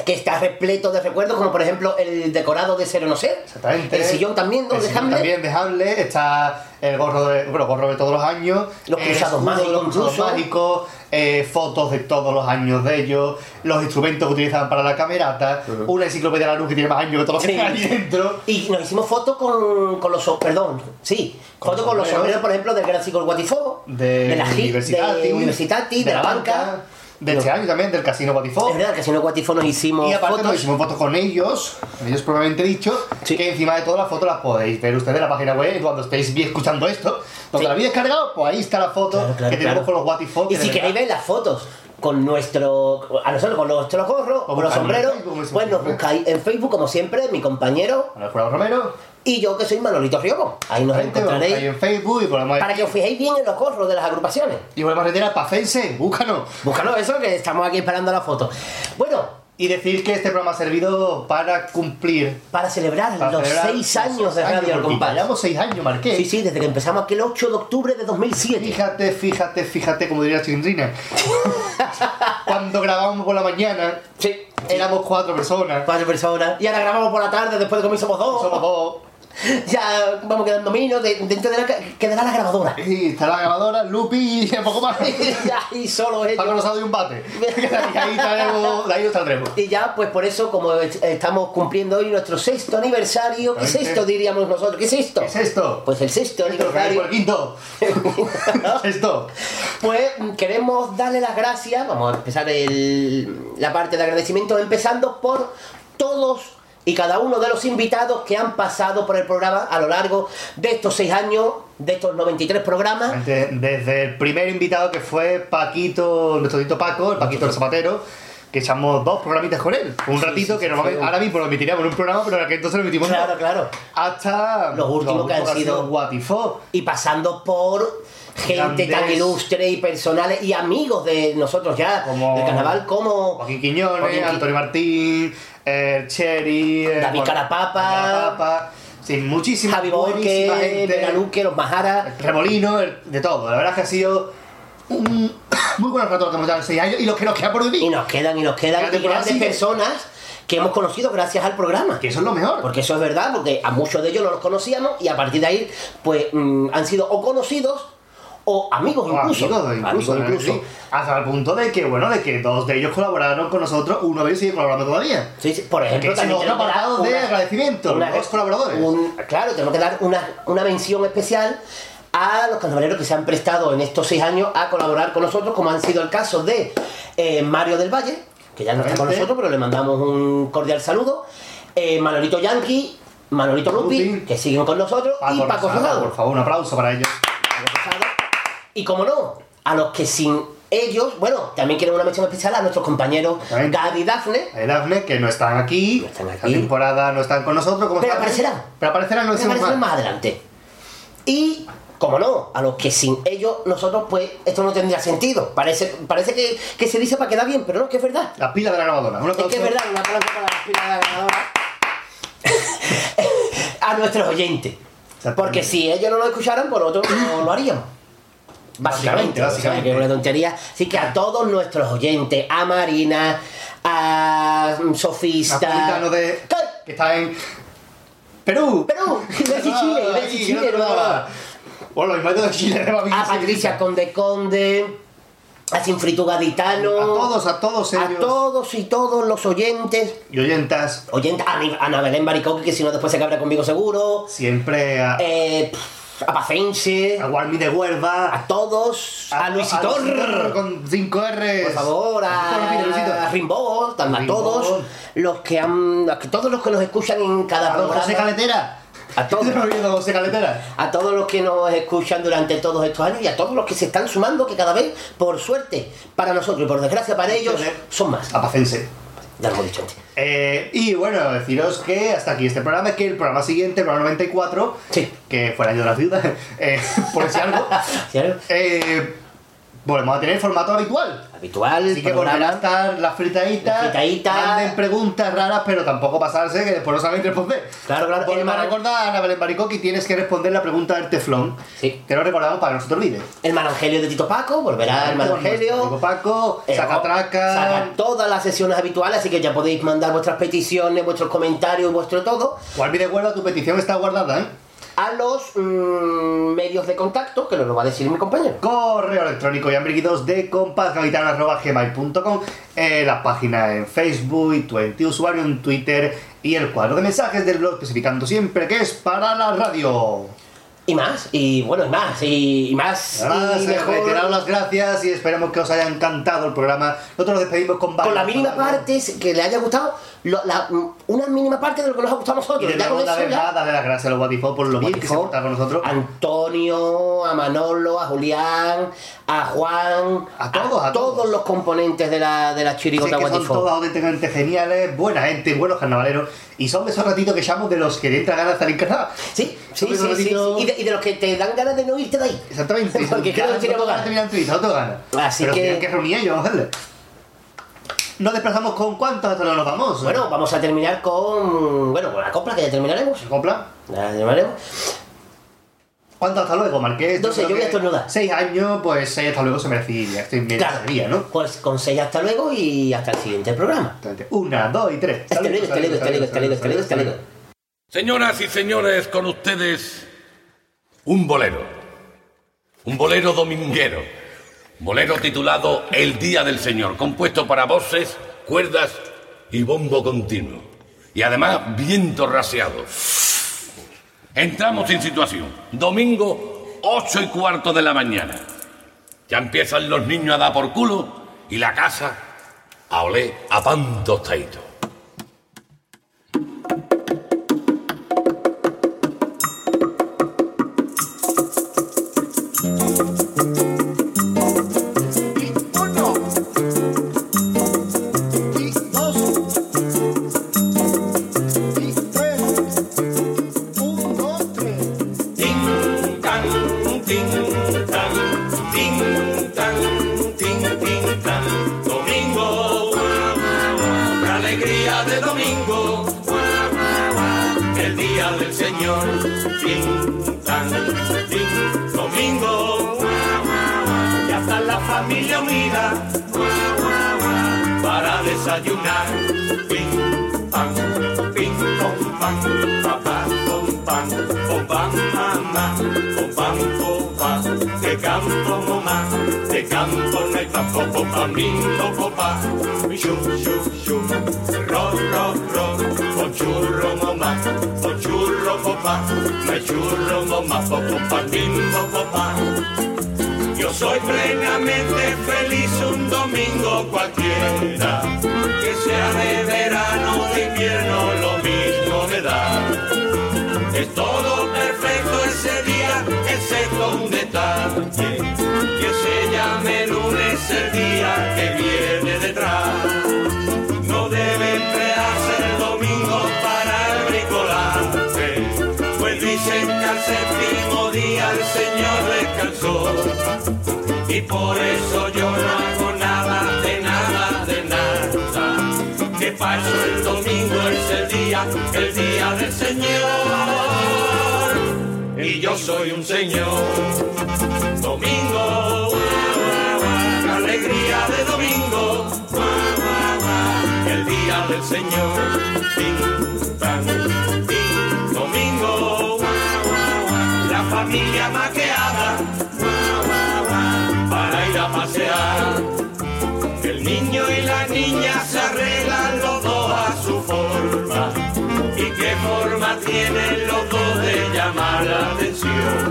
que está repleto de recuerdos, como por ejemplo el decorado de Ser o No Ser. Exactamente. El sillón también, El donde sillón Hamlet. también de Hamlet, está el gorro de, bueno, gorro de todos los años, Los el cruzados de mágicos los cruzados incluso. mágicos, eh, fotos de todos los años de ellos, los instrumentos que utilizaban para la camerata, una enciclopedia de la luz que tiene más años que todo lo que Sí. hay dentro. Y nos hicimos fotos con, con los... Perdón, sí. Fotos con los sombreros. por ejemplo, del Gran Ciclo Guatifó. de, la Universitati, de Universitati, de, la banca. De este año también, del Casino Botifó. Es verdad, el Casino Guatifó nos hicimos Y aparte fotos. nos hicimos fotos con ellos, con ellos probablemente dicho, que encima de todas las fotos las podéis ver ustedes en la página web cuando estéis bien escuchando esto. Cuando la habéis descargado, pues ahí está la foto Claro, claro, que tenemos claro. con los Watifo. Y si queréis ver las fotos con nuestro. a nosotros con nuestros gorros, con los sombreros, Facebook, pues nos buscáis en Facebook, como siempre, mi compañero. Romero. Y yo que soy Manolito Riobo. Ahí nos ahí encontraréis. en Facebook y ponemos Para que os fijéis bien en los gorros de las agrupaciones. Y volvemos a retirar Pafense, búscanos. Búscanos eso, que estamos aquí esperando la foto. Bueno, Y decir que este programa ha servido para cumplir. Para celebrar Para los celebrar seis años de Radio Compás. Llevamos seis años, Marqués. Sí, sí, desde que empezamos aquel 8 de octubre de 2007. Fíjate, fíjate, fíjate, como diría Chindrina. <laughs> Cuando grabábamos por la mañana, Sí. éramos cuatro personas. Cuatro personas. Y ahora grabamos por la tarde, después de comer somos dos. Somos dos. <laughs> Ya vamos quedando menos, de- dentro de la quedará la grabadora. Y está la grabadora, Lupi y un poco más. <laughs> ya, y solo ellos. Paco Rosado y un bate. <laughs> y ahí, estaremos, ahí nos. Y ya, pues por eso, como est- estamos cumpliendo hoy nuestro sexto aniversario, ¿qué es esto, diríamos nosotros? ¿Qué es esto? ¿Qué es esto? Pues el sexto aniversario. el quinto. Esto. Pues queremos darle las gracias, vamos a empezar el- la parte de agradecimiento, empezando por todos y cada uno de los invitados que han pasado por el programa a lo largo de estos seis años, de estos 93 programas. Desde, desde el primer invitado que fue Paquito, nuestro tito Paco, el Paquito el Zapatero, que echamos dos programitas con él. Un Sí, ratito sí, que sí, normalmente ahora mismo lo emitiríamos en un programa, pero en aquel entonces lo emitimos en Claro, dos. claro. Hasta Los últimos que han sido- What If Oh. Y pasando por gente tan ilustre y personales y amigos de nosotros ya, Como- del carnaval, como Joaquín Quiñones, Joaquín Antonio Martín, el Cherry, el- David Carapapa, sí, muchísima, Javi Borque, gente, Veraluque, los Majara. Remolino, el- de todo. La verdad es que ha sido un <coughs> muy buen rato lo que hemos dado en seis años y los que nos quedan por Y vivir. nos quedan y nos quedan y grandes personas que hemos conocido gracias al programa. Que eso es lo mejor. Porque eso es verdad, porque a muchos de ellos no los conocíamos y a partir de ahí, pues mm, han sido o conocidos o amigos O incluso. amigos, incluso, Amigos incluso. sí. Hasta el punto de que, bueno, de que dos de ellos colaboraron con nosotros, uno de ellos sigue colaborando todavía. Sí, sí, Por ejemplo, Que también tenemos que dar apartado de agradecimiento, una- dos colaboradores. un- claro, tenemos que dar una, una mención especial a los carnavaleros que se han prestado en estos seis años a colaborar con nosotros, como han sido el caso de eh, Mario del Valle, que ya no está con nosotros, pero le mandamos un cordial saludo, eh, Manolito Yankee, Manolito Lupi, que siguen con nosotros, y Paco Rosado. Por favor, un aplauso para ellos. Y como no, a los que sin ellos, bueno, también quiero una mención especial a nuestros compañeros. Gadi y Dafne, Dafne, que no están aquí, No están esta aquí. temporada no están con nosotros. como Pero aparecerán. Pero aparecerán, no aparecerán más. más adelante. Y, como no, a los que sin ellos nosotros, pues, esto no tendría sentido. Parece, parece que, que se dice para quedar bien, pero no, que es verdad. Las pilas de la grabadora. Un Es que es verdad, un aplauso para las pilas de la grabadora. <laughs> a nuestros oyentes. Porque si ellos no lo escucharan, pues nosotros no lo haríamos. Básicamente, Básicamente, o sea, básicamente. que es una tontería. Así que a todos nuestros oyentes, a Marina, a Sofista. Que está en. Perú. Perú, iba a decir Chile, iba a decir Ay, Chile, no los de Chile <laughs> de a Patricia Conde Conde, a Sinfritu Gaditano, A todos, a todos a ellos. todos y todos los oyentes, Y oyentas. oyentes, a, a Ana Belén Baricoque, que si no después se cabra conmigo seguro, Siempre a. eh, pff, a Pacense, a Guarmi de Huelva. a todos, a, Luisitor, Luisitor Con 5 R. por favor, a, a Rimbaud, a todos los que han, a todos los que nos escuchan en cada A don José programa, Caletera. a <laughs> todos. A todos los que nos escuchan durante todos estos años y a todos los que se están sumando, que cada vez, por suerte para nosotros y por desgracia para ellos, son más. Apacense. Ya dicho. Eh, y bueno, deciros que hasta aquí este programa, que el programa siguiente, el programa 94, Sí. que fue el año de las viudas, <laughs> eh, por si algo, <laughs> ¿Sí, algo? eh, volvemos a tener el formato habitual. Habitual, Así que volverá a estar las fritaditas, Las fritaditas. manden preguntas raras, pero tampoco pasarse que después no saben responder. Claro, claro. Volvemos El a man- recordar, Ana Belén Baricoqui, tienes que responder la pregunta del teflón, Sí. que lo recordamos para que no se te olvide. El Marangelio de Tito Paco, volverá el Marangelio. Paco, Eh, Sacatraca, Saca todas las sesiones habituales, así que ya podéis mandar vuestras peticiones, vuestros comentarios, vuestro todo, de Huelva, tu petición está guardada, ¿eh? A los mm, medios de contacto, que nos lo va a decir mi compañero. Correo electrónico y ambriguitos de compasgavitano.gmail.com eh, La página en Facebook, Twenty usuario en Twitter y el cuadro de mensajes del blog especificando siempre que es para la radio. Y más, y bueno, y más, y, y más. Y mejor. retiraron las gracias y esperemos que os haya encantado el programa. Nosotros nos despedimos con con la mínima parte que le haya gustado, lo- la- una mínima parte de lo que nos ha gustado a Y nosotros. de Ya con eso ya- darle las gracias a los Guatifó por lo bien que se portaron con nosotros. Antonio, a Manolo, a Julián, a Juan, A todos, a todos. los componentes de la, de la Sí, chirigota que son todos auténticamente geniales, buena gente, buenos carnavaleros. Y son de esos ratitos que echamos de los que te entra ganas de salir carnaval. Sí, sí, sí, sí, sí. Y, de, y de los que te dan ganas de no irte de ahí. Exactamente. <laughs> Porque creo que tenemos ganas. Así Pero que- tienen que reunir ellos, vamos a hacerle. Nos desplazamos con cuántos hasta dónde nos vamos. Bueno, vamos a terminar con. Bueno, con la copla, que ya terminaremos. ¿Copla? Ya terminaremos. ¿Cuánto hasta luego, Marqués? No sé, yo voy a estornudar. Seis años, pues seis hasta luego se merecería. Estoy bien Claro. merecería, ¿no? Pues con seis hasta luego y hasta el siguiente programa. Una, dos y tres. Este luego, este luego, este luego, este luego, este luego, este luego. Señoras y señores, con ustedes un bolero. Un bolero dominguero. Bolero titulado El Día del Señor, compuesto para voces, cuerdas y bombo continuo. Y además viento raseado. Entramos en situación. Domingo, ocho y cuarto de la mañana. Ya empiezan los niños a dar por culo y la casa a oler a pan. De campo hay campo, pom, pam, lindo, papá, shum, shum, shum, ro, ro, ro, con churro, mamá, con churro, no hay churro, mamá, pom, pam, lindo, papá. Yo soy plenamente feliz un domingo cualquiera, que sea de verano o de invierno, lo Y por eso yo no hago nada de nada de nada. Que paso el domingo es el día, el día del Señor. Y yo soy un Señor. Domingo, guau, guau, qué alegría de domingo. El día del Señor. Tin, tan, tin, Domingo, familia maqueada para ir a pasear. El niño y la niña se arreglan los dos a su forma. ¿Y qué forma tienen los dos de llamar la atención?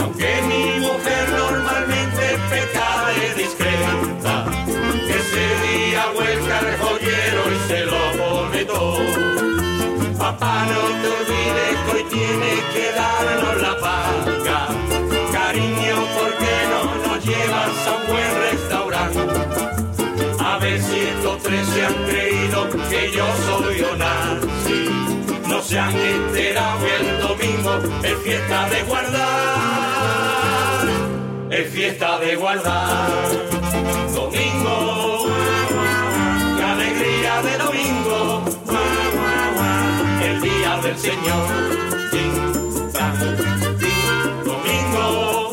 Aunque mi mujer normalmente peca de discreta, ese día vuelca el joyero y se lo pone todo. Papá, no te olvides que hoy tienes que darnos la paga. Cariño, ¿por qué no nos llevas a un buen restaurante? A ver si estos tres se han creído que yo soy Onasi. No se han enterado que el domingo es fiesta de guardar. Es fiesta de guardar. Domingo, del Señor. Tan, tin. Domingo,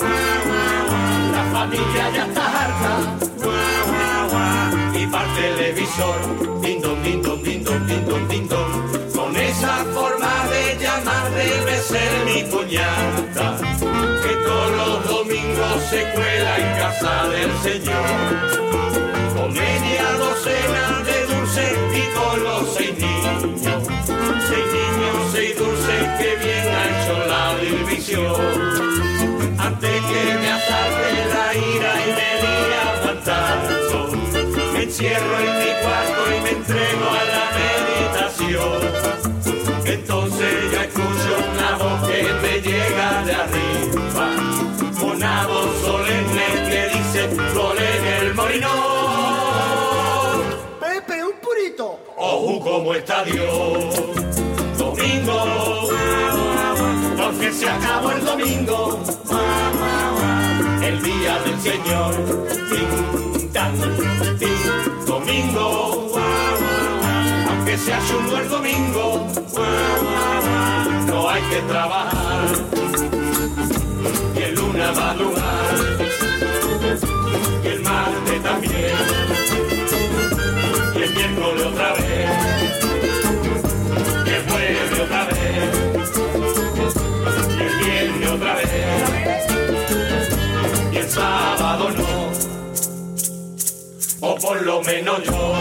la familia ya está harta. Y para el televisor, din don, din don, din don, din don, din. Con esa forma de llamar debe ser mi cuñada, que todos los domingos se cuela en casa del Señor. Con media docena de dulces y con los seis niños, seis niños, que bien ha hecho la división. Antes que me asalte la ira y me diga aguantazo, me encierro en mi cuarto y me entrego a la meditación. Entonces yo escucho una voz que me llega de arriba, una voz solemne que dice, gole en el molinón. Pepe, un purito. Ojo, cómo está Dios. Domingo, porque se acabó el domingo. El día del Señor. Tan. Domingo, aunque sea chulo el domingo, no hay que trabajar. Y el lunes madrugar, y el martes también, y el miércoles otra vez, o por lo menos yo.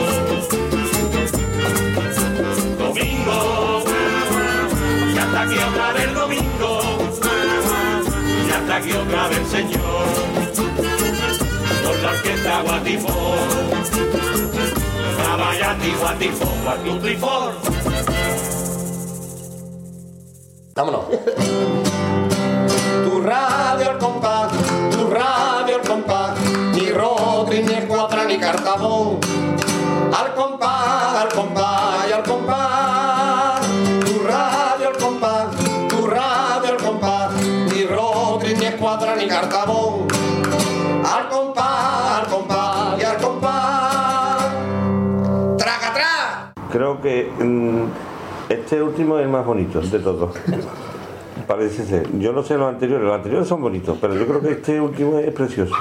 Domingo, y hasta aquí otra vez domingo, y hasta aquí otra vez señor, con la orquesta Guatifo, Cabayati, Guatifo, Guatutrifor. Vámonos. Tu radio al compás, Ni Escuadra, ni Cartabón. Al compás, al compás y al compás. Tu radio al compás, tu radio al compás, ni Rodri, ni Escuadra, ni Cartabón. Al compás, al compás y al compás. ¡Traca, traca! Creo que mm, este último es el más bonito de todos. Parece ser. Yo no sé los anteriores, los anteriores son bonitos, pero yo creo que este último es precioso.